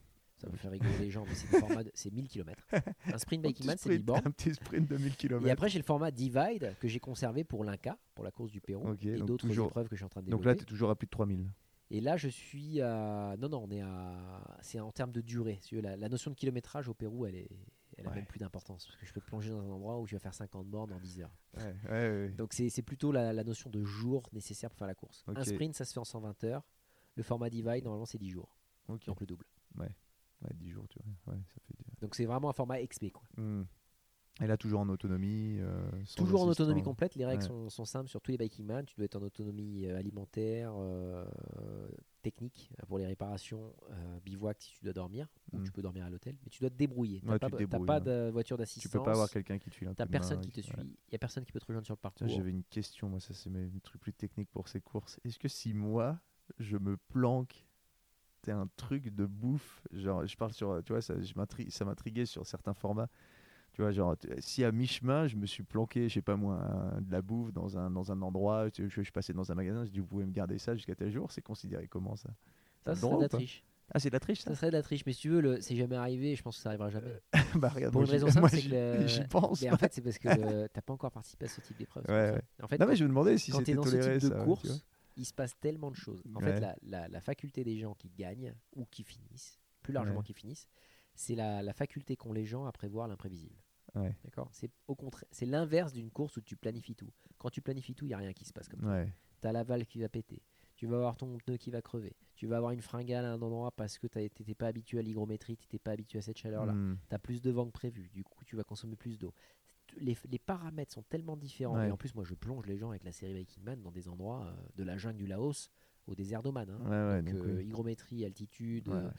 Ça me fait rigoler les gens, mais c'est de- c'est 1000 km. Un <laughs> sprint petit Man, c'est sprint- 1000 bornes. Un petit sprint de 1000 km. Et après, j'ai le format Divide que j'ai conservé pour l'Inca, pour la course du Pérou, et donc d'autres toujours- épreuves que je suis en train de Donc développer. là, tu es toujours à plus de 3000. Et là, je suis à. Non, non, on est à. C'est en termes de durée. La, la notion de kilométrage au Pérou, elle, est... elle a Ouais. même plus d'importance. Parce que je peux plonger dans un endroit où je vais faire 50 bornes en 10 heures. Ouais, ouais, ouais. Donc c'est plutôt la, la notion de jours nécessaire pour faire la course. Un sprint, ça se fait en 120 heures. Le format Divide, normalement, c'est 10 jours. Ok. donc le double. Ouais, 10 jours, tu vois. Ouais, ça fait du- Donc c'est vraiment un format XP. Quoi. Hmm. Et là, toujours en autonomie. euh, Toujours en autonomie complète, les règles Ouais. sont, sont simples sur tous les Biking Man. Tu dois être en autonomie euh, alimentaire, euh, technique pour les réparations, bivouac si tu dois dormir, ou Mm. tu peux dormir à l'hôtel, mais tu dois te débrouiller. Tu Ouais, pas, tu t'as débrouilles, pas de voiture Tu d'assistance. peux pas avoir quelqu'un qui te file un T'as personne main, qui te ouais. suit, il y a personne qui peut te rejoindre sur le parcours. J'avais une question, moi, ça c'est mes trucs plus techniques pour ces courses. Est-ce que si moi, je me planque, t'es un truc de bouffe, genre, je parle sur, tu vois, ça, ça m'intriguait sur certains formats. Tu vois, genre, si à mi-chemin, je me suis planqué, je sais pas moi, un- de la bouffe dans un, dans un endroit, je, je suis passé dans un magasin, je dis, vous pouvez me garder ça jusqu'à tel jour, c'est considéré comment ça? Ça, le ce droit serait de la triche. Ah, c'est de la triche ça? Ça serait de la triche, mais si tu veux, le... c'est jamais arrivé. Je pense que ça arrivera jamais. <laughs> Bah, regarde, Pour une raison <laughs> simple, c'est que le- j'y pense. Mais en fait, c'est parce que le- t'as pas encore participé à ce type d'épreuve. c'est Ouais. En fait, non, mais je me demandais si c'était es dans ce toléré type ça. course. Il se passe tellement de choses. En Ouais. fait, la, la- la faculté des gens qui gagnent ou qui finissent, plus largement Ouais. qui finissent, c'est la, la faculté qu'ont les gens à prévoir l'imprévisible. Ouais. D'accord? C'est au contraire, c'est l'inverse d'une course où tu planifies tout. Quand tu planifies tout, il y a rien qui se passe comme ça. Tu as la valve qui va péter. Tu vas avoir ton pneu qui va crever. Tu vas avoir une fringale à un endroit parce que tu n'étais pas habitué à l'hygrométrie, tu n'étais pas habitué à cette chaleur-là. Hmm. Tu as plus de vent que prévu. Du coup, tu vas consommer plus d'eau. Les, les paramètres sont tellement différents. Ouais. Et en plus, moi, je plonge les gens avec la série Viking Man dans des endroits euh, de la jungle du Laos au désert d'Oman. hein. Ouais, ouais, donc, donc, euh, oui. hygrométrie, altitude, euh,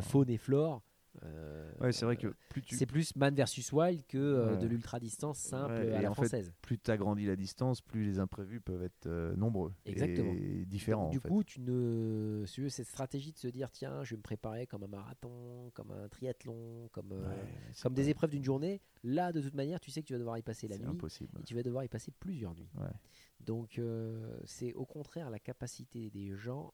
faune et flore. Euh, Ouais, c'est vrai que plus tu, c'est plus man versus wild que euh, Ouais. de l'ultra distance simple Ouais, à la fait, française. plus tu agrandis la distance, plus les imprévus peuvent être euh, nombreux Exactement. et différents. du en fait. coup, tu ne, si tu veux, cette stratégie de se dire tiens, je vais me préparer comme un marathon, comme un triathlon, comme, comme des épreuves d'une journée. Là, de toute manière, tu sais que tu vas devoir y passer la nuit impossible. et tu vas devoir y passer plusieurs nuits. Donc, c'est au contraire la capacité des gens.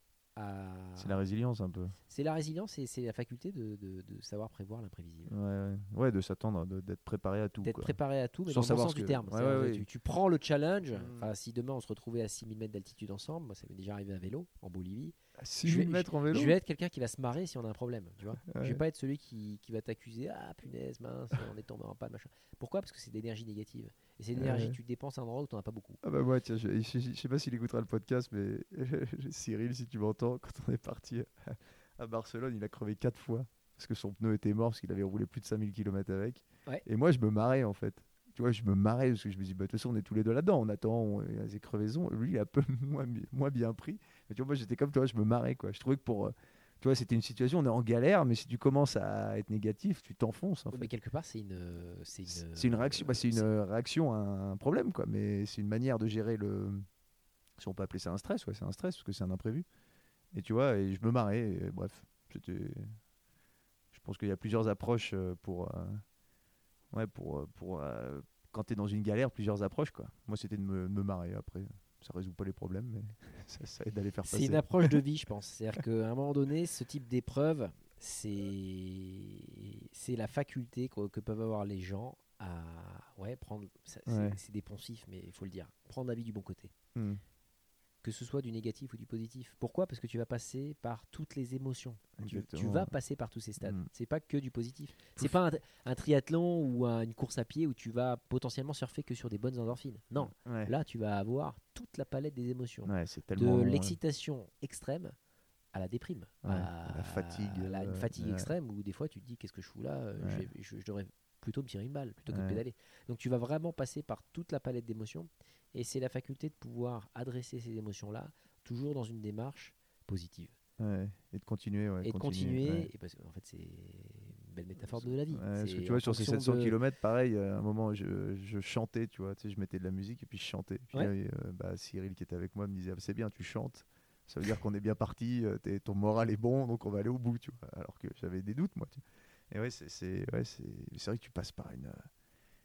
C'est la résilience un peu. C'est la résilience et c'est la faculté de, de- de savoir prévoir l'imprévisible. Ouais, ouais. Ouais, de s'attendre, d'être préparé à tout. D'être préparé à tout, mais Sans dans le savoir sens ce du terme. Ouais, C'est-à-dire, ouais, ouais. Tu, tu prends le challenge. Mm. Si demain on se retrouvait à 6000 mètres d'altitude ensemble, moi ça m'est déjà arrivé à vélo en Bolivie. 6 je vais- 000 mètres en vélo Je vais être quelqu'un qui va se marrer si on a un problème, tu vois. Je Ouais. vais pas être celui qui, qui va t'accuser, ah punaise, mince, on est tombé en panne, machin. Pourquoi? Parce que c'est de l'énergie négative. Et c'est l'énergie que tu dépenses à un endroit où tu n'en as pas beaucoup. Ah bah moi, tiens, je, je, je sais pas s'il écoutera le podcast, mais <laughs> Cyril, si tu m'entends, quand on est parti à Barcelone, il a crevé quatre fois parce que son pneu était mort parce qu'il avait roulé plus de 5000 km avec. Ouais. Et moi, je me marrais en fait. Tu vois, je me marrais parce que je me dis, bah, de toute façon, on est tous les deux là-dedans, on attend, on, il y a des crevaisons. Lui, il a un peu <laughs> moins bien pris. Mais tu vois, moi, j'étais comme toi, je me marrais quoi. Je trouvais que pour. euh, Tu vois, c'était une situation, on est en galère, mais si tu commences à être négatif, tu t'enfonces en Oui, fait. Mais quelque part, c'est une, c'est C'est une, c'est une réaction, bah, c'est une euh, réaction à un problème, quoi. Mais c'est une manière de gérer le. Si on peut appeler ça un stress, ouais, c'est un stress parce que c'est un imprévu. Et tu vois, et je me marrais. et bref, c'était. Je pense qu'il y a plusieurs approches euh, pour. euh, Ouais, pour euh, pour euh, quand t'es dans une galère, plusieurs approches, quoi. Moi, c'était de me, de me marrer. Après, ça résout pas les problèmes, mais <laughs> ça, ça aide à les faire C'est passer. une approche de vie, je <laughs> pense. C'est-à-dire qu'à un moment donné, ce type d'épreuve, c'est c'est la faculté que, que peuvent avoir les gens à ouais, prendre. c'est- Ouais. C'est des poncifs, mais il faut le dire. Prendre la vie du bon côté. Hmm. Que ce soit du négatif ou du positif. Pourquoi? Parce que tu vas passer par toutes les émotions. Tu, vas passer par tous ces stades. Mm. C'est pas que du positif. C'est pas un, un triathlon ou un- une course à pied où tu vas potentiellement surfer que sur des bonnes endorphines. Non. Ouais. Là, tu vas avoir toute la palette des émotions Ouais, de l'excitation extrême à la déprime, Ouais, à la fatigue, à la- une euh, fatigue extrême où des fois tu te dis qu'est-ce que je fous là, euh, je, je- je devrais plutôt me tirer une balle plutôt que de pédaler. Donc tu vas vraiment passer par toute la palette d'émotions et c'est la faculté de pouvoir adresser ces émotions-là toujours dans une démarche positive Ouais, Et de continuer. Ouais, et de continuer. ouais. Et parce en fait, c'est une belle métaphore de la vie. Parce que tu vois, sur ces fonction 700 de- km, pareil, à un moment, je, je chantais, tu vois, tu sais, je mettais de la musique et puis je chantais. Puis là, euh, bah, Cyril qui était avec moi me disait, Ah, c'est bien, tu chantes. Ça veut dire qu'on est bien parti, euh, ton moral est bon, donc on va aller au bout, tu vois. Alors que j'avais des doutes, moi. tu- Et ouais, c'est vrai que tu passes par une. euh,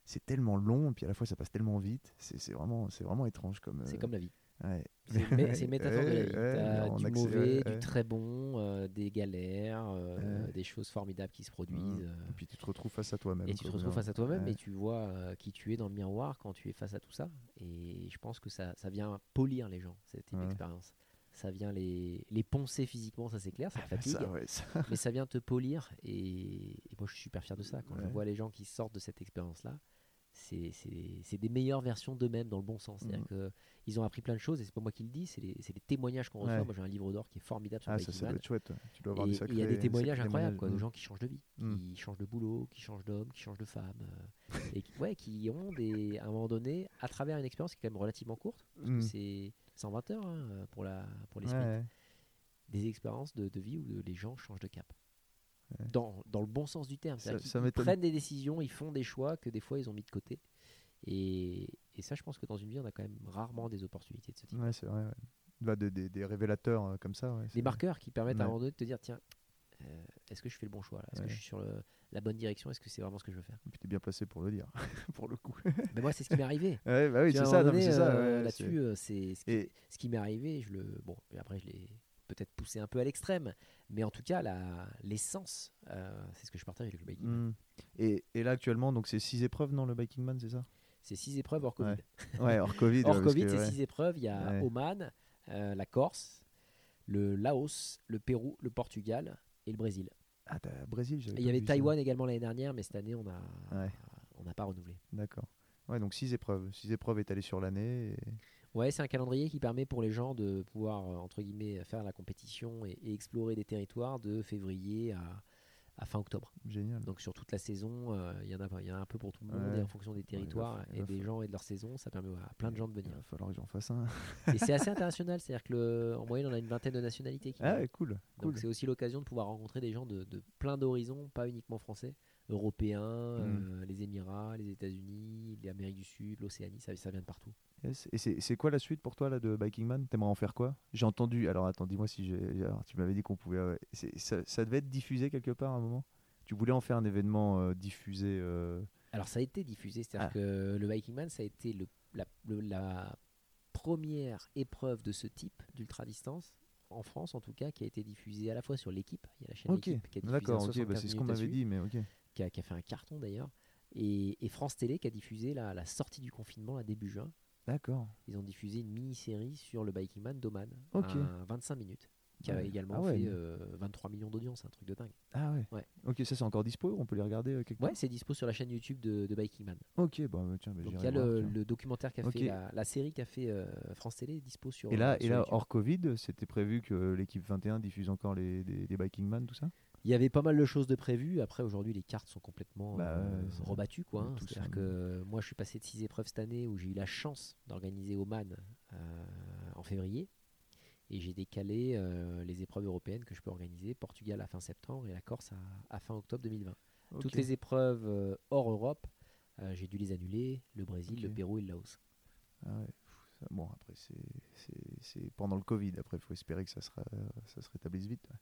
C'est tellement long, et puis à la fois ça passe tellement vite. C'est vraiment, vraiment étrange comme. C'est euh, comme la vie. ouais. C'est <laughs> métaphore de la vie. En du mauvais, du très bon, euh, des galères, euh, des choses formidables qui se produisent. Mm. Et puis tu te retrouves face à toi-même. et tu te retrouves face à toi-même et tu vois qui tu es dans le miroir quand tu es face à tout ça. Et je pense que ça, ça vient polir les gens, cette Ouais. d'expérience. Ça vient les, les poncer physiquement, ça c'est clair, ça te fatigue. Ça, ouais, ça. mais ça vient te polir et, et moi je suis super fier de ça. Quand je vois les gens qui sortent de cette expérience-là, c'est des meilleures versions d'eux-mêmes dans le bon sens. C'est-à-dire Mhm. qu'ils ont appris plein de choses et c'est pas moi qui le dis, c'est les, c'est les témoignages qu'on reçoit. Ouais. Moi j'ai un livre d'or qui est formidable sur Ah, ça, ça chouette. Tu dois avoir Et il y a des témoignages incroyables quoi, de témoignages. gens qui changent de vie, Mm. qui changent de boulot, qui changent d'homme, qui changent de femme, euh, et qui, ouais, qui ont des, à un moment donné, à travers une expérience qui est quand même relativement courte, parce que c'est 120 heures hein, pour, la, pour les Ouais, sprints, des expériences de, de vie où les gens changent de cap. Dans, dans le bon sens du terme. Ça- ça ils prennent des décisions, ils font des choix que des fois ils ont mis de côté. Et, et ça, je pense que dans une vie, on a quand même rarement des opportunités de ce type. Ouais, c'est vrai. ouais. Bah, de- des, des révélateurs euh, comme ça. ouais, Des marqueurs qui permettent à un moment donné de te dire tiens, euh, est-ce que je fais le bon choix Est-ce que je suis sur le- la bonne direction? Est-ce que c'est vraiment ce que je veux faire? Et puis t'es bien placé pour le dire, <laughs> pour le coup. <laughs> Mais moi, c'est ce qui m'est arrivé. <laughs> bah oui, c'est ça. euh, Là-dessus, c'est- ce qui, ce qui m'est arrivé. Je le bon. Après, je l'ai peut-être poussé un peu à l'extrême, mais en tout cas, l'essence, euh, c'est ce que je partage avec le biking. Mm. Et, et là actuellement, donc c'est six épreuves dans le Biking Man, c'est ça? C'est six épreuves hors Covid. Ouais, hors Covid. <laughs> Hors ouais, Covid, c'est ouais. six épreuves. Il y a Ouais. Oman, euh, la Corse, le Laos, le Pérou, le Portugal et le Brésil. Ah, Brésil, il y avait ça. Taïwan également l'année dernière, mais cette année, on a Ouais. on n'a pas renouvelé. D'accord. Ouais, donc six épreuves. Six épreuves étalées sur l'année. et- Ouais, c'est un calendrier qui permet pour les gens de pouvoir, euh, entre guillemets, faire la compétition et, et explorer des territoires de février à, à fin octobre. Génial. Donc sur toute la saison, euh, il y, en a, il y en a un peu pour tout le monde Ouais. et en fonction des territoires il et des gens et de leur saison, ça permet à plein de gens de Il venir. va falloir que j'en fasse un. et c'est assez <laughs> international, c'est-à-dire que le- en moyenne, on a une vingtaine de nationalités qui Ah, cool. cool. Donc c'est aussi l'occasion de pouvoir rencontrer des gens de, de plein d'horizons, pas uniquement français, européens, Mm. euh, les Émirats, les États-Unis, l'Amérique du Sud, l'Océanie, ça, ça vient de partout. Yes. Et c'est quoi la suite pour toi là de Biking Man? T'aimerais en faire quoi? J'ai entendu. Alors attends, dis-moi si alors, tu m'avais dit qu'on pouvait. ouais. Ça, ça devait être diffusé quelque part à un moment? Tu voulais en faire un événement euh, diffusé. euh, Alors ça a été diffusé, c'est-à-dire Ah. que le Viking Man, ça a été le- la, le- la première épreuve de ce type d'ultra distance en France en tout cas qui a été diffusée à la fois sur l'équipe, il y a la chaîne Ok. l'équipe qui a diffusé D'accord. Ok. Bah, 75 c'est ce qu'on m'avait dit, mais ok. Qui, a, qui a fait un carton d'ailleurs, et, et France Télé qui a diffusé la, la sortie du confinement à début juin. D'accord. Ils ont diffusé une mini-série sur le Biking Man d'Oman, Ok. à 25 minutes, qui a Ouais. également Ah ouais, fait mais- euh, 23 millions d'audience, un truc de dingue. Ah ouais. Ouais. Ok, ça c'est encore dispo. On peut les regarder euh, quelque Ouais, c'est dispo sur la chaîne YouTube de, de Biking Man. Ok. Bah tiens. bah, Donc il y a voir, le, documentaire qu'a Ok. fait la, la série qu'a fait euh, France Télé dispo sur. Et là, euh, et sur là YouTube. hors Covid, c'était prévu que l'équipe 21 diffuse encore les, des, des Biking Man, tout ça? Il y avait pas mal de choses de prévues. Après aujourd'hui les cartes sont complètement Bah, euh, rebattues quoi. hein. C'est-à-dire que moi je suis passé de 6 épreuves cette année où j'ai eu la chance d'organiser Oman euh, en février. Et j'ai décalé euh, les épreuves européennes que je peux organiser, Portugal à fin septembre et la Corse à, à fin octobre 2020. Toutes les épreuves hors Europe, j'ai dû les annuler, le Brésil, le. Pérou et le Laos. Ah ouais. Bon, après, c'est- pendant le Covid. Après, il faut espérer que ça, sera, ça se rétablisse vite. ouais.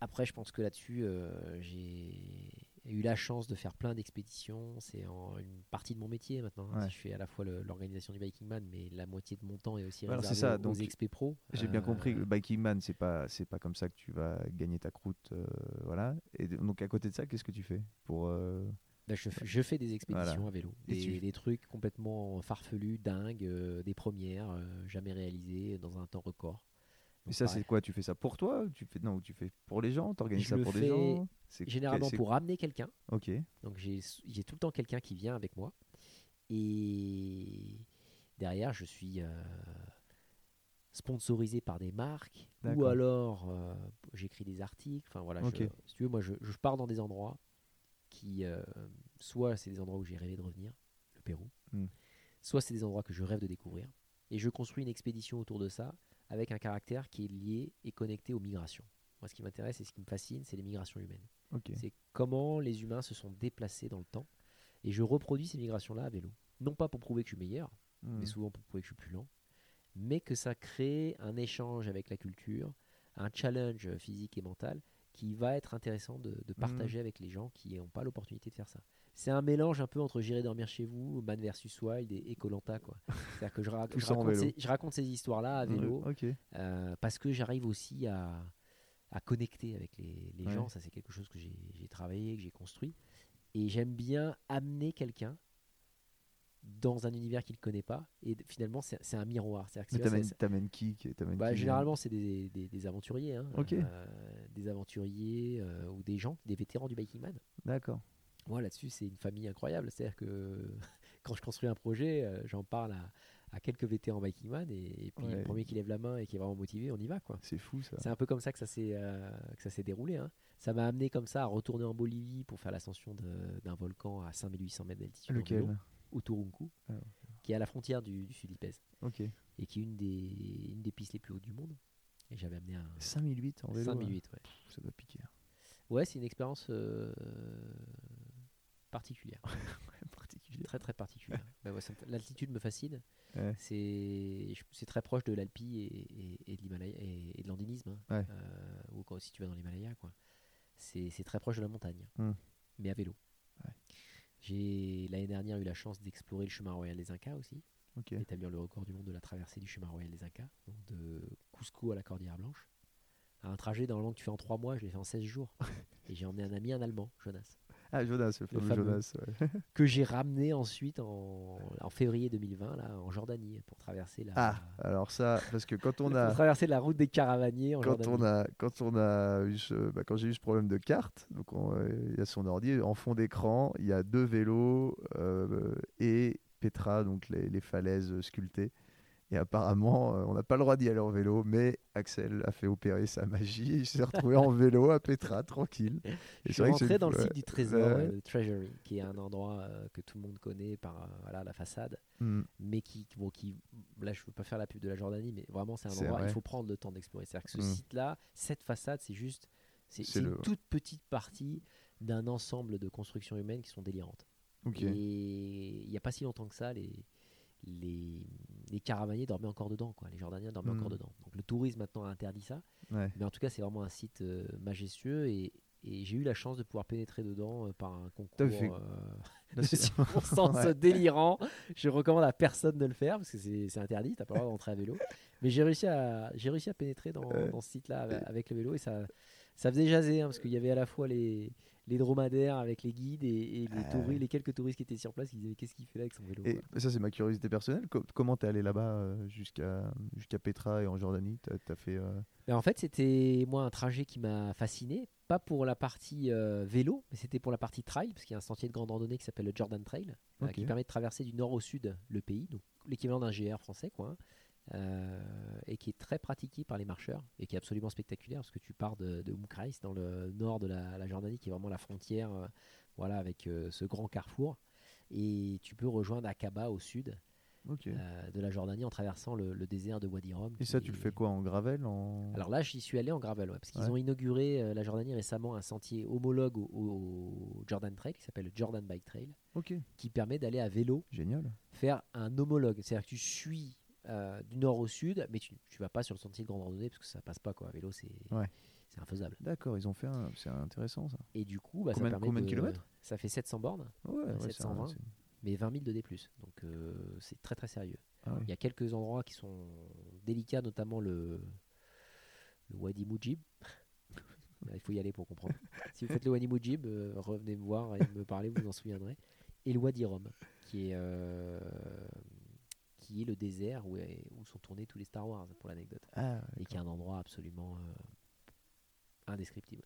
Après, je pense que là-dessus, euh, j'ai eu la chance de faire plein d'expéditions. C'est une partie de mon métier maintenant. hein. Ouais. Je fais à la fois l'organisation du Biking Man, mais la moitié de mon temps est aussi Alors, c'est réservé ça, aux, aux donc, expé pro. J'ai bien Euh, compris que le Biking Man, c'est pas, c'est pas comme ça que tu vas gagner ta croûte. euh, voilà. Et donc, à côté de ça, qu'est-ce que tu fais pour, euh, bah, je, fais- je fais des expéditions Voilà. à vélo. Des, tu- des trucs complètement farfelus, dingues, des premières, jamais réalisées dans un temps record. Et Donc, ça, c'est quoi? Tu fais ça pour toi? Tu fais Non, tu fais pour les gens? T'organises ça pour des gens? C'est- Généralement pour amener quelqu'un. Ok. Donc j'ai tout le temps quelqu'un qui vient avec moi. Et derrière, je suis euh, sponsorisé par des marques. Ou alors, euh, j'écris des articles. Enfin voilà, je, si tu veux, moi je, je pars dans des endroits qui, euh, soit c'est des endroits où j'ai rêvé de revenir, le Pérou, Hmm. soit c'est des endroits que je rêve de découvrir. Et je construis une expédition autour de ça avec un caractère qui est lié et connecté aux migrations. Moi, ce qui m'intéresse et ce qui me fascine, c'est les migrations humaines. C'est comment les humains se sont déplacés dans le temps. Et je reproduis ces migrations-là à vélo. Non pas pour prouver que je suis meilleur, Hmm. mais souvent pour prouver que je suis plus lent, mais que ça crée un échange avec la culture, un challenge physique et mental qui va être intéressant de, de partager avec les gens qui n'ont pas l'opportunité de faire ça. C'est un mélange un peu entre J'irai dormir chez vous, Man versus Wild et Colanta. <laughs> C'est-à-dire que je, raconte ces, je raconte ces histoires-là à vélo euh, parce que j'arrive aussi à, à connecter avec les, les Ouais. gens. Ça, c'est quelque chose que j'ai travaillé, que j'ai construit. Et j'aime bien amener quelqu'un dans un univers qu'il ne connaît pas. Et finalement, c'est un miroir. T'amènes qui bah, qui, généralement, c'est des, des- des aventuriers. hein. Euh, des aventuriers euh, ou des gens, des vétérans du Biking Man. D'accord. Moi, là-dessus, c'est une famille incroyable. C'est-à-dire que <laughs> quand je construis un projet, euh, j'en parle à, à quelques vétérans Bikingman et, et puis Ouais. le premier qui lève la main et qui est vraiment motivé, on y va quoi. C'est fou ça. C'est un peu comme ça que ça s'est euh, que ça s'est déroulé. hein. Ça m'a amené comme ça à retourner en Bolivie pour faire l'ascension de- d'un volcan à 5800 mètres d'altitude. Lequel vélo, Uturuncu, Ah, qui est à la frontière du, du sud Lipez Ok. et qui est une des, une des pistes les plus hautes du monde. Et j'avais amené un 5008 en vélo. 5008. Ouais, ouais. Ça doit piquer. hein. ouais c'est une expérience euh, particulière. <laughs> Particulier. très très particulière. Bah ouais, L'altitude me fascine. Ouais. C'est très proche de l'Alpi et, et- et de l'Himalaya et, et de l'andinisme. hein. Ouais. Euh, ou quand si tu vas dans l'Himalaya, quoi. C'est très proche de la montagne, Hmm. mais à vélo. J'ai l'année dernière eu la chance d'explorer le chemin royal des Incas aussi, Ok. établir le record du monde de la traversée du chemin royal des Incas, donc de Cusco à la Cordillère Blanche. Un trajet normalement que tu fais en trois mois, je l'ai fait en 16 jours. <laughs> et j'ai emmené un ami, un Allemand, Jonas, Ah, Jonas, le Le fameux. Jonas. ouais. <laughs> que j'ai ramené ensuite en, en février 2020 là, en Jordanie pour traverser la, Ah, alors ça, parce que quand on <laughs> pour a. traverser la route des caravaniers en Quand Jordanie. on a, quand on a eu ce- bah, quand j'ai eu ce problème de carte, donc on, euh, il y a son ordi en fond d'écran, il y a deux vélos euh, et Petra, donc les, les falaises sculptées. Et apparemment, euh, on n'a pas le droit d'y aller en vélo, mais Axel a fait opérer sa magie. et Il s'est retrouvé en vélo à Petra, tranquille. <laughs> Et Je suis rentré dans le site du trésor, euh, le Treasury, qui est un endroit euh, que tout le monde connaît par euh, voilà, la façade, Hmm. mais qui, bon, qui, là je veux pas faire la pub de la Jordanie, mais vraiment c'est un endroit, il vrai. faut prendre le temps d'explorer. C'est-à-dire que ce Mm. site-là, cette façade, c'est juste, c'est une toute petite partie d'un ensemble de constructions humaines qui sont délirantes. Et il n'y a pas si longtemps que ça, les, les, les caravaniers dormaient encore dedans, quoi. les Jordaniens dormaient encore dedans. Donc le tourisme maintenant a interdit ça, Ouais. mais en tout cas c'est vraiment un site euh, majestueux et, et j'ai eu la chance de pouvoir pénétrer dedans euh, par un concours fait- euh, <laughs> de circonstances <laughs> Ouais. délirants. Je recommande à personne de le faire parce que c'est interdit, t'as pas le droit d'entrer à vélo. Mais j'ai réussi à, j'ai réussi à pénétrer dans, ce site-là avec, avec le vélo et ça, ça faisait jaser hein, parce qu'il y avait à la fois les, les dromadaires avec les guides et, et les, Ah touris- les quelques touristes qui étaient sur place qui disaient qu'est-ce qu'il fait là avec son vélo Et ça, c'est ma curiosité personnelle. Co- comment t'es allé là-bas euh, jusqu'à jusqu'à Petra et en Jordanie? As fait. euh, Mais en fait, c'était moi un trajet qui m'a fasciné, pas pour la partie euh, vélo, mais c'était pour la partie trail, parce qu'il y a un sentier de grande randonnée qui s'appelle le Jordan Trail, qui permet de traverser du nord au sud le pays, donc l'équivalent d'un GR français, quoi, hein, et qui est très pratiqué par les marcheurs, et qui est absolument spectaculaire, parce que tu pars de, de Moukrais, dans le nord de la, la Jordanie, qui est vraiment la frontière, euh, voilà, avec euh, ce grand carrefour, et tu peux rejoindre Aqaba au sud euh, de la Jordanie en traversant le, le désert de Wadi Rum. et ça, tu le fais quoi En gravel en... alors là, j'y suis allé en gravel, ouais, parce qu'ils Ouais. ont inauguré euh, la Jordanie récemment un sentier homologue au, au Jordan Trail qui s'appelle le Jordan Bike Trail, qui permet d'aller à vélo génial. faire un homologue. C'est-à-dire que tu suis euh, du nord au sud, mais tu ne vas pas sur le sentier de grande randonnée parce que ça passe pas quoi. À vélo, c'est Ouais. c'est infaisable. D'accord, ils ont fait un. C'est intéressant ça. Et du coup, bah, Combien- ça permet combien de kilomètres? Ça fait 700 bornes, Ouais, ouais, c'est un- 720. c'est- mais 20 000 de D+. Donc euh, c'est très très sérieux. ah. Il y a quelques endroits qui sont délicats, notamment le, le Wadi Mujib. Là, <laughs> Il faut y aller pour comprendre. si vous faites le Wadi Mujib, euh, revenez me voir et me parler, vous vous en souviendrez. Et le Wadi Rum, qui est, euh, qui est le désert où, est- où sont tournés tous les Star Wars, pour l'anecdote. Ah, Et qui est un endroit absolument euh, indescriptible.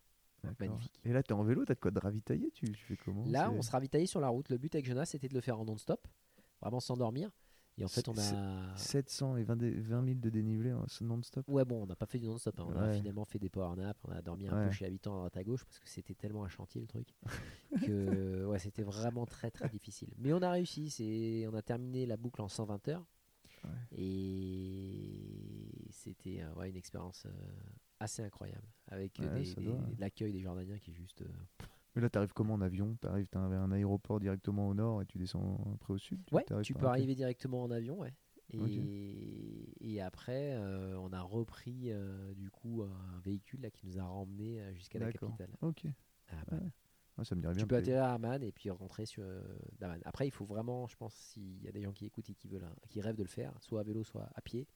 magnifique. Et là, t'es en vélo, t'as de quoi te ravitailler tu, tu fais comment? Là, on se ravitaillait sur la route. Le but avec Jonas, c'était de le faire en non-stop, vraiment sans dormir. Et en fait, on a. 700 et 20, dé- 20 000 de dénivelé c'est non-stop? Ouais, bon, on n'a pas fait du non-stop. hein. On a finalement fait des power naps. On a dormi un Ouais. peu chez l'habitant à droite à gauche parce que c'était tellement un chantier le truc <laughs> que ouais, c'était vraiment très très difficile. Mais on a réussi. C'est, on a terminé la boucle en 120 heures Ouais. et c'était euh, ouais, une expérience euh, assez incroyable. Avec euh, Ouais, des- l'accueil des Jordaniens qui est juste. Mais là, t'arrives comment en avion? T'arrives, t'as un, aéroport directement au nord et tu descends après au sud? Ouais, t'arrives tu peux arriver directement en avion, ouais. Et, et après, euh, on a repris euh, du coup un véhicule là, qui nous a ramené euh, jusqu'à la capitale. Ok, Ah, bah, Ouais, ça me dirait bien. tu peux atterrir à Amman et puis rentrer sur euh, Daman. Après, il faut vraiment, je pense, s'il y a des gens qui écoutent et qui veulent, qui rêvent de le faire, soit à vélo, soit à pied,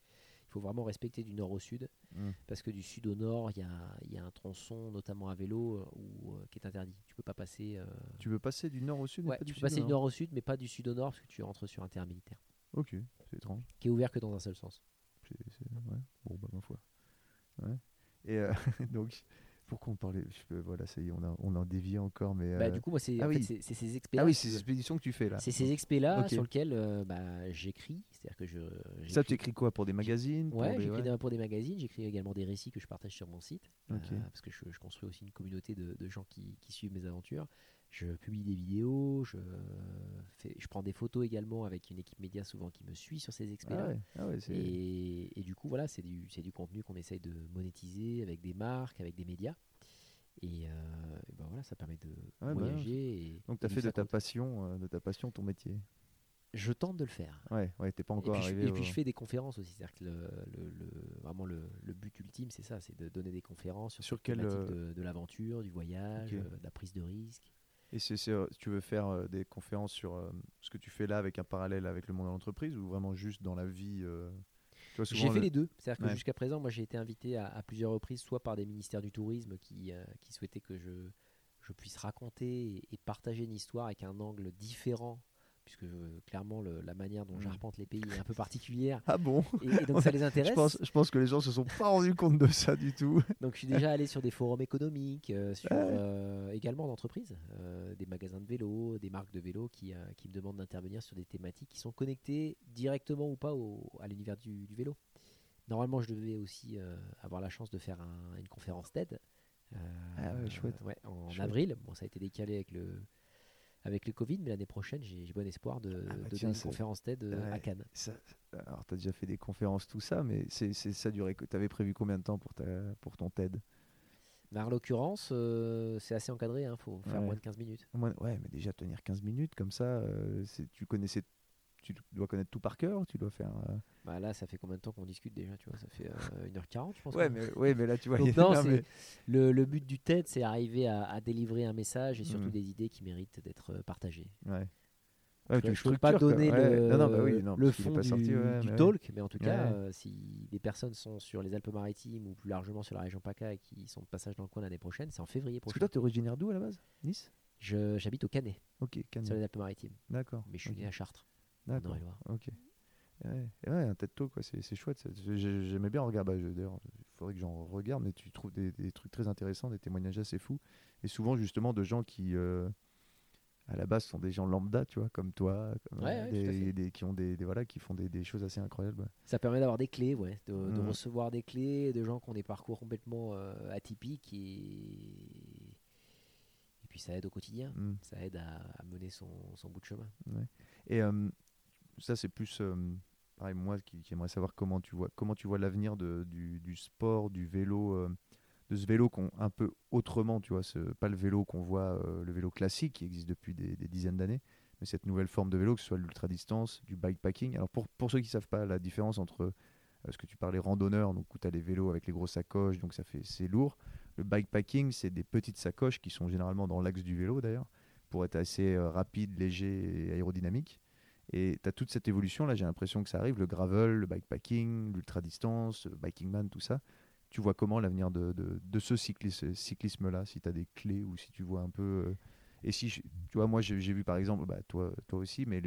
il faut vraiment respecter du nord au sud, Mm. parce que du sud au nord, il y a, y a un tronçon, notamment à vélo, euh, où, euh, qui est interdit. Tu peux pas passer. euh, Tu veux passer du nord au sud mais ouais, pas tu du peux sud passer du nord au sud, mais pas du sud au nord, parce que tu rentres sur un terrain militaire, Ok, c'est étrange. qui est ouvert que dans un seul sens. C'est- ouais. Bon, bah, ma foi. Ouais. Et <laughs> donc, pourquoi on parlait je- Voilà, ça y est, on a, on a dévié encore, mais. Bah, euh, du coup, moi, c'est ah en oui. ces ah expériences. oui, ces expéditions que tu fais là. C'est ces Ok. sur lesquels euh, bah, j'écris. C'est-à-dire que je. Ça, tu écris quoi pour des magazines Ouais, j'écris ouais. pour des magazines, j'écris également des récits que je partage sur mon site, euh, parce que je, je construis aussi une communauté de, de gens qui, qui suivent mes aventures. Je publie des vidéos, je, fais, je prends des photos également avec une équipe média souvent qui me suit sur ces expériences. Ah ouais, ah ouais, Et, et du coup, voilà, c'est du, c'est du contenu qu'on essaye de monétiser avec des marques, avec des médias. Et, euh, et ben voilà, ça permet de bah ouais. voyager. et- Donc, et tu as fait de ta compte. passion, euh, de ta passion ton métier. Je tente de le faire. Ouais, ouais, t'es pas Et encore puis, je, arrivé. et puis je fais des conférences aussi, c'est-à-dire que le, le- le- vraiment le, le but ultime, c'est ça, c'est de donner des conférences sur, Sur quel, thématique euh, de, de l'aventure, du voyage, euh, de la prise de risque. Et c'est, c'est, euh, si tu veux faire euh, des conférences sur euh, ce que tu fais là avec un parallèle avec le monde de l'entreprise ou vraiment juste dans la vie J'ai fait le- les deux, c'est-à-dire que jusqu'à présent, moi j'ai été invité à, à plusieurs reprises, soit par des ministères du tourisme qui, euh, qui souhaitaient que je, je puisse raconter et, et partager une histoire avec un angle différent, puisque euh, clairement le- la manière dont Mm. j'arpente les pays est un peu particulière, Ah bon et, et donc ça les <laughs> intéresse. je pense, je pense que les gens se sont pas rendus compte de ça du tout. <laughs> Donc je suis déjà allé sur des forums économiques, euh, sur Ouais. euh, également d'entreprises, des magasins de vélo, des marques de vélo qui, qui me demandent d'intervenir sur des thématiques qui sont connectées directement ou pas au- à l'univers du, du vélo. Normalement, je devais aussi avoir la chance de faire un- une conférence TED. euh, Ah ouais, chouette. ouais, en Chouette. avril. Bon, ça a été décalé avec le, avec le Covid, mais l'année prochaine, j'ai bon espoir de, Ah bah de tiens, donner une conférence TED euh, à. Cannes. Ça, alors, tu as déjà fait des conférences, tout ça, mais c'est, ça durait. Tu avais prévu combien de temps pour, ta, pour ton TED? Mais en l'occurrence, euh, c'est assez encadré, il faut faire Ouais. moins de 15 minutes. Moins- Ouais, mais déjà tenir 15 minutes comme ça, euh, tu connaissais. Tu dois connaître tout par cœur, tu dois faire. euh, Bah là, ça fait combien de temps qu'on discute déjà tu vois? Ça fait euh, 1h40, je pense. Ouais, mais, ouais, mais là, tu vois. Donc non, <laughs> non, c'est- mais- le, le but du TED, c'est arriver à, à délivrer un message et surtout Mm. des idées qui méritent d'être euh, partagées. Ouais. Je Ouais, peux- tu je peux pas donner Ouais. le, Non, non, bah oui, non, le fond pas du, ouais, talk, mais en tout cas, euh, si des personnes sont sur les Alpes-Maritimes ou plus largement sur la région PACA et qui sont de passage dans le coin l'année prochaine, c'est en février Parce que prochain. toi, tu es originaire d'où à la base? Nice? Je- J'habite au Canet, Ok, Cannes. sur les Alpes-Maritimes, D'accord. mais je suis né à Chartres, D'accord. Ok. Ouais, ouais, un TED Talk, quoi, c'est chouette. J'aimais bien regarder. Bah, je- D'ailleurs, il faudrait que j'en regarde, mais tu trouves des, des trucs très intéressants, des témoignages assez fous. Et souvent, justement, de gens qui, euh, à la base, sont des gens lambda, tu vois, comme toi, comme, Ouais, des, qui ont des, voilà, qui font des, choses assez incroyables. Ça permet d'avoir des clés, ouais, de, de Mm. recevoir des clés de gens qui ont des parcours complètement euh, atypiques et... puis ça aide au quotidien. Mm. Ça aide à, à mener son, son bout de chemin. Et euh, ça, c'est plus, euh, pareil, moi qui, qui aimerais savoir comment tu vois, comment tu vois l'avenir du, sport, du vélo, euh, de ce vélo qu'on un peu autrement, tu vois, pas le vélo qu'on voit, euh, le vélo classique qui existe depuis des, dizaines d'années, mais cette nouvelle forme de vélo, que ce soit l'ultra distance, du bikepacking. Alors pour, pour ceux qui savent pas la différence entre ce que tu parlais randonneur, donc où tu as les vélos avec les grosses sacoches, donc ça fait c'est lourd. Le bikepacking, c'est des petites sacoches qui sont généralement dans l'axe du vélo d'ailleurs, pour être assez rapide, léger et aérodynamique. Et tu as toute cette évolution, là j'ai l'impression que ça arrive, le gravel, le bikepacking, l'ultra distance, le biking man, tout ça. Tu vois comment l'avenir de, de, de ce cyclis- cyclisme-là, si tu as des clés ou si tu vois un peu... euh, et si, je- tu vois, moi j'ai vu par exemple, bah, toi, toi aussi, mais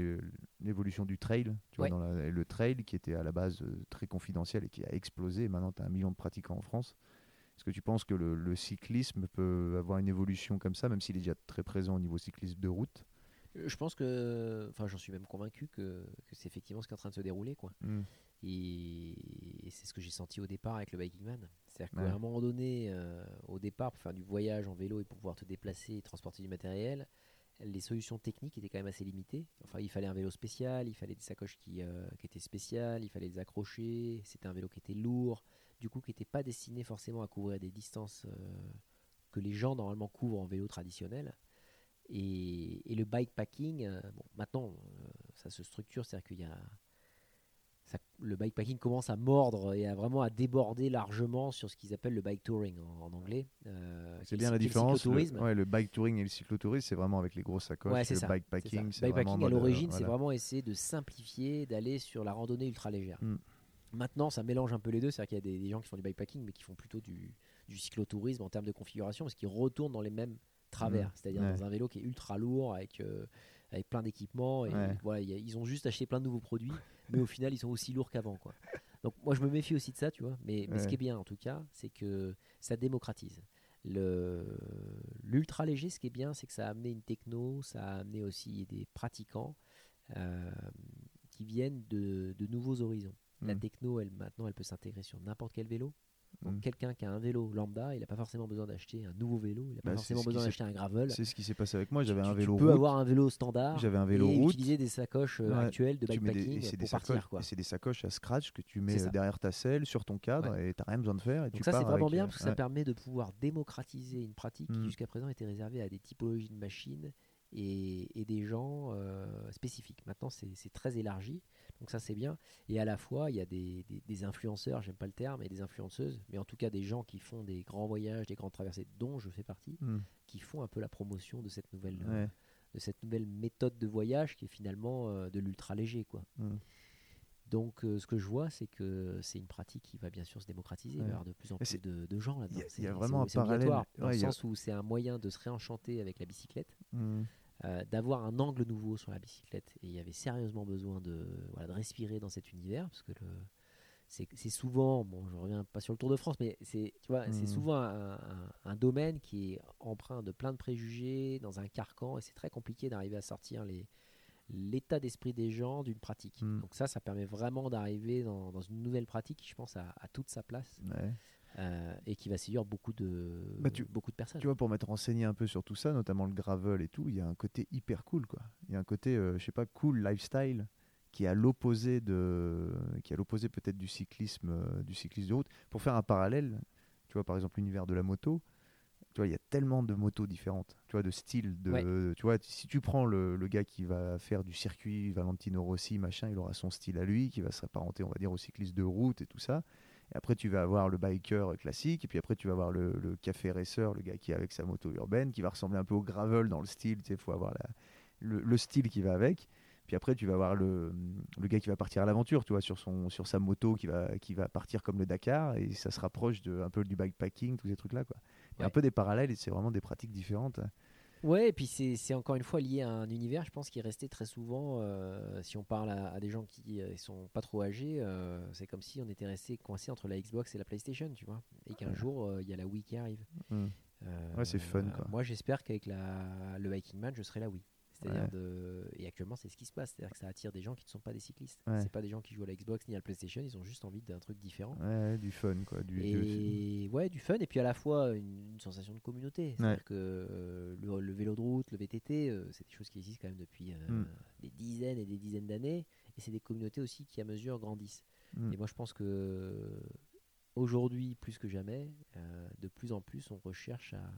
l'évolution du trail, tu vois, Ouais. dans la- le trail qui était à la base euh, très confidentiel et qui a explosé, et maintenant tu as un million de pratiquants en France. Est-ce que tu penses que le, le cyclisme peut avoir une évolution comme ça, même s'il est déjà très présent au niveau cyclisme de route? Euh, Je pense que, enfin j'en suis même convaincu que, que c'est effectivement ce qui est en train de se dérouler. Quoi. Et, et c'est ce que j'ai senti au départ avec le Biking Man. C'est-à-dire qu'à un moment donné, euh, au départ, pour faire du voyage en vélo et pour pouvoir te déplacer et transporter du matériel, les solutions techniques étaient quand même assez limitées. Enfin, il fallait un vélo spécial, il fallait des sacoches qui, euh, qui étaient spéciales, il fallait les accrocher. C'était un vélo qui était lourd, du coup qui n'était pas destiné forcément à couvrir des distances euh, que les gens normalement couvrent en vélo traditionnel. Et, et le bikepacking, euh, bon, maintenant, euh, ça se structure, c'est-à-dire qu'il y a ça- le bikepacking commence à mordre et à vraiment à déborder largement sur ce qu'ils appellent le bike touring en, en anglais. euh, C'est est bien la le différence. Le, cyclotourisme. ouais, le bike touring et le cyclotourisme, c'est vraiment avec les grosses sacoches. Ouais, c'est le ça, bikepacking, c'est à l'origine, c'est vraiment essayer de simplifier, d'aller sur la randonnée ultra légère. Mm. Maintenant, ça mélange un peu les deux, c'est-à-dire qu'il y a des, des gens qui font du bikepacking, mais qui font plutôt du, du cyclotourisme en termes de configuration, parce qu'ils retournent dans les mêmes travers, Mm. c'est-à-dire Ouais. dans un vélo qui est ultra lourd, avec, euh, avec plein d'équipements, et Ouais. voilà, il y a- ils ont juste acheté plein de nouveaux produits, mais au final, ils sont aussi lourds qu'avant. quoi. Donc moi, je me méfie aussi de ça, tu vois, mais, mais ce qui est bien, en tout cas, c'est que ça démocratise. Le- L'ultra léger, ce qui est bien, c'est que ça a amené une techno, ça a amené aussi des pratiquants euh, qui viennent de, de nouveaux horizons. La Mm. techno, elle, maintenant, elle peut s'intégrer sur n'importe quel vélo. Donc Mm. quelqu'un qui a un vélo lambda, il n'a pas forcément besoin d'acheter un nouveau vélo, il n'a pas Bah, forcément besoin d'acheter un gravel. C'est ce qui s'est passé avec moi. Tu- J'avais un tu- vélo Tu peux route. avoir un vélo standard J'avais un vélo et route. utiliser des sacoches euh, Ouais. actuelles de Tu des- bikepacking et c'est des pour sacoches, partir. Quoi. et c'est des sacoches à scratch que tu mets derrière ta selle sur ton cadre et t'as rien besoin de faire. Et Donc tu ça c'est vraiment bien euh, parce que ça permet de pouvoir démocratiser une pratique qui Mm. jusqu'à présent était réservée à des typologies de machines et, et des gens euh, spécifiques. Maintenant c'est très élargi, donc ça c'est bien. Et à la fois il y a des, des- des influenceurs, j'aime pas le terme, et des influenceuses, mais en tout cas des gens qui font des grands voyages, des grandes traversées, dont je fais partie, Mm. qui font un peu la promotion de cette nouvelle, euh, de cette nouvelle méthode de voyage qui est finalement euh, de l'ultra léger quoi. Mm. Donc euh, ce que je vois, c'est que c'est une pratique qui va bien sûr se démocratiser. Il va y avoir de plus en plus de, de gens là-dedans. il C'est- y a vraiment un parallèle. obligatoire, Dans Ouais, le y a- sens où c'est un moyen de se réenchanter avec la bicyclette, Mm. Euh, d'avoir un angle nouveau sur la bicyclette. Et il y avait sérieusement besoin de, voilà, de respirer dans cet univers. Parce que le, c'est, souvent, bon je reviens pas sur le Tour de France, mais c'est, tu vois, c'est Mhm. souvent un, un- un domaine qui est empreint de plein de préjugés, dans un carcan. Et c'est très compliqué d'arriver à sortir les, l'état d'esprit des gens d'une pratique. Mm. Donc ça, ça permet vraiment d'arriver dans, dans une nouvelle pratique qui, je pense, a, a toute sa place Ouais. Euh, et qui va séduire beaucoup de, Bah, tu- beaucoup de personnes. Tu vois, pour m'être renseigné un peu sur tout ça, notamment le gravel et tout, il y a un côté hyper cool, quoi. Il y a un côté, euh, je sais pas, cool lifestyle qui est à l'opposé de, qui est à l'opposé peut-être du cyclisme, euh, du cyclisme de route. Pour faire un parallèle, tu vois, par exemple l'univers de la moto, tu vois, il y a tellement de motos différentes, tu vois, de styles, de, Ouais. tu vois, si tu prends le, le gars qui va faire du circuit, Valentino Rossi, machin, il aura son style à lui, qui va s'apparenter, on va dire, au cycliste de route et tout ça. Et après, tu vas avoir le biker classique, et puis après, tu vas avoir le, le café racer, le gars qui est avec sa moto urbaine, qui va ressembler un peu au gravel dans le style, tu sais, il faut avoir la- le, le style qui va avec. Puis après, tu vas avoir le, le gars qui va partir à l'aventure, tu vois, sur, son, sur sa moto, qui va, qui va partir comme le Dakar, et ça se rapproche de, un peu du bikepacking, tous ces trucs-là, quoi. Il y a un peu des parallèles, et c'est vraiment des pratiques différentes. Ouais, et puis c'est c'est encore une fois lié à un univers, je pense, qui est resté très souvent, euh, si on parle à, à des gens qui euh, sont pas trop âgés, euh, c'est comme si on était resté coincé entre la Xbox et la PlayStation, tu vois, et qu'un Ouais. jour, il y a la Wii qui arrive. Mm. Euh, Ouais, c'est fun, quoi. Moi, j'espère qu'avec la, le Hiking Man, je serai la Wii. C'est-à-dire Ouais. de... Et actuellement, c'est ce qui se passe. C'est-à-dire que ça attire des gens qui ne sont pas des cyclistes. Ouais. C'est pas des gens qui jouent à la Xbox ni à la PlayStation. Ils ont juste envie d'un truc différent. Ouais, du fun, quoi. Du, Et ouais, du fun. Et puis à la fois une, une sensation de communauté. C'est-à-dire que euh, le, le vélo de route, le VTT, euh, c'est des choses qui existent quand même depuis euh, Mm. des dizaines et des dizaines d'années. Et c'est des communautés aussi qui, à mesure, grandissent. Mm. Et moi, je pense que aujourd'hui, plus que jamais, de plus en plus, on recherche à,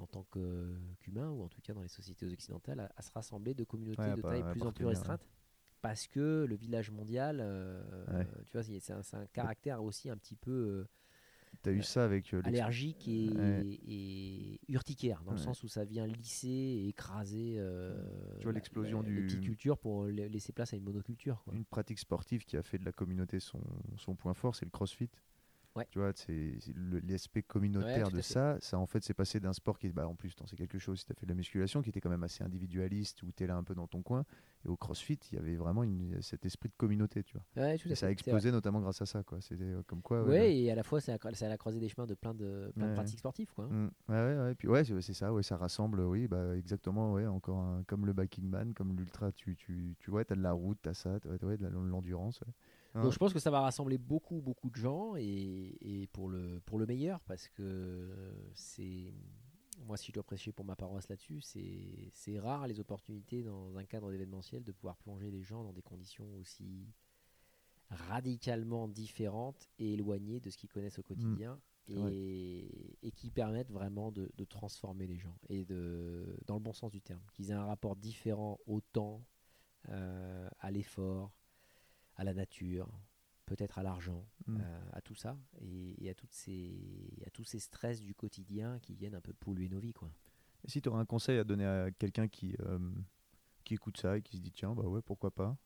en tant que- qu'humain, ou en tout cas dans les sociétés occidentales, à, à se rassembler de communautés Ouais, de taille plus en plus ouais. restreinte. Parce que le village mondial, euh, tu vois, c'est un, caractère aussi un petit peu euh, T'as eu ça avec euh, allergique et, Ouais. et urticaire, dans le sens où ça vient lisser et écraser euh, Tu vois l'explosion du- petites cultures pour la- laisser place à une monoculture. Quoi. une pratique sportive qui a fait de la communauté son, son point fort, c'est le crossfit. Ouais. Tu vois, c'est l'aspect communautaire Ouais, de fait. ça. Ça, en fait, c'est passé d'un sport qui, bah, en plus, c'est quelque chose, si tu as fait de la musculation, qui était quand même assez individualiste, où tu es là un peu dans ton coin. Et au crossfit, il y avait vraiment une- cet esprit de communauté, tu vois. Ouais, tout à Et ça a explosé notamment grâce à ça, quoi. C'était euh, comme quoi. Ouais, et à la fois, c'est à, la croisée des chemins de plein de, plein de pratiques sportives. Quoi. Mm. ouais, ouais. Puis ouais, c'est ça, ouais, ça rassemble, oui, bah, exactement, ouais, encore un- comme le biking man, comme l'ultra, tu, tu, tu vois, as de la route, tu as ça, t'as- de l'endurance. ouais. Hein. Donc je pense que ça va rassembler beaucoup, beaucoup de gens et, et pour, le, pour le meilleur parce que c'est. Moi, si je dois prêcher pour ma paroisse là-dessus, c'est c'est rare les opportunités dans un cadre d'événementiel de pouvoir plonger les gens dans des conditions aussi radicalement différentes et éloignées de ce qu'ils connaissent au quotidien et, Ouais. et qui permettent vraiment de, de transformer les gens et de, dans le bon sens du terme, qu'ils aient un rapport différent au temps, euh, à l'effort, à la nature, peut-être à l'argent, Mm. euh, à tout ça et, et à, toutes ces, à tous ces stress du quotidien qui viennent un peu polluer nos vies. Quoi. Et si tu aurais un conseil à donner à quelqu'un qui, euh, qui écoute ça et qui se dit tiens, bah ouais, pourquoi pas?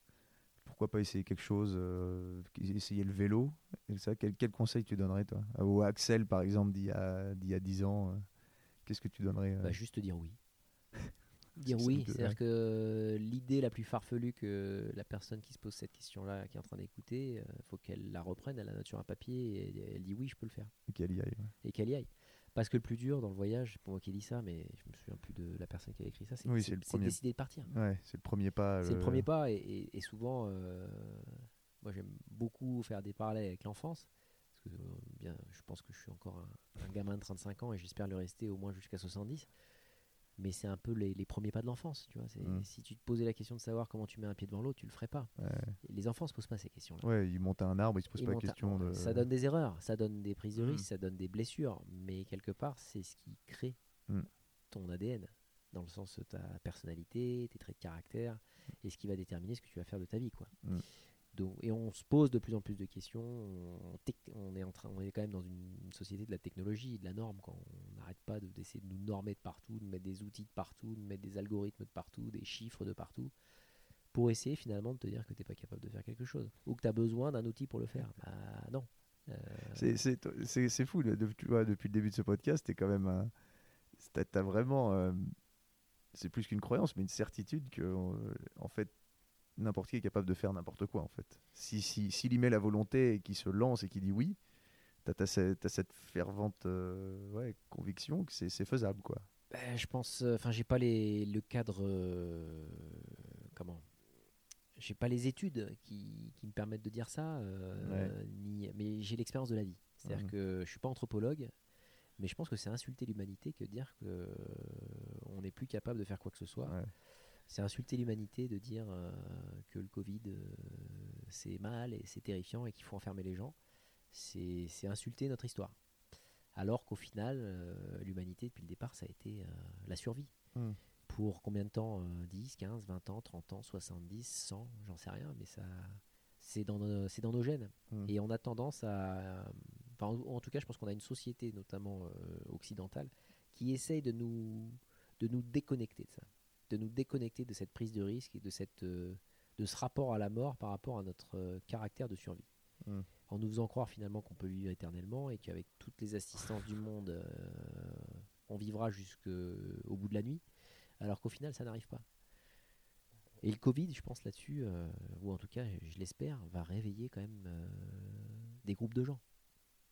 Pourquoi pas essayer quelque chose euh, Essayer le vélo? Et ça, quel, quel conseil tu donnerais, toi? Ou Axel, par exemple, d'il y a, d'il y a 10 ans, euh, qu'est-ce que tu donnerais Bah, juste dire oui. Dire oui, c'est-à-dire ouais. que l'idée la plus farfelue que la personne qui se pose cette question-là, qui est en train d'écouter, il faut qu'elle la reprenne, elle a la nature à papier et elle dit oui, je peux le faire. Qu'elle y aille, ouais. et qu'elle y aille. Parce que le plus dur dans le voyage, c'est pour moi qui dit ça, mais je me souviens plus de la personne qui a écrit ça, c'est Oui, premier- décider de partir. Ouais, c'est le premier pas. C'est le premier pas et, et- et souvent, euh, moi j'aime beaucoup faire des parallèles avec l'enfance. Parce que euh, bien, je pense que je suis encore un, un gamin de 35 ans et j'espère le rester au moins jusqu'à 70. Mais c'est un peu les, les premiers pas de l'enfance. Tu vois, c'est- Mm. Si tu te posais la question de savoir comment tu mets un pied devant l'autre, tu le ferais pas. Ouais. Les enfants se posent pas ces questions-là. Ouais, il monte à un arbre, il se pose Ils pas la montent à- question de. Ça donne des erreurs, ça donne des prises de Mm. risques, ça donne des blessures, mais quelque part, c'est ce qui crée Mm. ton ADN, dans le sens de ta personnalité, tes traits de caractère, et ce qui va déterminer ce que tu vas faire de ta vie. Quoi. Et on se pose de plus en plus de questions. On, est, en train, on est quand même dans une, société de la technologie, de la norme. Quand on n'arrête pas de- d'essayer de, nous normer de partout, de mettre des outils de partout, de mettre des algorithmes de partout, des chiffres de partout, pour essayer finalement de te dire que tu n'es pas capable de faire quelque chose, ou que tu as besoin d'un outil pour le faire. Bah non. Euh, C'est- fou, de- tu depuis le début de ce podcast, T'as t'as vraiment. euh, c'est plus qu'une croyance, mais une certitude que, euh, en fait, n'importe qui est capable de faire n'importe quoi, en fait. S'il si, s'il y met la volonté et qu'il se lance et qu'il dit oui, t'as as, cette, fervente euh, ouais, conviction que c'est faisable, quoi. Ben, je pense, enfin, j'ai pas les, le cadre, euh, comment, j'ai pas les études qui, qui me permettent de dire ça, euh, ni, mais j'ai l'expérience de la vie. C'est-à-dire Mhm. que je suis pas anthropologue, mais je pense que c'est insulter l'humanité que de dire que euh, on n'est plus capable de faire quoi que ce soit. Ouais. C'est insulter l'humanité de dire euh, que le Covid euh, c'est mal et c'est terrifiant et qu'il faut enfermer les gens. C'est c'est insulter notre histoire. Alors qu'au final, euh, l'humanité, depuis le départ, ça a été la survie. Hmm. Pour combien de temps euh, 10, 15, 20 ans, 30 ans, 70, 100, j'en sais rien, mais ça, c'est dans, nos- c'est dans nos gènes. Hmm. Et on a tendance à. Enfin, en, en tout cas, je pense qu'on a une société, notamment euh, occidentale, qui essaye de nous, de nous déconnecter de ça. De nous déconnecter de cette prise de risque et de, cette, euh, de ce rapport à la mort par rapport à notre euh, caractère de survie. Hmm. En nous faisant croire finalement qu'on peut vivre éternellement et qu'avec toutes les assistances du monde, euh, on vivra jusqu'au bout de la nuit, alors qu'au final, ça n'arrive pas. Et le Covid, je pense là-dessus, euh, ou en tout cas, je l'espère, va réveiller quand même euh, des groupes de gens.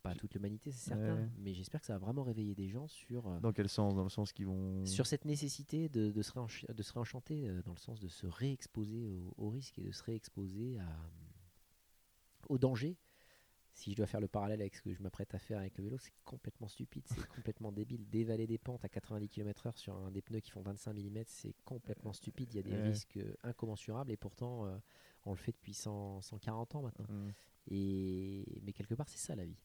Pas toute l'humanité, c'est certain, Ouais. mais j'espère que ça va vraiment réveiller des gens sur, euh, Dans quel sens? Dans le sens qu'ils vont. sur cette nécessité de, de, se, réench- de se réenchanter, euh, dans le sens de se réexposer au, au risque et de se réexposer à, au danger. Si je dois faire le parallèle avec ce que je m'apprête à faire avec le vélo, c'est complètement stupide, c'est <laughs> complètement débile. Dévaler des pentes à 90 km/h sur un des pneus qui font 25 mm, c'est complètement stupide. Il y a des Ouais. risques euh, incommensurables et pourtant euh, on le fait depuis 100, 140 ans maintenant. Hmm. Et, mais quelque part, c'est ça la vie.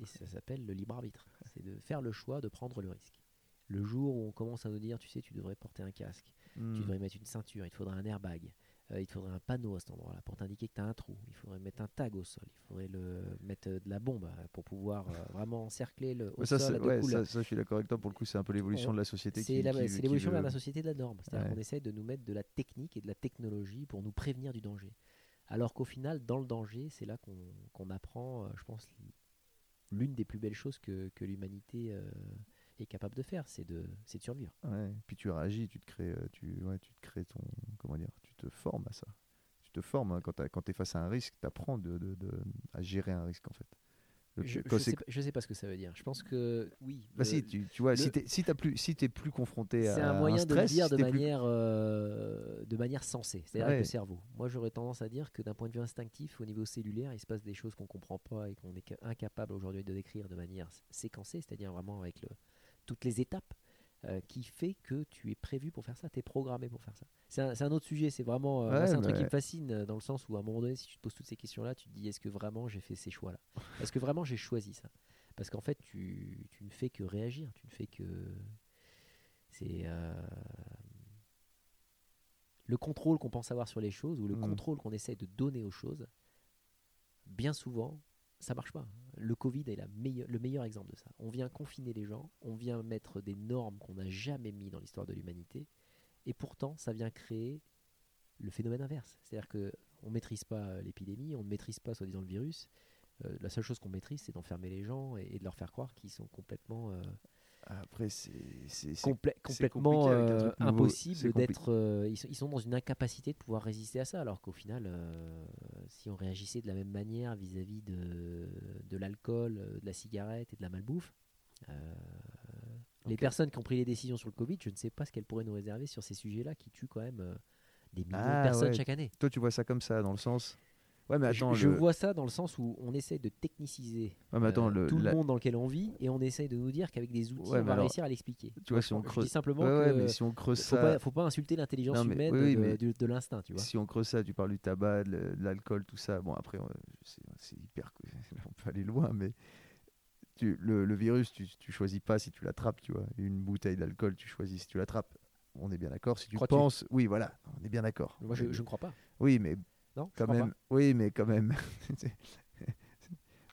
Et ça s'appelle le libre arbitre. C'est de faire le choix de prendre le risque. Le jour où on commence à nous dire, tu sais, tu devrais porter un casque, tu Hmm. devrais mettre une ceinture, il te faudrait un airbag, euh, il te faudrait un panneau à cet endroit-là pour t'indiquer que tu as un trou, il faudrait mettre un tag au sol, il faudrait le, mettre euh, de la bombe euh, pour pouvoir euh, vraiment encercler le au ça, sol c'est- à deux ouais, coups. ça, ça, je suis d'accord avec toi. Pour le coup, c'est un peu l'évolution On- de la société. C'est l'évolution vers veut- la société de la norme. C'est-à-dire Ouais. qu'on essaye de nous mettre de la technique et de la technologie pour nous prévenir du danger. Alors qu'au final, dans le danger, c'est là qu'on qu'on apprend, je pense, l'une des plus belles choses que, l'humanité euh, est capable de faire, c'est de, de survivre. Ouais, puis tu réagis, tu te crées, euh, tu, ouais, tu te crées ton, comment dire, tu te formes à ça. Tu te formes hein, quand tu es face à un risque, tu apprends de- de- à gérer un risque en fait. Je, c'est- sais, pas- je sais pas ce que ça veut dire. Je pense que oui. bah le- si, tu, tu vois, le- si t'es si t'as plus, si t'es plus confronté à C'est un moyen stress, de le dire si de plus- manière, euh, de manière sensée, c'est-à-dire Ouais. avec le cerveau. Moi, j'aurais tendance à dire que d'un point de vue instinctif, au niveau cellulaire, il se passe des choses qu'on comprend pas et qu'on est ca- incapable aujourd'hui de décrire de manière séquencée, c'est-à-dire vraiment avec le, toutes les étapes, euh, qui fait que tu es prévu pour faire ça, tu es programmé pour faire ça. C'est un, autre sujet, c'est vraiment euh, moi, Ouais, c'est un truc qui me fascine euh, dans le sens où à un moment donné, si tu te poses toutes ces questions-là, tu te dis est-ce que vraiment j'ai fait ces choix-là? Est-ce que vraiment j'ai choisi ça? Parce qu'en fait, tu, tu ne fais que réagir, tu ne fais que. C'est. Le contrôle qu'on pense avoir sur les choses ou le Mhm. contrôle qu'on essaie de donner aux choses, bien souvent, ça marche pas. Le Covid est le meilleur exemple de ça. On vient confiner les gens, on vient mettre des normes qu'on n'a jamais mis dans l'histoire de l'humanité, et pourtant, ça vient créer le phénomène inverse. C'est-à-dire que on maîtrise pas euh, l'épidémie, on ne maîtrise pas soi-disant le virus. Euh, la seule chose qu'on maîtrise, c'est d'enfermer les gens et, et de leur faire croire qu'ils sont complètement euh, Après, c'est c'est- c'est- complè- c'est complètement euh, impossible d'être. euh, ils, sont, ils sont dans une incapacité de pouvoir résister à ça, alors qu'au final, euh, si on réagissait de la même manière vis-à-vis de, de l'alcool, de la cigarette et de la malbouffe, Les personnes qui ont pris les décisions sur le Covid, je ne sais pas ce qu'elles pourraient nous réserver sur ces sujets-là qui tuent quand même des millions Ah, de personnes ouais. chaque année. Toi, tu vois ça comme ça, dans le sens. Ouais, mais Je- attends, je, le... vois ça dans le sens où on essaye de techniciser Ouais, mais attends, euh, le- tout la- le monde dans lequel on vit et on essaye de nous dire qu'avec des outils, Ouais, on va alors, réussir à l'expliquer. tu vois, si on je creuse- dis simplement Ouais, ouais, que mais si on creuse faut ça. pas, faut pas insulter l'intelligence humaine oui, de, mais- de- de l'instinct, tu vois. Si on creuse ça, tu parles du tabac, de l'alcool, tout ça. Bon, après, c'est hyper. <laughs> On peut aller loin, mais tu, le, le virus, tu, tu choisis pas si tu l'attrapes, tu vois. Une bouteille d'alcool, tu choisis si tu l'attrapes. On est bien d'accord. Si tu penses. Oui, voilà, on est bien d'accord. Moi, je ne crois pas. Oui, mais Non, quand. Oui, mais quand même. <laughs>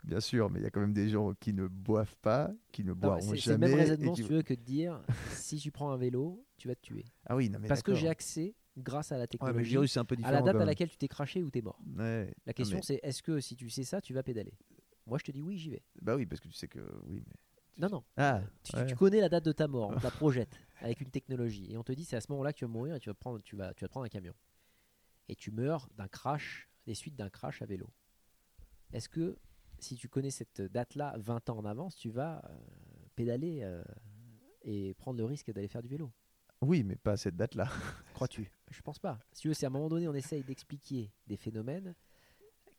Bien sûr, mais il y a quand même des gens qui ne boivent pas, qui ne boiront C'est c'est jamais. le même raisonnement, qui- si tu veux, que de dire si tu prends un vélo, tu vas te tuer. Ah oui, non, mais Parce que j'ai accès, grâce à la Ouais, mais le technologie, virus, c'est un peu à la date à laquelle tu t'es craché ou t'es mort. Ouais. La question, mais- c'est est-ce que si tu sais ça, tu vas pédaler? Moi, je te dis oui, j'y vais. Bah oui, parce que tu sais que. Oui, mais. Non, non. Ah, Tu, ouais. tu connais la date de ta mort, <laughs> on te la projette avec une technologie. Et on te dit c'est à ce moment-là que tu vas mourir et tu vas, prendre, tu, vas, tu vas te prendre un camion. Et tu meurs d'un crash, des suites d'un crash à vélo. Est-ce que si tu connais cette date-là 20 ans en avance, tu vas euh, pédaler euh, et prendre le risque d'aller faire du vélo? Oui, mais pas à cette date-là. <laughs> Crois-tu? Je pense pas. Si tu veux, c'est à un moment donné, on essaye d'expliquer des phénomènes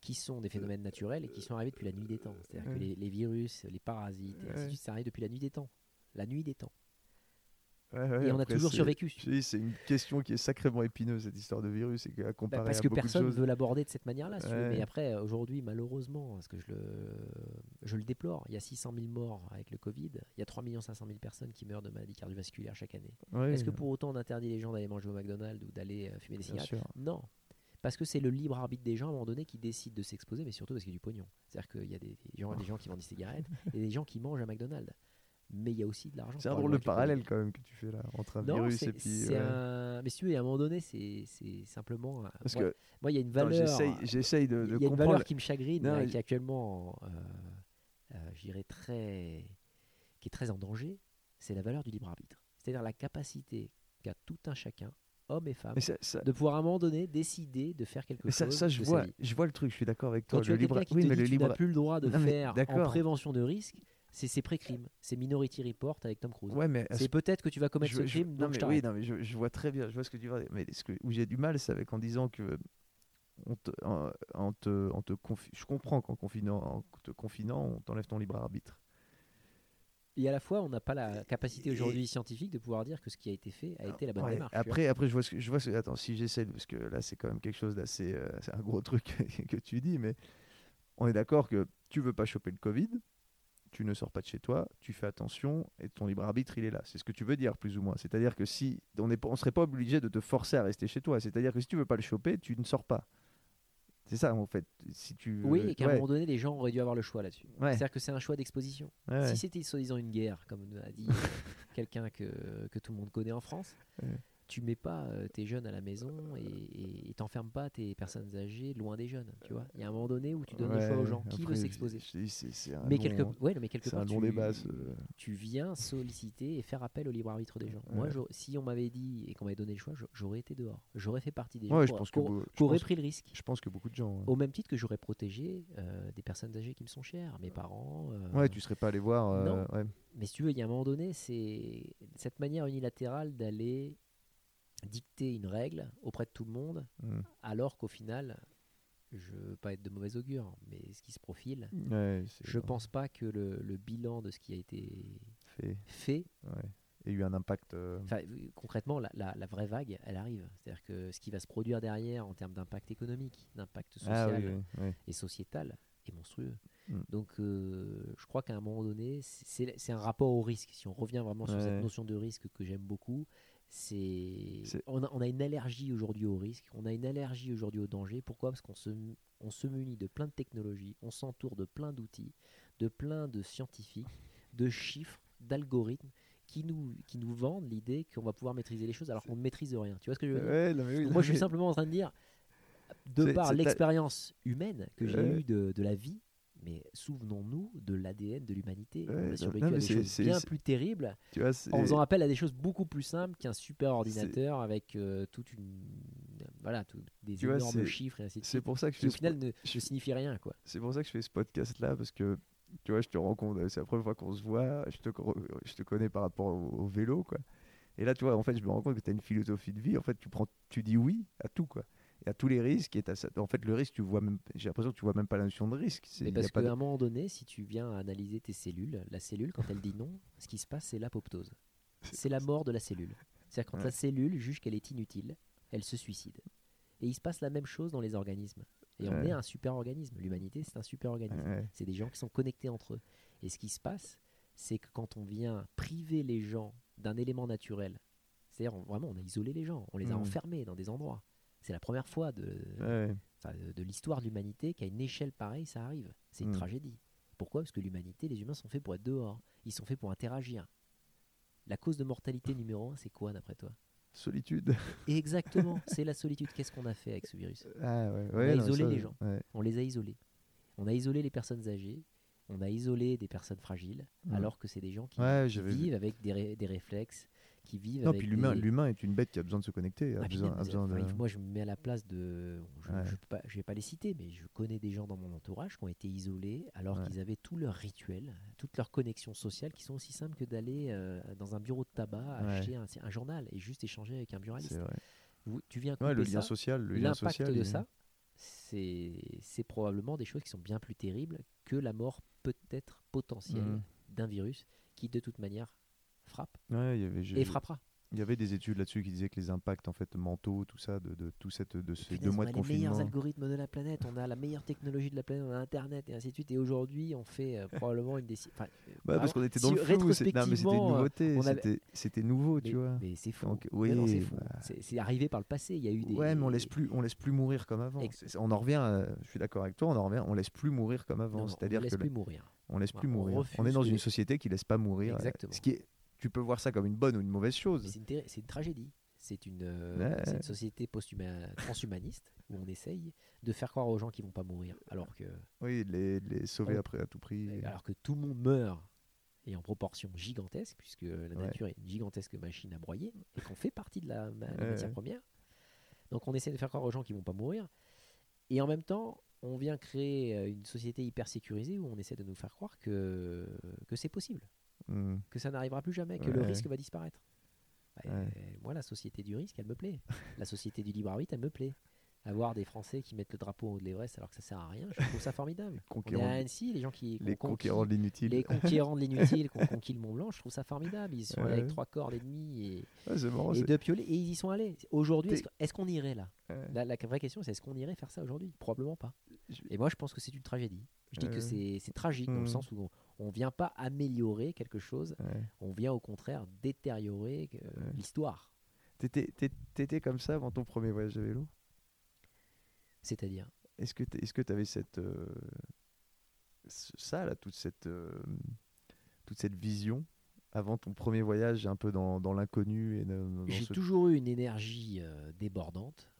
qui sont des phénomènes naturels et qui sont arrivés depuis la nuit des temps. C'est-à-dire que les, les virus, les parasites, et ainsi de Ouais. suite, ça arrive depuis la nuit des temps. La nuit des temps. Ouais, ouais, et on a après, toujours survécu. <laughs> C'est une question qui est sacrément épineuse, cette histoire de virus, et qu'à Bah, comparer parce à que personne choses. veut l'aborder de cette manière-là. si. Ouais. Mais après, aujourd'hui, malheureusement, parce que je le, je le déplore, il y a 600 000 morts avec le Covid. Il y a 3 500 000 personnes qui meurent de maladies cardiovasculaires chaque année. Est-ce que pour autant on interdit les gens d'aller manger au McDonald's ou d'aller euh, fumer des cigarettes. Non. Parce que c'est le libre arbitre des gens à un moment donné qui décident de s'exposer, mais surtout parce qu'il y a du pognon. C'est-à-dire qu'il y a des, des gens, des gens qui vendent des cigarettes et des gens qui mangent à McDonald's. Mais il y a aussi de l'argent. C'est un drôle de parallèle quand même que tu fais là, entre un Non, virus et puis. ouais. un. Mais si tu veux, à un moment donné, c'est simplement. un- Parce moi, que moi, il y a une valeur. j'essaye- j'essaye de, Il de y a une comprendre. valeur qui me chagrine, Non, euh, qui est actuellement, euh, euh, je dirais très, qui est très en danger. C'est la valeur du libre arbitre. C'est-à-dire la capacité qu'a tout un chacun, homme et femme, Mais ça, ça- de pouvoir à un moment donné décider de faire quelque mais ça- chose. ça, je vois, je vois le truc, je suis d'accord avec Quand toi. tu le libre, oui, mais tu libre, n'as plus le droit de Non, faire en prévention de risque, c'est ses pré-crimes, c'est Minority Report avec Tom Cruise. ouais, mais c'est ce- peut-être que tu vas commettre je- ce je- crime, non, donc je mais oui, non, mais je, je vois très bien, je vois ce que tu veux dire. Mais ce que, où j'ai du mal, c'est avec en disant que on te, en, en te, en te confi- je comprends qu'en confinant, en te confinant, on t'enlève ton libre arbitre. Et à la fois, on n'a pas la capacité Et- aujourd'hui scientifique de pouvoir dire que ce qui a été fait a été la bonne Ouais, démarche. Après, après, je vois ce que je vois. Ce, attends, si j'essaie, parce que là, c'est quand même quelque chose d'assez, euh, c'est un gros <laughs> truc que tu dis, mais on est d'accord que tu veux pas choper le Covid, tu ne sors pas de chez toi, tu fais attention et ton libre arbitre, il est là. C'est ce que tu veux dire, plus ou moins. C'est-à-dire que si on ne serait pas obligé de te forcer à rester chez toi. C'est-à-dire que si tu veux pas le choper, tu ne sors pas. C'est ça, en fait. Si tu, Oui, et qu'à un moment donné, les gens auraient dû avoir le choix là-dessus. Ouais. C'est-à-dire que c'est un choix d'exposition. ouais. Si c'était soi-disant une guerre, comme a dit <laughs> quelqu'un que, que tout le monde connaît en France. Tu mets pas euh, tes jeunes à la maison et- t'enfermes pas tes personnes âgées loin des jeunes. Tu vois, il y a un moment donné où tu donnes le choix aux Ouais, gens qui veut s'exposer. Mais long- quelque, ouais, mais quelque part, un tu, débat. tu viens solliciter et faire appel au libre arbitre des gens. Moi, Ouais. si on m'avait dit et qu'on m'avait donné le choix, j'aurais- été dehors. J'aurais fait partie des Ouais, gens je pense qui que auraient- pris le risque. je pense que beaucoup de gens. ouais. Au même titre que j'aurais protégé euh, des personnes âgées qui me sont chères, mes parents. euh, Ouais, tu serais pas allé voir. euh, Non. ouais. Mais si tu veux, il y a un moment donné, c'est cette manière unilatérale d'aller dicter une règle auprès de tout le monde, Mm. alors qu'au final, je veux pas être de mauvais augure, mais ce qui se profile, Ouais, je bon, pense pas que le, le bilan de ce qui a été fait, fait, ouais. Il y a eu un impact. euh, euh, concrètement, la, la- la vraie vague, elle arrive. C'est-à-dire que ce qui va se produire derrière en termes d'impact économique, d'impact social, Ah oui, oui. et sociétal est monstrueux. Mm. Donc euh, je crois qu'à un moment donné, c'est c'est un rapport au risque. Si on revient vraiment sur Ouais. cette notion de risque que j'aime beaucoup, c'est on a, on a une allergie aujourd'hui au risque, on a une allergie aujourd'hui au danger. Pourquoi? Parce qu'on se, on se munit de plein de technologies, on s'entoure de plein d'outils, de plein de scientifiques, de chiffres, d'algorithmes qui nous, qui nous vendent l'idée qu'on va pouvoir maîtriser les choses alors qu'on ne maîtrise rien. Tu vois ce que je veux dire? Ouais, non, mais oui, donc non, Moi, je suis simplement en train de dire, de par ta- l'expérience humaine que j'ai Ouais. eue de, de la vie, mais souvenons-nous de l'ADN de l'humanité. Ouais, à mais des c'est- choses c'est- bien c'est- plus terribles Tu vois, c'est- en faisant appel à des choses beaucoup plus simples qu'un super ordinateur avec euh, toute une voilà tout- des Tu énormes c'est- chiffres et ainsi de c'est suite pour ça que je au final ne, je- ne signifie rien quoi. C'est pour ça que je fais ce podcast là parce que tu vois, je te rencontre, c'est la première fois qu'on se voit, je te, je te connais par rapport au, vélo, quoi. Et là, tu vois, en fait, je me rends compte que tu as une philosophie de vie. En fait, tu, prends, tu dis oui à tout, quoi. Et à tous les risques. Et en fait, le risque, tu vois même, j'ai l'impression que tu vois même pas la notion de risque. Mais parce qu'à un moment donné, si tu viens analyser tes cellules, la cellule, quand elle dit non, ce qui se passe, c'est l'apoptose. C'est la mort de la cellule. C'est-à-dire quand la cellule juge qu'elle est inutile, elle se suicide. Et il se passe la même chose dans les organismes. Et on est un super organisme. L'humanité, c'est un super organisme. C'est des gens qui sont connectés entre eux. Et ce qui se passe, c'est que quand on vient priver les gens d'un élément naturel, c'est-à-dire vraiment, on a isolé les gens, on les a mmh. enfermés dans des endroits. C'est la première fois de, de, l'histoire de l'humanité qu'à une échelle pareille, ça arrive. C'est une mmh. tragédie. Pourquoi? Parce que l'humanité, les humains sont faits pour être dehors. Ils sont faits pour interagir. La cause de mortalité numéro un, c'est quoi d'après toi? Solitude. <laughs> Exactement, c'est la solitude. Qu'est-ce qu'on a fait avec ce virus? Ah, On a isolé les gens. On les a isolés. On a isolé les personnes âgées. On a isolé des personnes fragiles, alors que c'est des gens qui, vivent avec des, des réflexes, qui vivent. Non, puis l'humain, l'humain est une bête qui a besoin de se connecter. A ah, besoin, de... Moi, je me mets à la place de. Je ne vais pas les citer, mais je connais des gens dans mon entourage qui ont été isolés alors qu'ils avaient tout leur rituel, toute leur connexion sociale qui sont aussi simples que d'aller euh, dans un bureau de tabac acheter un, un, journal et juste échanger avec un buraliste. Vous, tu viens le lien social, le lien social. de ça, c'est probablement des choses qui sont bien plus terribles que la mort peut-être potentielle mmh. d'un virus qui de toute manière frappe et frappera. Il y avait des études là-dessus qui disaient que les impacts en fait mentaux, tout ça, de, de tout cette, de ces deux mois de confinement. On a les meilleurs algorithmes de la planète, on a la meilleure technologie de la planète, on a Internet et ainsi de suite. Et aujourd'hui, on fait euh, probablement une décision. Enfin, bah, parce qu'on était dans le flou. C'était une nouveauté, c'était nouveau, tu vois. Mais c'est fou. oui, bah. c'est arrivé par le passé. Il y a eu des. Ouais, mais on laisse plus, on laisse plus mourir comme avant. On en revient. je suis d'accord avec toi. On en revient. On laisse plus mourir comme avant. C'est-à-dire que laisse plus mourir. On laisse plus mourir. On est dans une société qui laisse pas mourir. Exactement. Ce qui est tu peux voir ça comme une bonne ou une mauvaise chose. C'est une, tragédie. C'est une, euh, une, société transhumaniste où on essaye de faire croire aux gens qu'ils vont pas mourir. Alors que. Oui, les, les sauver après à tout prix. Alors que tout le monde meurt et en proportion gigantesque, puisque la nature est une gigantesque machine à broyer et qu'on fait partie de la, matière première. Donc on essaie de faire croire aux gens qu'ils vont pas mourir. Et en même temps, on vient créer euh, une société hyper sécurisée où on essaie de nous faire croire que, que c'est possible. Hmm. que ça n'arrivera plus jamais, que le risque va disparaître. moi, la société du risque, elle me plaît. la société du libre arbitre, elle me plaît. Avoir des Français qui mettent le drapeau au de l'Everest alors que ça sert à rien, je trouve ça formidable. <laughs> On est à Annecy, les gens qui les conquérants de l'inutile, les conquérants de l'inutile, qui ont <laughs> conquis le Mont Blanc, je trouve ça formidable. Ils sont avec trois cordes et demi et, et deux piolets et ils y sont allés. Aujourd'hui, est-ce qu'on irait là? La, la, vraie question, c'est est-ce qu'on irait faire ça aujourd'hui? Probablement pas. Et moi, je pense que c'est une tragédie. Je dis que c'est tragique dans le hmm. sens où on ne vient pas améliorer quelque chose, on vient au contraire détériorer euh, l'histoire. T'étais comme ça avant ton premier voyage de vélo? C'est-à-dire? Est-ce que tu avais cette. Euh, ça, là, toute cette, euh, toute cette vision avant ton premier voyage un peu dans, dans l'inconnu J'ai toujours eu une énergie débordante.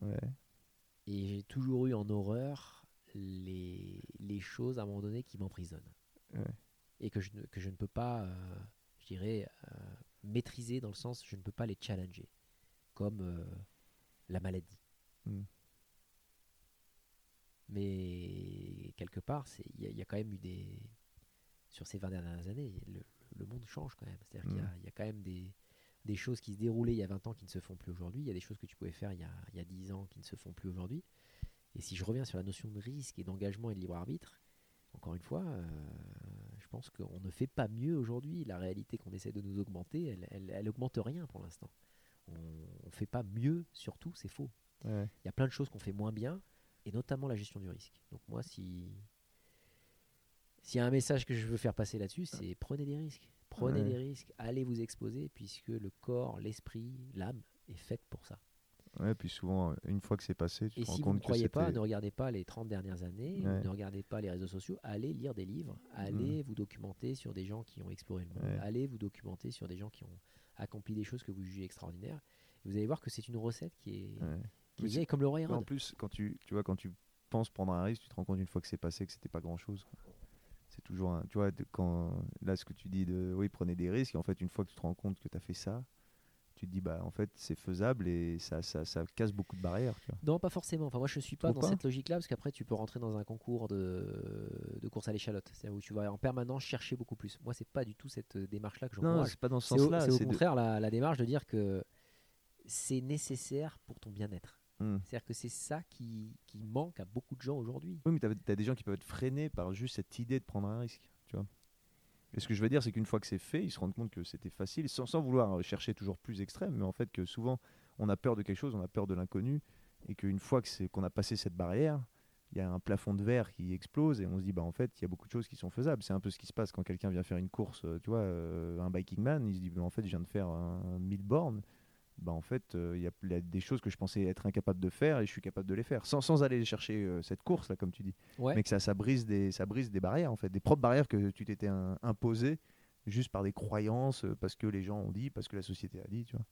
Et j'ai toujours eu en horreur les, les choses à un moment donné qui m'emprisonnent. Et que je, ne, que je ne peux pas, euh, je dirais, euh, maîtriser dans le sens je ne peux pas les challenger, comme euh, la maladie. Hmm. Mais quelque part, il y, y, a quand même eu des. Sur ces 20 dernières années, le, le monde change quand même. C'est-à-dire qu'il y, y, a quand même des, des choses qui se déroulaient il y a 20 ans qui ne se font plus aujourd'hui. Il y a des choses que tu pouvais faire il y a, il y a 10 ans qui ne se font plus aujourd'hui. Et si je reviens sur la notion de risque et d'engagement et de libre arbitre, encore une fois, euh, je pense qu'on ne fait pas mieux aujourd'hui. La réalité qu'on essaie de nous augmenter, elle, elle, augmente rien pour l'instant. On ne fait pas mieux, surtout, c'est faux. Il y a plein de choses qu'on fait moins bien, et notamment la gestion du risque. Donc moi, si s'il y a un message que je veux faire passer là-dessus, c'est prenez des risques. Prenez des risques, allez vous exposer, puisque le corps, l'esprit, l'âme est faite pour ça. Ouais, puis souvent, une fois que c'est passé, tu et te si rends compte vous ne croyez pas, ne regardez pas les 30 dernières années, ne regardez pas les réseaux sociaux, allez lire des livres, allez mm. vous documenter sur des gens qui ont exploré le monde, allez vous documenter sur des gens qui ont accompli des choses que vous jugez extraordinaires. vous allez voir que c'est une recette qui est, qui est comme le roi Hérode. En plus, quand tu, tu vois, quand tu penses prendre un risque, tu te rends compte une fois que c'est passé que c'était pas grand chose. C'est toujours un, tu vois, quand, là, ce que tu dis de, oui, prenez des risques, en fait, une fois que tu te rends compte que tu as fait ça, tu te dis bah en fait c'est faisable et ça, ça, ça casse beaucoup de barrières. Tu vois. Non, pas forcément. Enfin, moi, je suis pas Trop dans pas cette logique-là parce qu'après, tu peux rentrer dans un concours de, de course à l'échalote, c'est-à-dire où tu vas en permanence chercher beaucoup plus. Moi, c'est pas du tout cette euh, démarche-là que Non, j'encourage. c'est pas dans ce C'est au, sens-là. c'est au c'est de- contraire la, la démarche de dire que c'est nécessaire pour ton bien-être. Hmm. C'est-à-dire que c'est ça qui, qui manque à beaucoup de gens aujourd'hui. Oui, mais tu as, des gens qui peuvent être freinés par juste cette idée de prendre un risque. Tu vois. Et ce que je veux dire, c'est qu'une fois que c'est fait, ils se rendent compte que c'était facile, sans, sans vouloir chercher toujours plus extrême, mais en fait que souvent, on a peur de quelque chose, on a peur de l'inconnu, et qu'une fois que qu'on a passé cette barrière, il y a un plafond de verre qui explose, et on se dit, bah en fait, il y a beaucoup de choses qui sont faisables. C'est un peu ce qui se passe quand quelqu'un vient faire une course, euh, tu vois, euh, un biking man, il se dit, bah, en fait, je viens de faire un 1000 bornes. Bah en fait, euh, il y, a- il y a des choses que je pensais être incapable de faire et je suis capable de les faire sans, sans aller chercher euh, cette course là comme tu dis Ouais. mais que ça, ça, brise des, ça brise des barrières, en fait, des propres barrières que tu t'étais imposées juste par des croyances, euh, parce que les gens ont dit, parce que la société a dit, tu vois.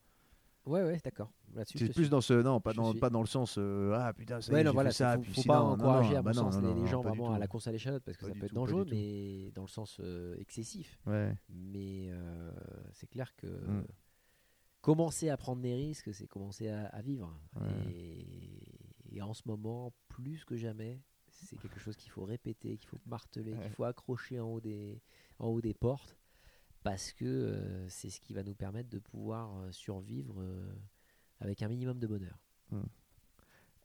Ouais, ouais, d'accord. C'est plus suis. dans ce, non, pas Je dans, suis. pas dans le sens, euh, ah putain, ça Ouais, non, voilà, ça, faut, puis faut sinon, pas non, encourager non, à mon bah sens les, gens vraiment à la course à l'échalote parce que ça peut être tout, dangereux, mais dans le sens euh, excessif. Ouais, Mais euh, c'est clair que Mm. Commencer à prendre des risques, c'est commencer à, à vivre. Ouais. Et, et en ce moment, plus que jamais, c'est quelque chose qu'il faut répéter, qu'il faut marteler, Ouais. qu'il faut accrocher en haut des, en haut des portes, parce que euh, c'est ce qui va nous permettre de pouvoir euh, survivre euh, avec un minimum de bonheur.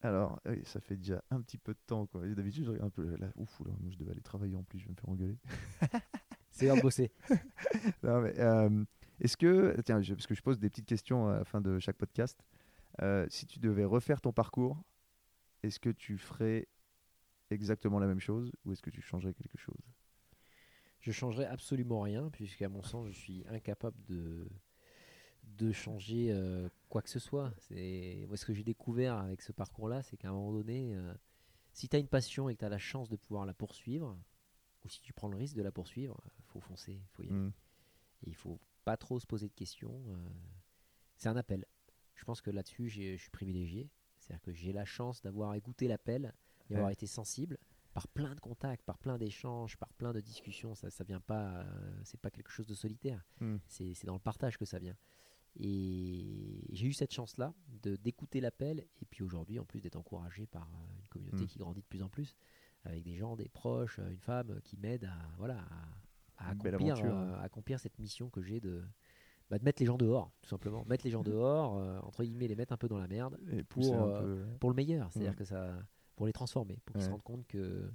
Alors, oui, ça fait déjà un petit peu de temps, D'habitude, je regarde un peu là, ouf, oula, moi je devais aller travailler en plus, je vais me faire engueuler. <laughs> C'est l'heure de bosser. <laughs> Non, mais, euh, est-ce que, tiens, je- parce que je pose des petites questions à la fin de chaque podcast, euh, si tu devais refaire ton parcours, est-ce que tu ferais exactement la même chose ou est-ce que tu changerais quelque chose? Je changerai absolument rien, puisqu'à mon sens, je suis incapable de, de changer euh, quoi que ce soit. C'est ce que j'ai découvert avec ce parcours-là, c'est qu'à un moment donné, euh, si tu as une passion et que tu as la chance de pouvoir la poursuivre, ou si tu prends le risque de la poursuivre, il faut foncer, il faut y aller. Hmm. Et il faut pas trop se poser de questions. euh, c'est un appel. Je pense que là-dessus, je suis privilégié. C'est-à-dire que j'ai la chance d'avoir écouté l'appel et avoir été sensible par plein de contacts, par plein d'échanges, par plein de discussions. Ça, ça vient pas, euh, c'est pas quelque chose de solitaire. Hmm. C'est dans le partage que ça vient. Et j'ai eu cette chance-là de d'écouter l'appel et puis aujourd'hui, en plus d'être encouragé par euh, une communauté Mm. qui grandit de plus en plus, avec des gens, des proches, une femme qui m'aide à voilà à, à Une belle accomplir, aventure, euh, à accomplir cette mission que j'ai de bah, de mettre les gens dehors, tout simplement, mettre les gens <laughs> dehors, euh, entre guillemets, les mettre un peu dans la merde Et pour, euh, peu. pour le meilleur, c'est-à-dire Mm. que ça pour les transformer, pour qu'ils se rendent compte que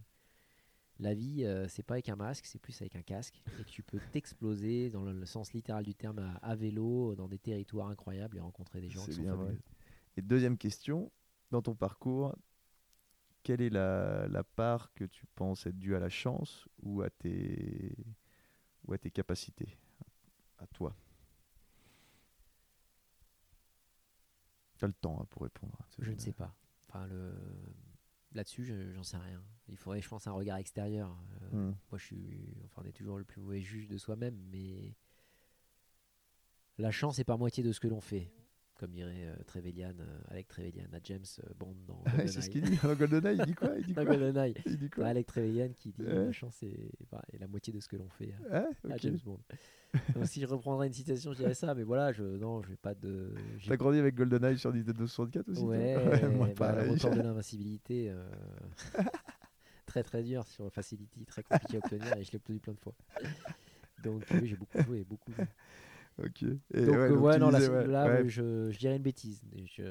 la vie, euh, c'est pas avec un masque, c'est plus avec un casque, et que tu peux <laughs> t'exploser dans le, le sens littéral du terme à, à vélo, dans des territoires incroyables et rencontrer des gens qui sont bien fabuleux. Et deuxième question, dans ton parcours, quelle est la, la part que tu penses être due à la chance ou à tes, ou à tes capacités, à toi Tu as le temps hein, pour répondre. Je ne sais pas. Enfin, le... là-dessus, je- j'en sais rien. Il faudrait, je pense, un regard extérieur. Euh, Hmm. Moi, je suis, enfin, on est toujours le plus mauvais juge de soi-même, mais la chance est par moitié de ce que l'on fait, comme dirait euh, Trevelyan, euh, Alec Trevelyan, à James euh, Bond dans <laughs> Ouais, c'est ce qu'il GoldenEye. dit. Dans GoldenEye, il dit quoi? Il dit <laughs> quoi? GoldenEye. Il dit Bah, quoi Alec Trevelyan qui dit Ouais. la chance est, bah, est la moitié de ce que l'on fait euh, Ah, à ok. James Bond. Donc, si je reprendrais une citation, je dirais ça, mais voilà, je non, je vais pas de. j'ai- T'as grandi avec GoldenEye sur Nintendo 64 aussi toi? Ouais, <laughs> moi bah, le retour de l'invincibilité, euh, très très dur sur Facility, très compliqué à obtenir et je l'ai obtenu plein de fois. Donc oui, j'ai beaucoup joué, beaucoup joué. Ok. Et Donc ouais, euh, donc ouais, tu non, là, disais, c'est- ouais, là, ouais. euh, je, je dirais une bêtise. Je,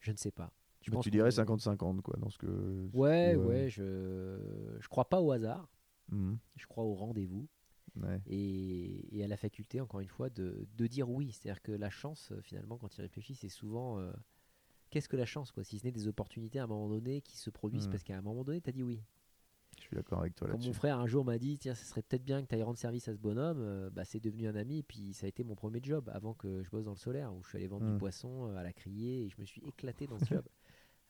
je ne sais pas. Je Mais pense tu dirais qu'on- 50-50 quoi dans ce que. Ouais, que, ouais, euh, je je crois pas au hasard, mhm, je crois au rendez-vous. et, et à la faculté, encore une fois, de, de dire oui. C'est-à-dire que la chance, euh, finalement, quand il réfléchit, c'est souvent euh, qu'est-ce que la chance quoi? Si ce n'est des opportunités à un moment donné qui se produisent Mm. parce qu'à un moment donné, tu as dit oui. Suis d'accord avec toi mon frère un jour m'a dit tiens, ce serait peut-être bien que tu ailles rendre service à ce bonhomme, euh, bah, c'est devenu un ami, et puis ça a été mon premier job avant que je bosse dans le solaire où je suis allé vendre du poisson euh, à la criée et je me suis éclaté dans ce job. <laughs>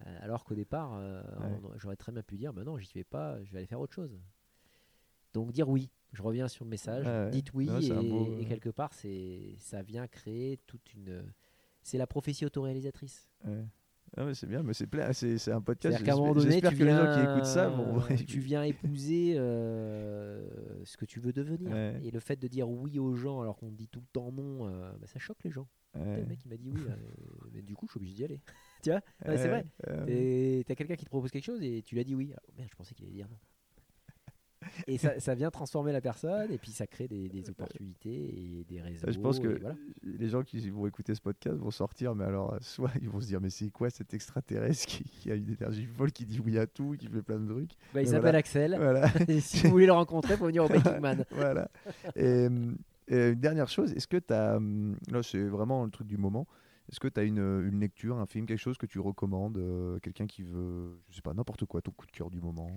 Euh, alors qu'au départ, euh, Ouais. j'aurais très bien pu dire bah non, j'y vais pas, je vais aller faire autre chose. Donc dire oui, je reviens sur le message, ouais. dites oui et, beau, et quelque part c'est ça vient créer toute une c'est la prophétie autoréalisatrice. Ouais. Ah ouais, c'est bien, mais c'est plein, c'est c'est un podcast. C'est-à-dire qu'à un moment donné, J'espère tu que les gens qui viens- écoutent ça vont. <laughs> tu viens épouser euh, ce que tu veux devenir. Ouais. Et le fait de dire oui aux gens alors qu'on dit tout le temps non, euh, bah, ça choque les gens. Ouais. Le mec il m'a dit oui, euh, mais du coup je suis obligé d'y aller. <laughs> tu vois? C'est vrai. Et T'as quelqu'un qui te propose quelque chose et tu lui as dit oui. Ah, merde, je pensais qu'il allait dire non. Et ça, ça vient transformer la personne et puis ça crée des, des opportunités et des réseaux. Je pense que voilà. les gens qui vont écouter ce podcast vont sortir, mais alors, euh, soit ils vont se dire, mais c'est quoi cet extraterrestre qui, qui a une énergie folle, qui dit oui à tout, qui fait plein de trucs Bah, il s'appelle voilà. Axel. Voilà. <laughs> Et si vous voulez le rencontrer, faut venir au Baking <laughs> Man. voilà. Et, hum, et une dernière chose, est-ce que tu as. Là, c'est vraiment le truc du moment. Est-ce que tu as une, une lecture, un film, quelque chose que tu recommandes euh, Quelqu'un qui veut, je sais pas, n'importe quoi, ton coup de cœur du moment?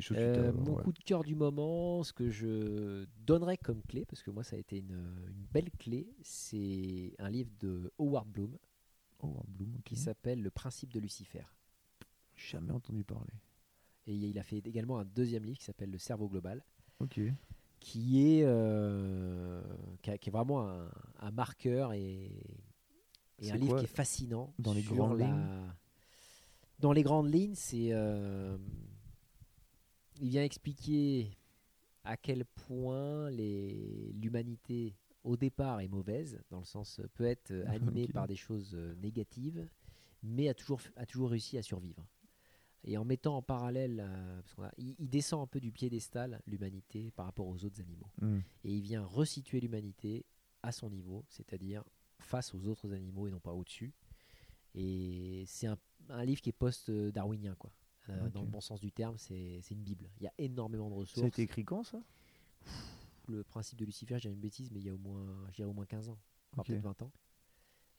Quelque chose que Euh, mon ouais. coup de cœur du moment, ce que je donnerais comme clé, parce que moi ça a été une, une belle clé, c'est un livre de Howard Bloom un Bloom, qui s'appelle Le principe de Lucifer. Jamais entendu parler. Et il a fait également un deuxième livre qui s'appelle Le cerveau global, Ok. qui est, euh, qui, a- qui est vraiment un, un marqueur et, un livre qui est fascinant. dans les sur grandes la- lignes? Dans les grandes lignes, c'est. euh, il vient expliquer à quel point l'humanité, au départ, est mauvaise, dans le sens euh, peut être euh, <laughs> animée par des choses euh, négatives, mais a toujours, a toujours réussi à survivre. Et en mettant en parallèle, euh, parce a- il, il descend un peu du piédestal, l'humanité, par rapport aux autres animaux. Hmm. Et il vient resituer l'humanité à son niveau, c'est-à-dire face aux autres animaux et non pas au-dessus. Et c'est un, un livre qui est post-darwinien, quoi. Euh. Dans le bon sens du terme, c'est une Bible. Il y a énormément de Ça a ressources. été écrit quand ça? Le principe de Lucifer, j'ai une bêtise, mais il y a au moins, au moins 15 ans, voire Ok. peut-être 20 ans.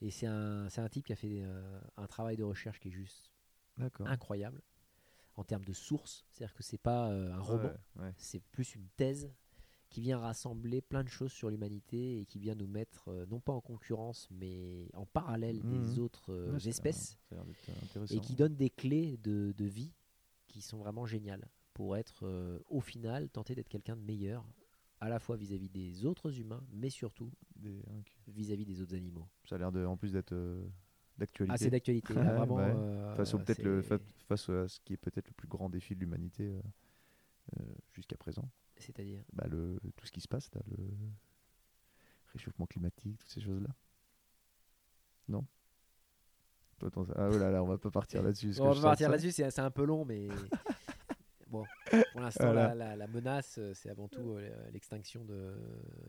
Et c'est un, c'est un type qui a fait euh, un travail de recherche qui est juste incroyable en termes de sources. C'est-à-dire que c'est pas euh, un roman, Ouais, ouais. c'est plus une thèse qui vient rassembler plein de choses sur l'humanité et qui vient nous mettre euh, non pas en concurrence mais en parallèle des autres euh, Ouais, ça a- espèces et qui donne des clés de, de vie qui sont vraiment géniales pour être euh, au final tenter d'être quelqu'un de meilleur à la fois vis-à-vis des autres humains mais surtout Des- vis-à-vis des autres animaux. Ça a l'air de, en plus d'être euh, d'actualité. Ah c'est d'actualité, là, vraiment. ouais. euh, face, peut-être le, face à ce qui est peut-être le plus grand défi de l'humanité jusqu'à présent. C'est-à-dire Bah, le, tout ce qui se passe, là, le réchauffement climatique, toutes ces choses-là. Non? Toi, Ah oh là là, on va pas partir là-dessus. on va partir là-dessus, c'est un peu long, mais <laughs> bon, pour l'instant, Voilà. la, la- la menace, euh, c'est avant tout euh, l'extinction de,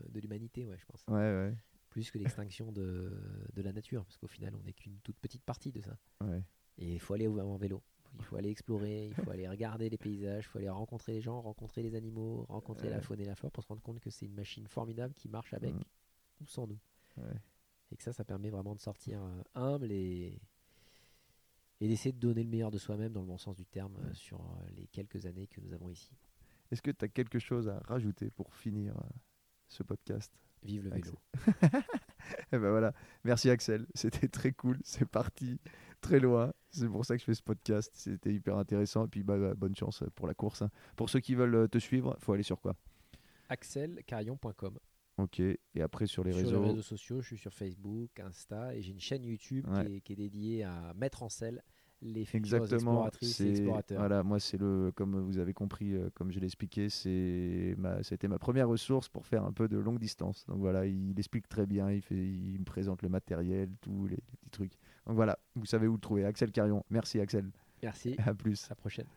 de l'humanité, ouais, je pense. Ouais, ouais, Plus que l'extinction de, de la nature, parce qu'au final, on n'est qu'une toute petite partie de ça. Et il faut aller en vélo. Il faut aller explorer, il faut aller regarder les paysages, il faut aller rencontrer les gens, rencontrer les animaux, rencontrer la faune et la flore pour se rendre compte que c'est une machine formidable qui marche avec Mm. ou sans nous. Et que ça, ça permet vraiment de sortir euh, humble et, et d'essayer de donner le meilleur de soi-même dans le bon sens du terme euh, sur euh, les quelques années que nous avons ici. Est-ce que tu as quelque chose à rajouter pour finir euh, ce podcast? Vive le Axel. vélo. <laughs> Eh ben voilà, merci Axel, c'était très cool, c'est parti très loin, c'est pour ça que je fais ce podcast, c'était hyper intéressant et puis bah, bah, bonne chance pour la course. hein. Pour ceux qui veulent te suivre, faut aller sur quoi? Axelcarion.com. Ok, et après sur les Sur réseaux, les réseaux sociaux, je suis sur Facebook, Insta et j'ai une chaîne YouTube Ouais. qui, est, qui est dédiée à mettre en selle les Exactement, exploratrices et explorateurs. voilà, moi c'est le comme vous avez compris, euh, comme je l'ai expliqué, c'est ma c'était ma première ressource pour faire un peu de longue distance. Donc voilà, il explique très bien, il fait, il me présente le matériel, tous les, les petits trucs. Donc voilà, vous savez où le trouver. Axel Carion, merci Axel, Merci, à plus. à la prochaine.